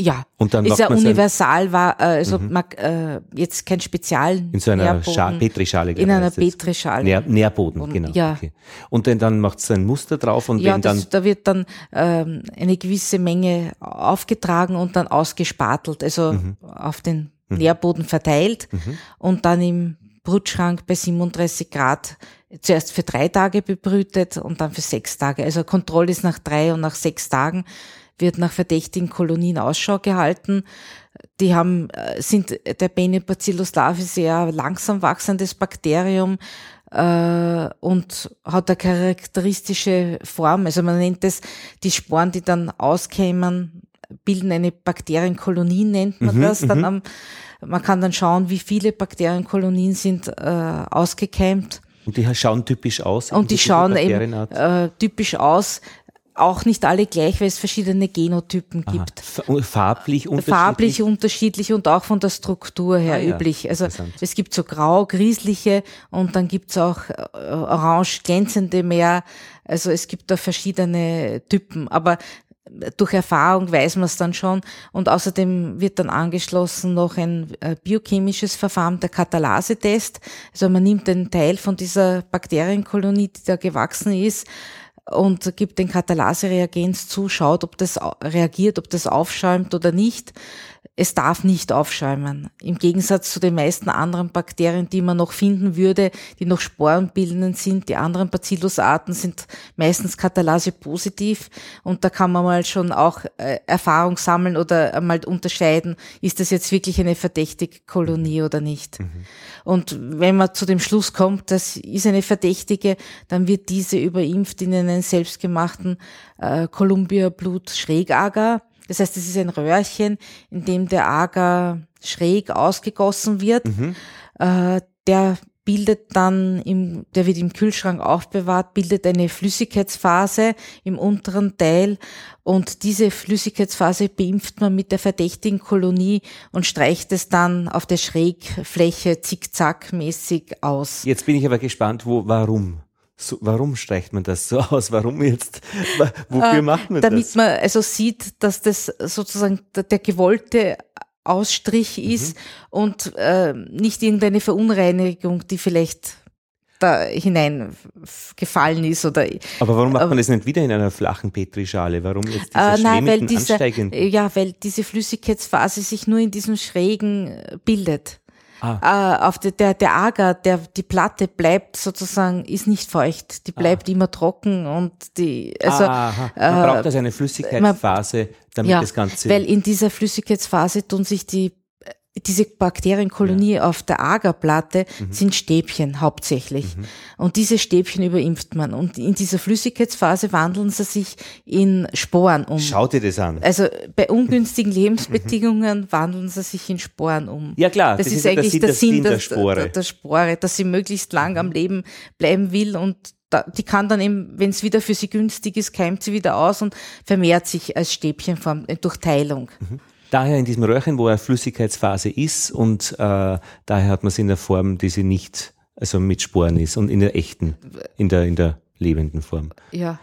Ja, und dann ist ja universal, war äh, also mhm. man, äh, jetzt kein Spezial. In so einer Petrischale. In einer Petrischale. Nähr, Nährboden, und, genau. Ja. Okay. Und dann, dann macht es ein Muster drauf und ja, wenn dann. da wird dann ähm, eine gewisse Menge aufgetragen und dann ausgespatelt, also mhm. auf den mhm. Nährboden verteilt mhm. und dann im Brutschrank bei 37 Grad zuerst für drei Tage bebrütet und dann für sechs Tage. Also Kontrolle ist nach drei und nach sechs Tagen wird nach verdächtigen Kolonien Ausschau gehalten. Die haben, äh, sind der Benebacillus lavi sehr langsam wachsendes Bakterium äh, und hat eine charakteristische Form. Also man nennt es die Sporen, die dann auskämen, bilden eine Bakterienkolonie, nennt man mhm, das. Dann mhm. am, man kann dann schauen, wie viele Bakterienkolonien sind äh, ausgekeimt. Und die schauen typisch aus. Und die schauen eben äh, typisch aus. Auch nicht alle gleich, weil es verschiedene Genotypen Aha. gibt. Farblich unterschiedlich? Farblich unterschiedlich und auch von der Struktur her Ah, ja. üblich. Also Interessant. es gibt so grau, griesliche und dann gibt's auch äh, orange glänzende mehr. Also es gibt da verschiedene Typen. Aber durch Erfahrung weiß man es dann schon. Und außerdem wird dann angeschlossen noch ein äh, biochemisches Verfahren, der Katalyse-Test. Also man nimmt einen Teil von dieser Bakterienkolonie, die da gewachsen ist, und gibt den Katalase-Reagenz zu, schaut, ob das reagiert, ob das aufschäumt oder nicht. Es darf nicht aufschäumen. Im Gegensatz zu den meisten anderen Bakterien, die man noch finden würde, die noch sporenbildend sind. Die anderen Bacillus-Arten sind meistens Katalase positiv und da kann man mal schon auch äh, Erfahrung sammeln oder mal unterscheiden, ist das jetzt wirklich eine verdächtige Kolonie oder nicht. Und wenn man zu dem Schluss kommt, das ist eine Verdächtige, dann wird diese überimpft in einen selbstgemachten äh, Columbia Blut Schrägager. Das heißt, es ist ein Röhrchen, in dem der Agar schräg ausgegossen wird. Äh, der bildet dann im, der wird im Kühlschrank aufbewahrt, bildet eine Flüssigkeitsphase im unteren Teil und diese Flüssigkeitsphase beimpft man mit der verdächtigen Kolonie und streicht es dann auf der Schrägfläche zickzackmäßig aus. Jetzt bin ich aber gespannt, wo, warum? So, warum streicht man das so aus? Warum jetzt? Wofür macht man damit das? man also sieht, dass das sozusagen der, der gewollte Ausstrich Mhm. ist und äh, nicht irgendeine Verunreinigung, die vielleicht da hineingefallen ist oder Aber warum macht man das nicht wieder in einer flachen Petrischale? Warum jetzt dieser äh, nein, weil diese, ja, weil diese Flüssigkeitsphase sich nur in diesem Schrägen äh, bildet. Ah. Äh, auf der, der, der Agar, der, die Platte bleibt sozusagen, ist nicht feucht. Die bleibt immer trocken und die, also, Aha. Man äh, braucht also eine Flüssigkeitsphase, damit ja, das Ganze. weil in dieser Flüssigkeitsphase tun sich die diese Bakterienkolonie auf der Agerplatte Mhm. sind Stäbchen hauptsächlich. Und diese Stäbchen überimpft man. Und in dieser Flüssigkeitsphase wandeln sie sich in Sporen um. Schau dir das an. Also bei ungünstigen Lebensbedingungen wandeln sie sich in Sporen um. Ja, klar, das, das ist ja der eigentlich Sinn- der Sinn der der, Spore. der, Spore, dass sie möglichst lang am Leben bleiben will und da, die kann dann eben, wenn es wieder für sie günstig ist, keimt sie wieder aus und vermehrt sich als Stäbchenform äh, durch Teilung. Daher in diesem Röhrchen, wo eine Flüssigkeitsphase ist und äh, daher hat man es in der Form, die sie nicht, also mit Sporen ist und in der echten, in der, in der lebenden Form. Ja.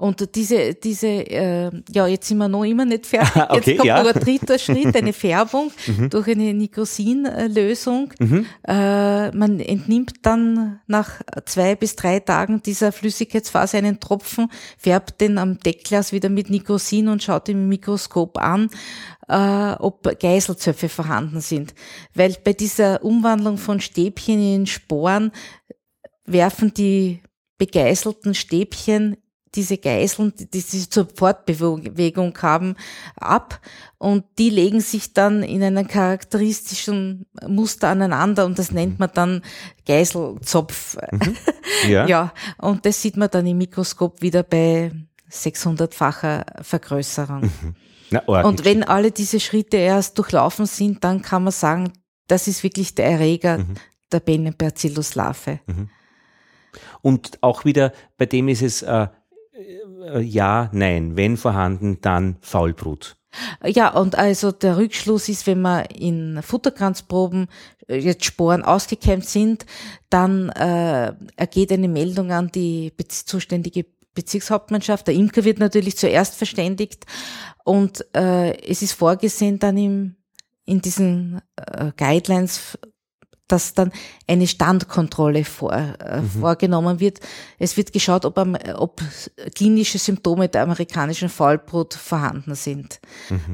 Und diese, diese, äh, ja, jetzt sind wir noch immer nicht fertig. Okay, jetzt kommt ja. Mhm. noch ein dritter Schritt, eine Färbung durch eine Nicosin-Lösung. Äh, man entnimmt dann nach zwei bis drei Tagen dieser Flüssigkeitsphase einen Tropfen, färbt den am Deckglas wieder mit Nicosin und schaut im Mikroskop an, äh, ob Geiselzöpfe vorhanden sind. Weil bei dieser Umwandlung von Stäbchen in Sporen werfen die begeißelten Stäbchen diese Geißeln, die sie zur Fortbewegung haben, ab und die legen sich dann in einem charakteristischen Muster aneinander und das nennt man dann Geißelzopf. Ja. Ja, und das sieht man dann im Mikroskop wieder bei 600-facher Vergrößerung. Na, arg. Und wenn alle diese Schritte erst durchlaufen sind, dann kann man sagen, das ist wirklich der Erreger der Bacillus-Larve. Und auch wieder, bei dem ist es äh, ja, nein, wenn vorhanden, dann Faulbrut. Ja, und also der Rückschluss ist, wenn man in Futterkranzproben äh, jetzt Sporen ausgekämmt sind, dann äh, ergeht eine Meldung an die bez zuständige Bezirkshauptmannschaft. Der Imker wird natürlich zuerst verständigt und äh, es ist vorgesehen dann im, in diesen äh, Guidelines dass dann eine Standkontrolle vor, äh, vorgenommen wird. Es wird geschaut, ob, am, ob klinische Symptome der amerikanischen Faulbrut vorhanden sind.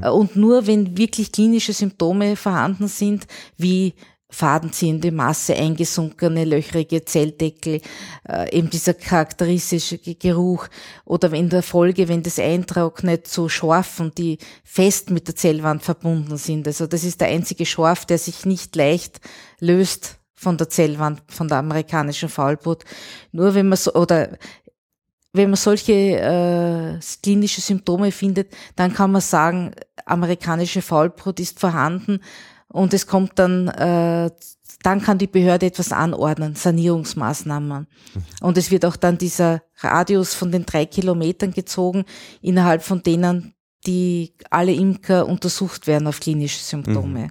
Äh, Und nur wenn wirklich klinische Symptome vorhanden sind, wie fadenziehende Masse, eingesunkene, löchrige Zelldeckel, äh, eben dieser charakteristische Ge- Geruch oder in der Folge, wenn das eintrocknet, so Schorfen, die fest mit der Zellwand verbunden sind. Also das ist der einzige Schorf, der sich nicht leicht löst von der Zellwand, von der amerikanischen Faulbrut. Nur wenn man so, oder wenn man solche äh, klinische Symptome findet, dann kann man sagen, amerikanische Faulbrut ist vorhanden und es kommt dann, äh, dann kann die Behörde etwas anordnen, Sanierungsmaßnahmen. Und es wird auch dann dieser Radius von den drei Kilometern gezogen, innerhalb von denen die alle Imker untersucht werden auf klinische Symptome. Mhm.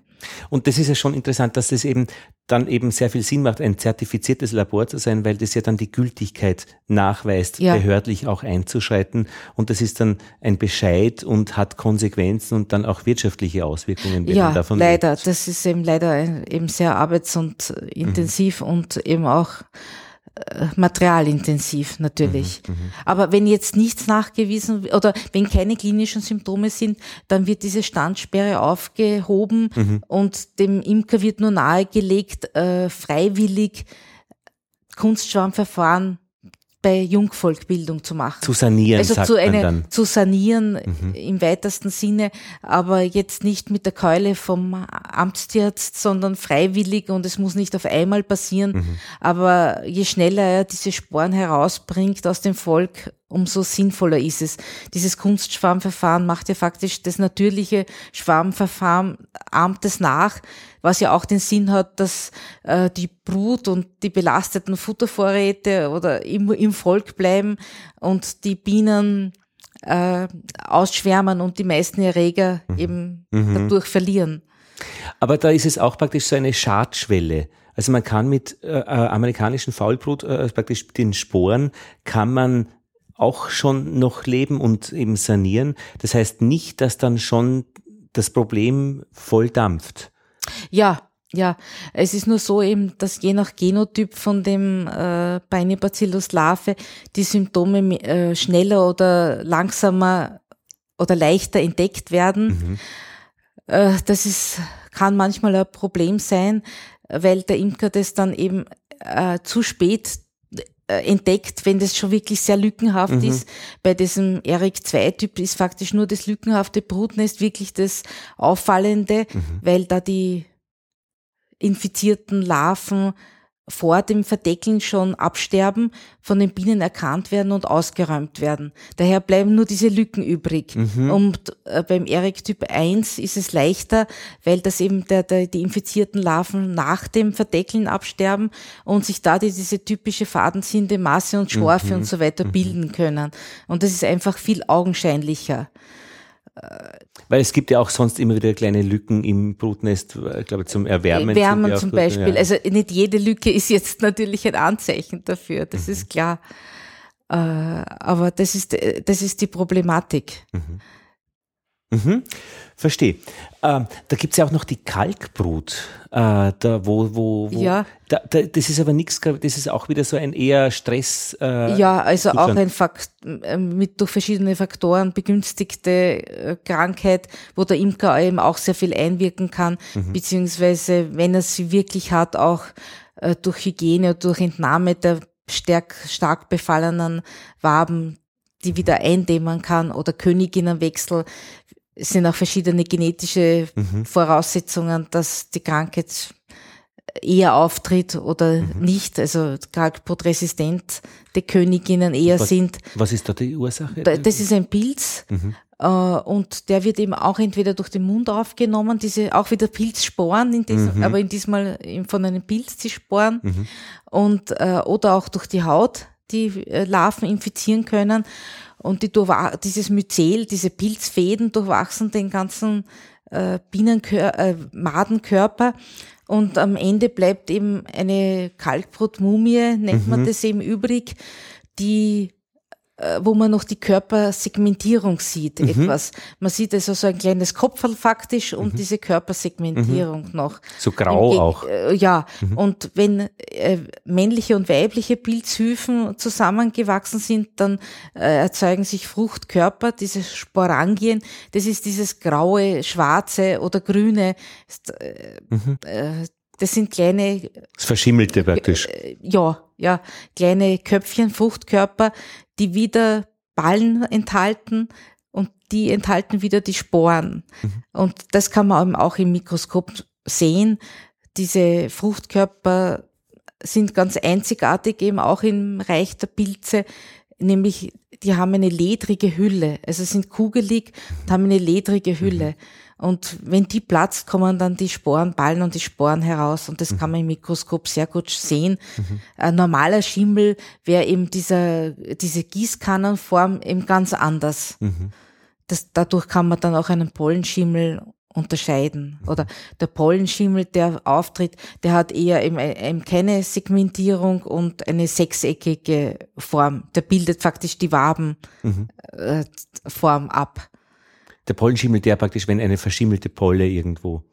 Und das ist ja schon interessant, dass das eben dann eben sehr viel Sinn macht, ein zertifiziertes Labor zu sein, weil das ja dann die Gültigkeit nachweist, ja. behördlich auch einzuschreiten. Und das ist dann ein Bescheid und hat Konsequenzen und dann auch wirtschaftliche Auswirkungen. Ja, davon leider. Lebt. Das ist eben leider eben sehr arbeits- und intensiv mhm. und eben auch materialintensiv natürlich. Mhm, mhm, Aber wenn jetzt nichts nachgewiesen oder wenn keine klinischen Symptome sind, dann wird diese Standsperre aufgehoben mhm. und dem Imker wird nur nahegelegt, äh, freiwillig Kunstschwammverfahren bei Jungvolkbildung zu machen. Zu sanieren, also zu, eine, zu sanieren mhm. im weitesten Sinne, aber jetzt nicht mit der Keule vom Amtstierarzt, sondern freiwillig und es muss nicht auf einmal passieren. Mhm. Aber je schneller er diese Sporen herausbringt aus dem Volk, umso sinnvoller ist es. Dieses Kunstschwarmverfahren macht ja faktisch das natürliche Schwarmverfahren, ahmt es nach, was ja auch den Sinn hat, dass äh, die Brut und die belasteten Futtervorräte oder im, im Volk bleiben und die Bienen äh, ausschwärmen und die meisten Erreger mhm. eben mhm. dadurch verlieren. Aber da ist es auch praktisch so eine Schadschwelle. Also man kann mit äh, äh amerikanischen Faulbrut, äh, praktisch den Sporen, kann man auch schon noch leben und eben sanieren. Das heißt nicht, dass dann schon das Problem voll dampft. Ja, ja, es ist nur so eben, dass je nach Genotyp von dem äh, Beinebacillus Larve die Symptome äh, schneller oder langsamer oder leichter entdeckt werden. Mhm. Äh, das ist, kann manchmal ein Problem sein, weil der Imker das dann eben äh, zu spät entdeckt, wenn das schon wirklich sehr lückenhaft mhm. ist. Bei diesem Erik 2-Typ ist faktisch nur das lückenhafte Brutnest wirklich das Auffallende, mhm. weil da die infizierten Larven vor dem Verdeckeln schon absterben, von den Bienen erkannt werden und ausgeräumt werden. Daher bleiben nur diese Lücken übrig. Mhm. Und äh, beim Erik Typ 1 ist es leichter, weil das eben der, der, die infizierten Larven nach dem Verdeckeln absterben und sich da die, diese typische fadenziehende Masse und Schorfe mhm. und so weiter mhm. bilden können. Und das ist einfach viel augenscheinlicher. Weil es gibt ja auch sonst immer wieder kleine Lücken im Brutnest, ich äh, glaube zum Erwärmen. Wärmen zum Beispiel. Ja. Also nicht jede Lücke ist jetzt natürlich ein Anzeichen dafür, das mhm. ist klar. Äh, aber das ist, das ist die Problematik. Mhm. Mhm. Verstehe. Ähm, da gibt's ja auch noch die Kalkbrut, äh, da wo, wo, wo ja. Da, da, das ist aber nichts, das ist auch wieder so ein eher Stress. Äh, ja, also Zustand. auch ein Fakt, äh, mit durch verschiedene Faktoren begünstigte äh, Krankheit, wo der Imker eben auch sehr viel einwirken kann, mhm. beziehungsweise wenn er sie wirklich hat, auch äh, durch Hygiene oder durch Entnahme der stark, stark befallenen Waben die wieder eindämmen kann oder Königinnenwechsel es sind auch verschiedene genetische mhm. Voraussetzungen, dass die Krankheit eher auftritt oder mhm. nicht, also Kalkbrotresistent die Königinnen eher was, sind. Was ist da die Ursache? Das ist ein Pilz mhm. äh, und der wird eben auch entweder durch den Mund aufgenommen, diese auch wieder Pilzsporen, in diesem, mhm. aber in diesem von einem Pilz die Sporen mhm. und äh, oder auch durch die Haut die äh, Larven infizieren können und die dieses Myzel, diese Pilzfäden durchwachsen den ganzen äh, Bienenkör äh, Madenkörper und am Ende bleibt eben eine Kalkbrotmumie, nennt mhm. man das eben übrig, die wo man noch die Körpersegmentierung sieht, mhm. etwas. Man sieht also so ein kleines Kopfel faktisch und mhm. diese Körpersegmentierung mhm. noch. So grau Ge auch. Äh, ja, mhm. und wenn äh, männliche und weibliche Pilzhyphen zusammengewachsen sind, dann äh, erzeugen sich Fruchtkörper, diese Sporangien. Das ist dieses graue, schwarze oder grüne. Äh, mhm. äh, das sind kleine. Das Verschimmelte praktisch. Ja, ja, kleine Köpfchen, Fruchtkörper, die wieder Ballen enthalten und die enthalten wieder die Sporen. Mhm. Und das kann man auch im Mikroskop sehen. Diese Fruchtkörper sind ganz einzigartig, eben auch im Reich der Pilze. nämlich die haben eine ledrige Hülle, also sind kugelig und haben eine ledrige Hülle. Mhm. Und wenn die platzt, kommen dann die Sporenballen und die Sporen heraus. Und das mhm. kann man im Mikroskop sehr gut sehen. Mhm. Ein normaler Schimmel wäre eben dieser, diese Gießkannenform eben ganz anders. Mhm. Das, dadurch kann man dann auch einen Pollenschimmel unterscheiden. Mhm. Oder der Pollenschimmel, der auftritt, der hat eher eben, eben keine Segmentierung und eine sechseckige Form. Der bildet faktisch die Wabenform mhm. äh, ab der Pollenschimmel, der praktisch, wenn eine verschimmelte Polle irgendwo.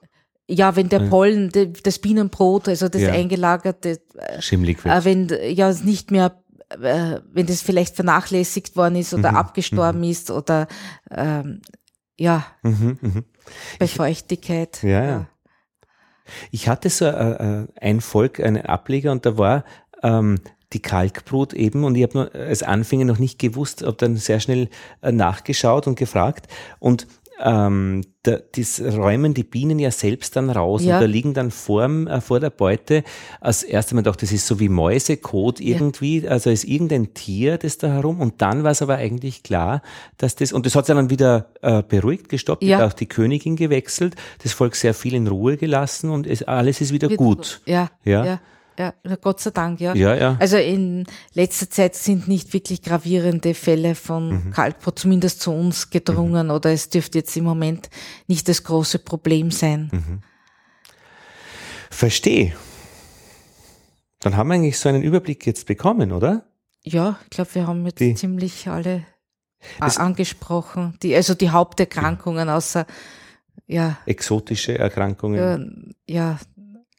Ja, wenn der Pollen, das Bienenbrot, also das ja. eingelagerte, äh, schimmelig wird. Äh, wenn ja nicht mehr, äh, wenn das vielleicht vernachlässigt worden ist oder mhm. abgestorben mhm. ist oder ähm, ja, mhm, mh. bei Feuchtigkeit. Ja, ja. Ich hatte so äh, ein Volk, einen Ableger und da war ähm, die Kalkbrut eben und ich habe als Anfänger noch nicht gewusst, habe dann sehr schnell äh, nachgeschaut und gefragt und ähm, da, das räumen die Bienen ja selbst dann raus ja. und da liegen dann vor, äh, vor der Beute. Als erstes Mal dachte das ist so wie Mäusekot irgendwie, ja. also ist irgendein Tier das da herum und dann war es aber eigentlich klar, dass das, und das hat sich dann wieder äh, beruhigt, gestoppt, ja. auch die Königin gewechselt, das Volk sehr viel in Ruhe gelassen und es, alles ist wieder, wieder gut. Ja, ja. ja. Ja, Gott sei Dank, ja. ja, ja. Also in letzter Zeit sind nicht wirklich gravierende Fälle von mhm. Kalkbrot zumindest zu uns gedrungen mhm. oder es dürfte jetzt im Moment nicht das große Problem sein. Mhm. Verstehe. Dann haben wir eigentlich so einen Überblick jetzt bekommen, oder? Ja, ich glaube, wir haben jetzt die, ziemlich alle angesprochen, die, also die Haupterkrankungen außer ja. Exotische Erkrankungen. Ja, ja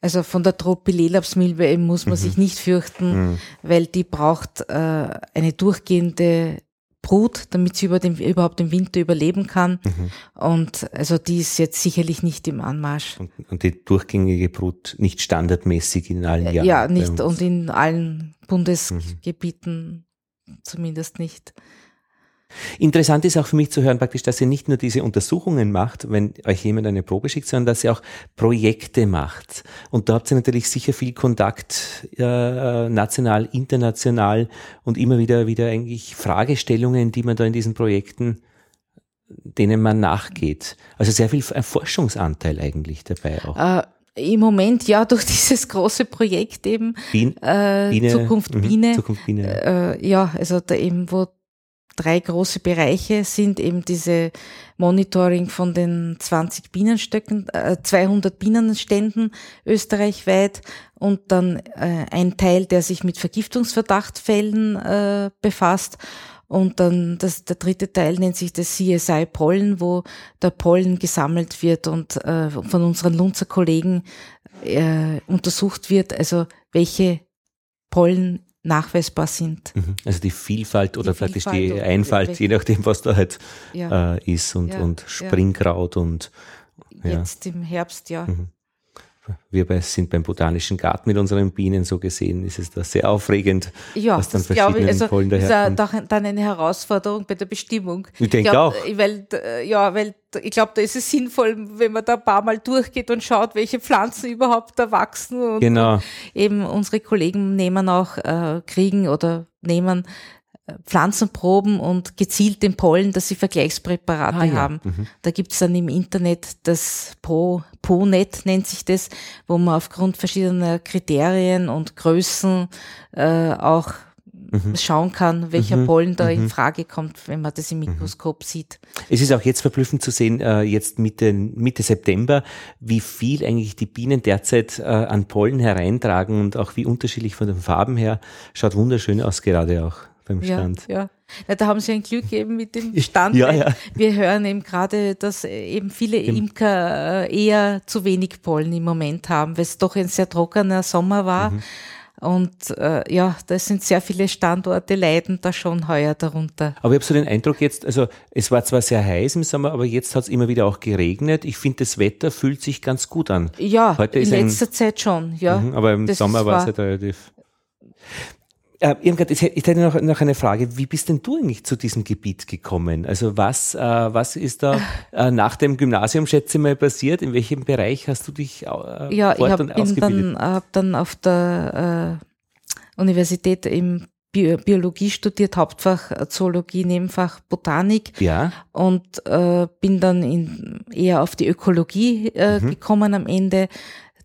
also von der Tropilelapsmilbe muss man mhm. sich nicht fürchten, mhm. weil die braucht äh, eine durchgehende Brut, damit sie über den, überhaupt den Winter überleben kann. Mhm. Und also die ist jetzt sicherlich nicht im Anmarsch. Und, und, die durchgängige Brut nicht standardmäßig in allen Jahren? Ja, nicht und in allen Bundesgebieten zumindest nicht. Interessant ist auch für mich zu hören, praktisch, dass ihr nicht nur diese Untersuchungen macht, wenn euch jemand eine Probe schickt, sondern dass ihr auch Projekte macht. Und da habt ihr natürlich sicher viel Kontakt, äh, national, international und immer wieder, wieder eigentlich Fragestellungen, die man da in diesen Projekten denen man nachgeht. Also sehr viel Forschungsanteil eigentlich dabei auch. Äh, Im Moment ja durch dieses große Projekt eben Bien, äh, Biene, Zukunft Biene. Mhm, Zukunft Biene. Äh, ja, also da eben wo drei große Bereiche sind eben diese Monitoring von den 20 Bienenstöcken, äh, 200 Bienenständen österreichweit und dann äh, ein Teil, der sich mit Vergiftungsverdachtfällen äh, befasst. Und dann das, der dritte Teil nennt sich das CSI Pollen, wo der Pollen gesammelt wird und äh, von unseren Lunzer Kollegen äh, untersucht wird, also welche Pollen nachweisbar sind. Mhm. Also die Vielfalt oder die praktisch Vielfalt die Einfalt, je nachdem, was da halt ja. äh, ist und, ja, und Springkraut und jetzt im Herbst, ja. Mhm wir bei, sind beim Botanischen Garten mit unseren Bienen so gesehen, ist es da sehr aufregend, ja, was dann verschiedene also, Pollen daherkommt. Das ist dann eine Herausforderung bei der Bestimmung. Ich denke glaub, auch. Weil, ja, weil ich glaube, da ist es sinnvoll, wenn man da ein paar Mal durchgeht und schaut, welche Pflanzen überhaupt da wachsen. Und, genau. Eben unsere Kollegen nehmen auch, äh, kriegen oder nehmen Pflanzenproben und gezielt den Pollen, dass sie Vergleichspräparate ah, ja. haben. Mhm. Da gibt's dann im Internet das Pro, ProNet nennt sich das, wo man aufgrund verschiedener Kriterien und Größen äh, auch mhm. schauen kann, welcher mhm. Pollen da in mhm. Frage kommt, wenn man das im mhm. Mikroskop sieht. Es ist auch jetzt verblüffend zu sehen, äh, jetzt Mitte, Mitte September, wie viel eigentlich die Bienen derzeit äh, an Pollen hereintragen und auch wie unterschiedlich von den Farben her. Schaut wunderschön aus gerade auch beim Stand. Ja, ja. ja, da haben Sie ein Glück eben mit dem Stand. ja, ja. Wir hören eben gerade, dass eben viele Imker äh, eher zu wenig Pollen im Moment haben, weil es doch ein sehr trockener Sommer war. Mhm. Und äh, ja, da sind sehr viele Standorte leiden da schon heuer darunter. Aber ich habe so den Eindruck jetzt, also es war zwar sehr heiß im Sommer, aber jetzt hat es immer wieder auch geregnet. Ich finde, das Wetter fühlt sich ganz gut an. Ja, Heute in letzter ein, Zeit schon, ja. Mhm, aber im Sommer war es halt relativ. Äh, Irmgard, ich hätte noch, noch eine Frage. Wie bist denn du eigentlich zu diesem Gebiet gekommen? Also was, äh, was ist da äh, nach dem Gymnasium, schätze ich mal, passiert? In welchem Bereich hast du dich äh, Ja, ich hab, bin dann, hab dann auf der äh, Universität im Biologie studiert, Hauptfach Zoologie, Nebenfach Botanik. Ja. Und äh, bin dann in, eher auf die Ökologie äh, mhm. gekommen am Ende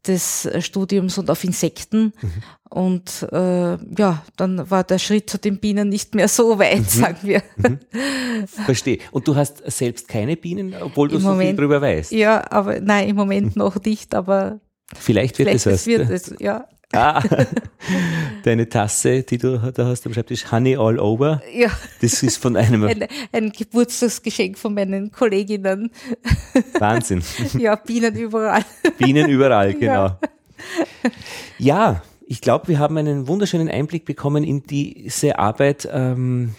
des Studiums und auf Insekten. Mhm. Und äh, ja, dann war der Schritt zu den Bienen nicht mehr so weit, mhm. sagen wir. Mhm. Verstehe. Und du hast selbst keine Bienen, obwohl du Im so Moment, viel drüber weißt. Ja, aber nein, im Moment noch nicht, aber vielleicht wird vielleicht es was. Wird es, ja. Ah, deine Tasse, die du da hast am Schreibtisch, Honey All Over. Ja. Das ist von einem. Ein, ein Geburtstagsgeschenk von meinen Kolleginnen. Wahnsinn. Ja, Bienen überall. Bienen überall, genau. Ja, ja ich glaube, wir haben einen wunderschönen Einblick bekommen in diese Arbeit, ähm,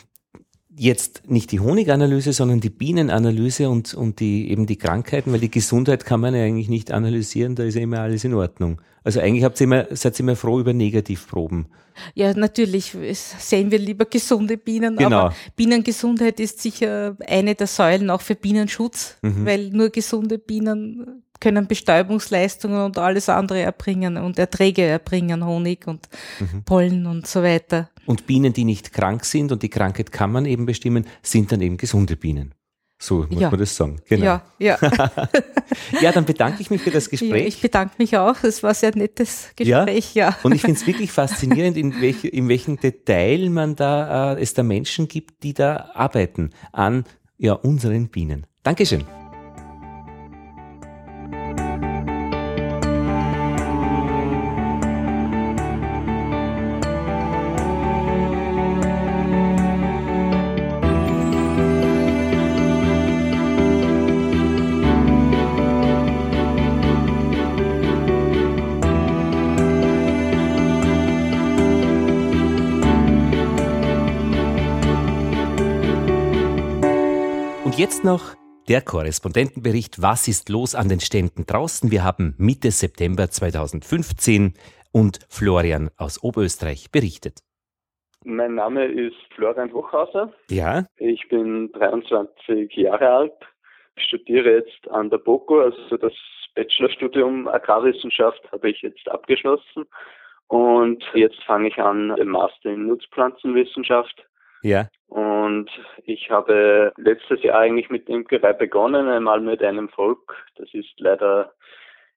jetzt nicht die Honiganalyse, sondern die Bienenanalyse und, und die, eben die Krankheiten, weil die Gesundheit kann man ja eigentlich nicht analysieren, da ist ja immer alles in Ordnung. Also eigentlich habt ihr immer, seid ihr immer froh über Negativproben. Ja, natürlich sehen wir lieber gesunde Bienen, genau. aber Bienengesundheit ist sicher eine der Säulen auch für Bienenschutz, mhm. weil nur gesunde Bienen können Bestäubungsleistungen und alles andere erbringen und Erträge erbringen, Honig und mhm. Pollen und so weiter. Und Bienen, die nicht krank sind und die Krankheit kann man eben bestimmen, sind dann eben gesunde Bienen. So muss ja. man das sagen. Genau. Ja, ja. ja, dann bedanke ich mich für das Gespräch. Ja, ich bedanke mich auch. Es war ein sehr nettes Gespräch, ja. ja. Und ich finde es wirklich faszinierend, in, welch, in welchem Detail man da äh, es da Menschen gibt, die da arbeiten an ja, unseren Bienen. Dankeschön. Jetzt noch der Korrespondentenbericht Was ist los an den Ständen draußen? Wir haben Mitte September 2015 und Florian aus Oberösterreich berichtet. Mein Name ist Florian Hochhauser. Ja. Ich bin 23 Jahre alt, studiere jetzt an der BOKU, also das Bachelorstudium Agrarwissenschaft habe ich jetzt abgeschlossen und jetzt fange ich an den Master in Nutzpflanzenwissenschaft ja. Und ich habe letztes Jahr eigentlich mit Imkerei begonnen, einmal mit einem Volk. Das ist leider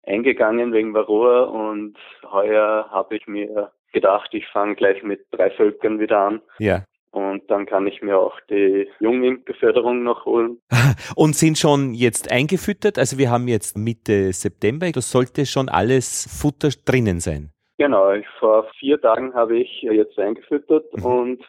eingegangen wegen Varroa und heuer habe ich mir gedacht, ich fange gleich mit drei Völkern wieder an. Ja. Und dann kann ich mir auch die Jungimkerförderung noch holen. Und sind schon jetzt eingefüttert? Also wir haben jetzt Mitte September. Das sollte schon alles Futter drinnen sein. Genau. Vor vier Tagen habe ich jetzt eingefüttert mhm. und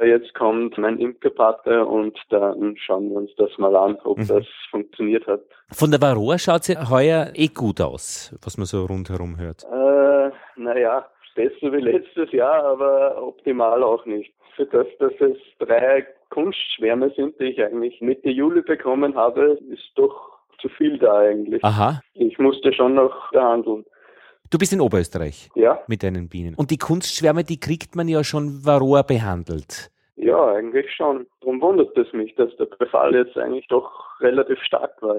Jetzt kommt mein Imkerpate und dann schauen wir uns das mal an, ob mhm. das funktioniert hat. Von der Varroa schaut sie heuer eh gut aus, was man so rundherum hört. Äh, naja, besser wie letztes Jahr, aber optimal auch nicht. Für das, dass es drei Kunstschwärme sind, die ich eigentlich Mitte Juli bekommen habe, ist doch zu viel da eigentlich. Aha. Ich musste schon noch behandeln. Du bist in Oberösterreich. Ja. Mit deinen Bienen. Und die Kunstschwärme, die kriegt man ja schon Varroa behandelt. Ja, eigentlich schon. Darum wundert es mich, dass der Befall jetzt eigentlich doch relativ stark war.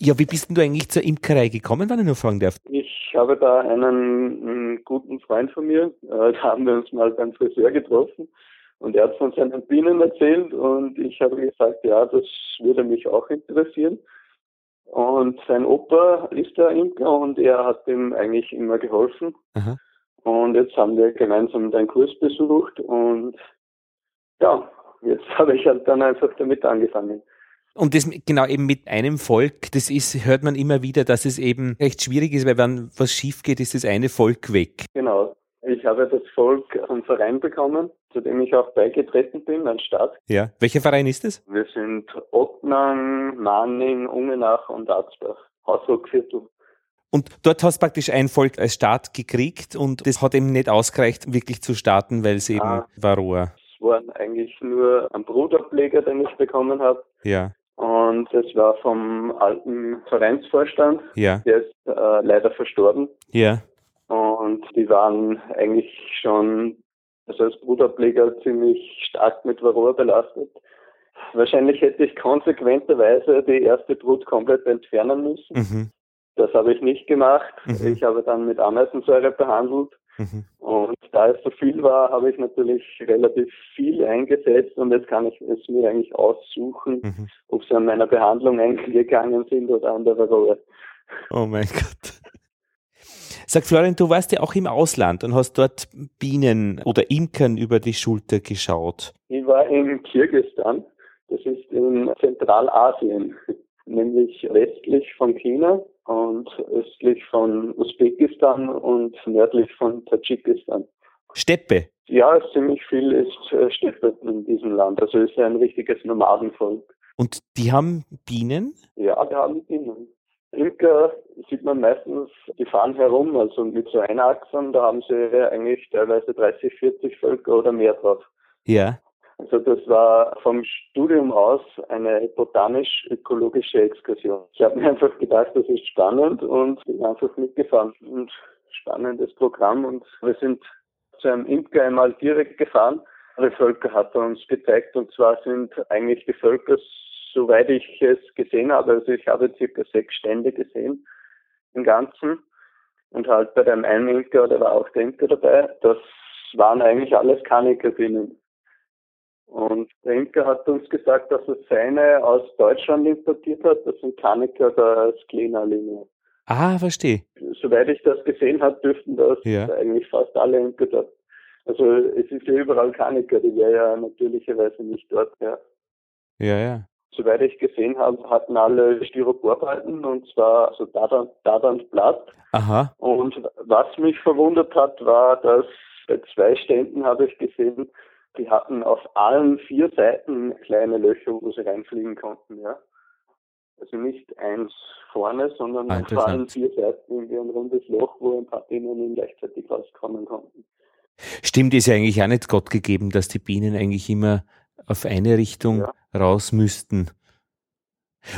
Ja, wie bist denn du eigentlich zur Imkerei gekommen, wenn ich nur fragen darf? Ich habe da einen, einen guten Freund von mir, äh, da haben wir uns mal beim Friseur getroffen und er hat von seinen Bienen erzählt und ich habe gesagt, ja, das würde mich auch interessieren. Und sein Opa ist der Imker und er hat ihm eigentlich immer geholfen. Aha. Und jetzt haben wir gemeinsam den Kurs besucht und ja, jetzt habe ich halt dann einfach damit angefangen. Und das genau eben mit einem Volk, das ist, hört man immer wieder, dass es eben recht schwierig ist, weil wenn was schief geht, ist das eine Volk weg. Genau. Ich habe das Volk vom Verein bekommen, zu dem ich auch beigetreten bin, ein Stadt. Ja. Welcher Verein ist es? Wir sind Ottnang, Manning, Ungenach und Arzbach. Hausruckviertel. Und dort hast du praktisch ein Volk als Staat gekriegt und das hat eben nicht ausgereicht, wirklich zu starten, weil es eben ah, Varroa. Es waren eigentlich nur ein Brutableger, den ich bekommen habe. Ja. Und das war vom alten Vereinsvorstand. Ja. Der ist äh, leider verstorben. Ja. Und die waren eigentlich schon also als Bruderpfleger ziemlich stark mit Varroa belastet. Wahrscheinlich hätte ich konsequenterweise die erste Brut komplett entfernen müssen. Mhm. Das habe ich nicht gemacht. Mhm. Ich habe dann mit Ameisensäure behandelt Mhm. Und da es so viel war, habe ich natürlich relativ viel eingesetzt und jetzt kann ich es mir eigentlich aussuchen, mhm. ob sie an meiner Behandlung eingegangen sind oder an der Varroa. Oh mein Gott. Sag Florian, du warst ja auch im Ausland und hast dort Bienen oder Imkern über die Schulter geschaut. Ich war in Kirgistan, das ist in Zentralasien, nämlich westlich von China und östlich von Usbekistan und nördlich von Tadschikistan. Steppe? Ja, ziemlich viel ist äh, Steppe in diesem Land. Also es ist ein richtiges Nomadenvolk. Und die haben Bienen? Ja, die haben Bienen. Imker sieht man meistens, die fahren herum, also mit so Einachsern, da haben sie eigentlich teilweise 30, 40 Völker oder mehr drauf. Ja. Also das war vom Studium aus eine botanisch-ökologische Exkursion. Ich habe mir einfach gedacht, das ist spannend und bin einfach mitgefahren. Und spannendes Programm und wir sind zu einem Imker einmal direkt gefahren. Alle Völker hat er uns gezeigt und zwar sind eigentlich die Völker soweit ich es gesehen habe, also ich habe circa sechs Stände gesehen im Ganzen und halt bei dem einen Imker, da war auch der Imker dabei, das waren eigentlich alles Kanikerbinen. Und der Imker hat uns gesagt, dass er seine aus Deutschland importiert hat, das sind Kaniker der Sklena-Linie. Ah, verstehe. Soweit ich das gesehen habe, dürften das ja. eigentlich fast alle Imker dort. Also es ist ja überall Kaniker, die wäre ja natürlicherweise nicht dort, ja. Ja, ja soweit ich gesehen habe, hatten alle Styroporbalken und zwar also Dadant, Dadant Blatt. Aha. Und was mich verwundert hat, war, dass bei zwei Ständen habe ich gesehen, die hatten auf allen vier Seiten kleine Löcher, wo sie reinfliegen konnten, ja. Also nicht eins vorne, sondern auf allen vier Seiten irgendwie ein rundes Loch, wo ein paar Bienen gleichzeitig rauskommen konnten. Stimmt, ist ja eigentlich auch nicht Gott gegeben, dass die Bienen eigentlich immer auf eine Richtung ja. raus müssten.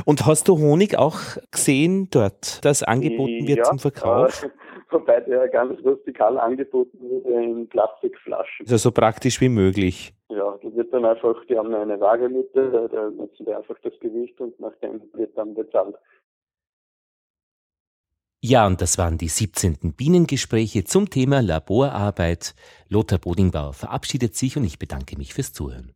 Und hast du Honig auch gesehen dort, das angeboten wird ja, zum Verkauf? Äh, wobei der ganz rustikal angeboten wird in Plastikflaschen. Also so praktisch wie möglich. Ja, da wird dann einfach, die haben eine Waagemitte, da, da nutzen wir einfach das Gewicht und nachdem wird dann bezahlt. Ja, und das waren die 17. Bienengespräche zum Thema Laborarbeit. Lothar Bodingbauer verabschiedet sich und ich bedanke mich fürs Zuhören.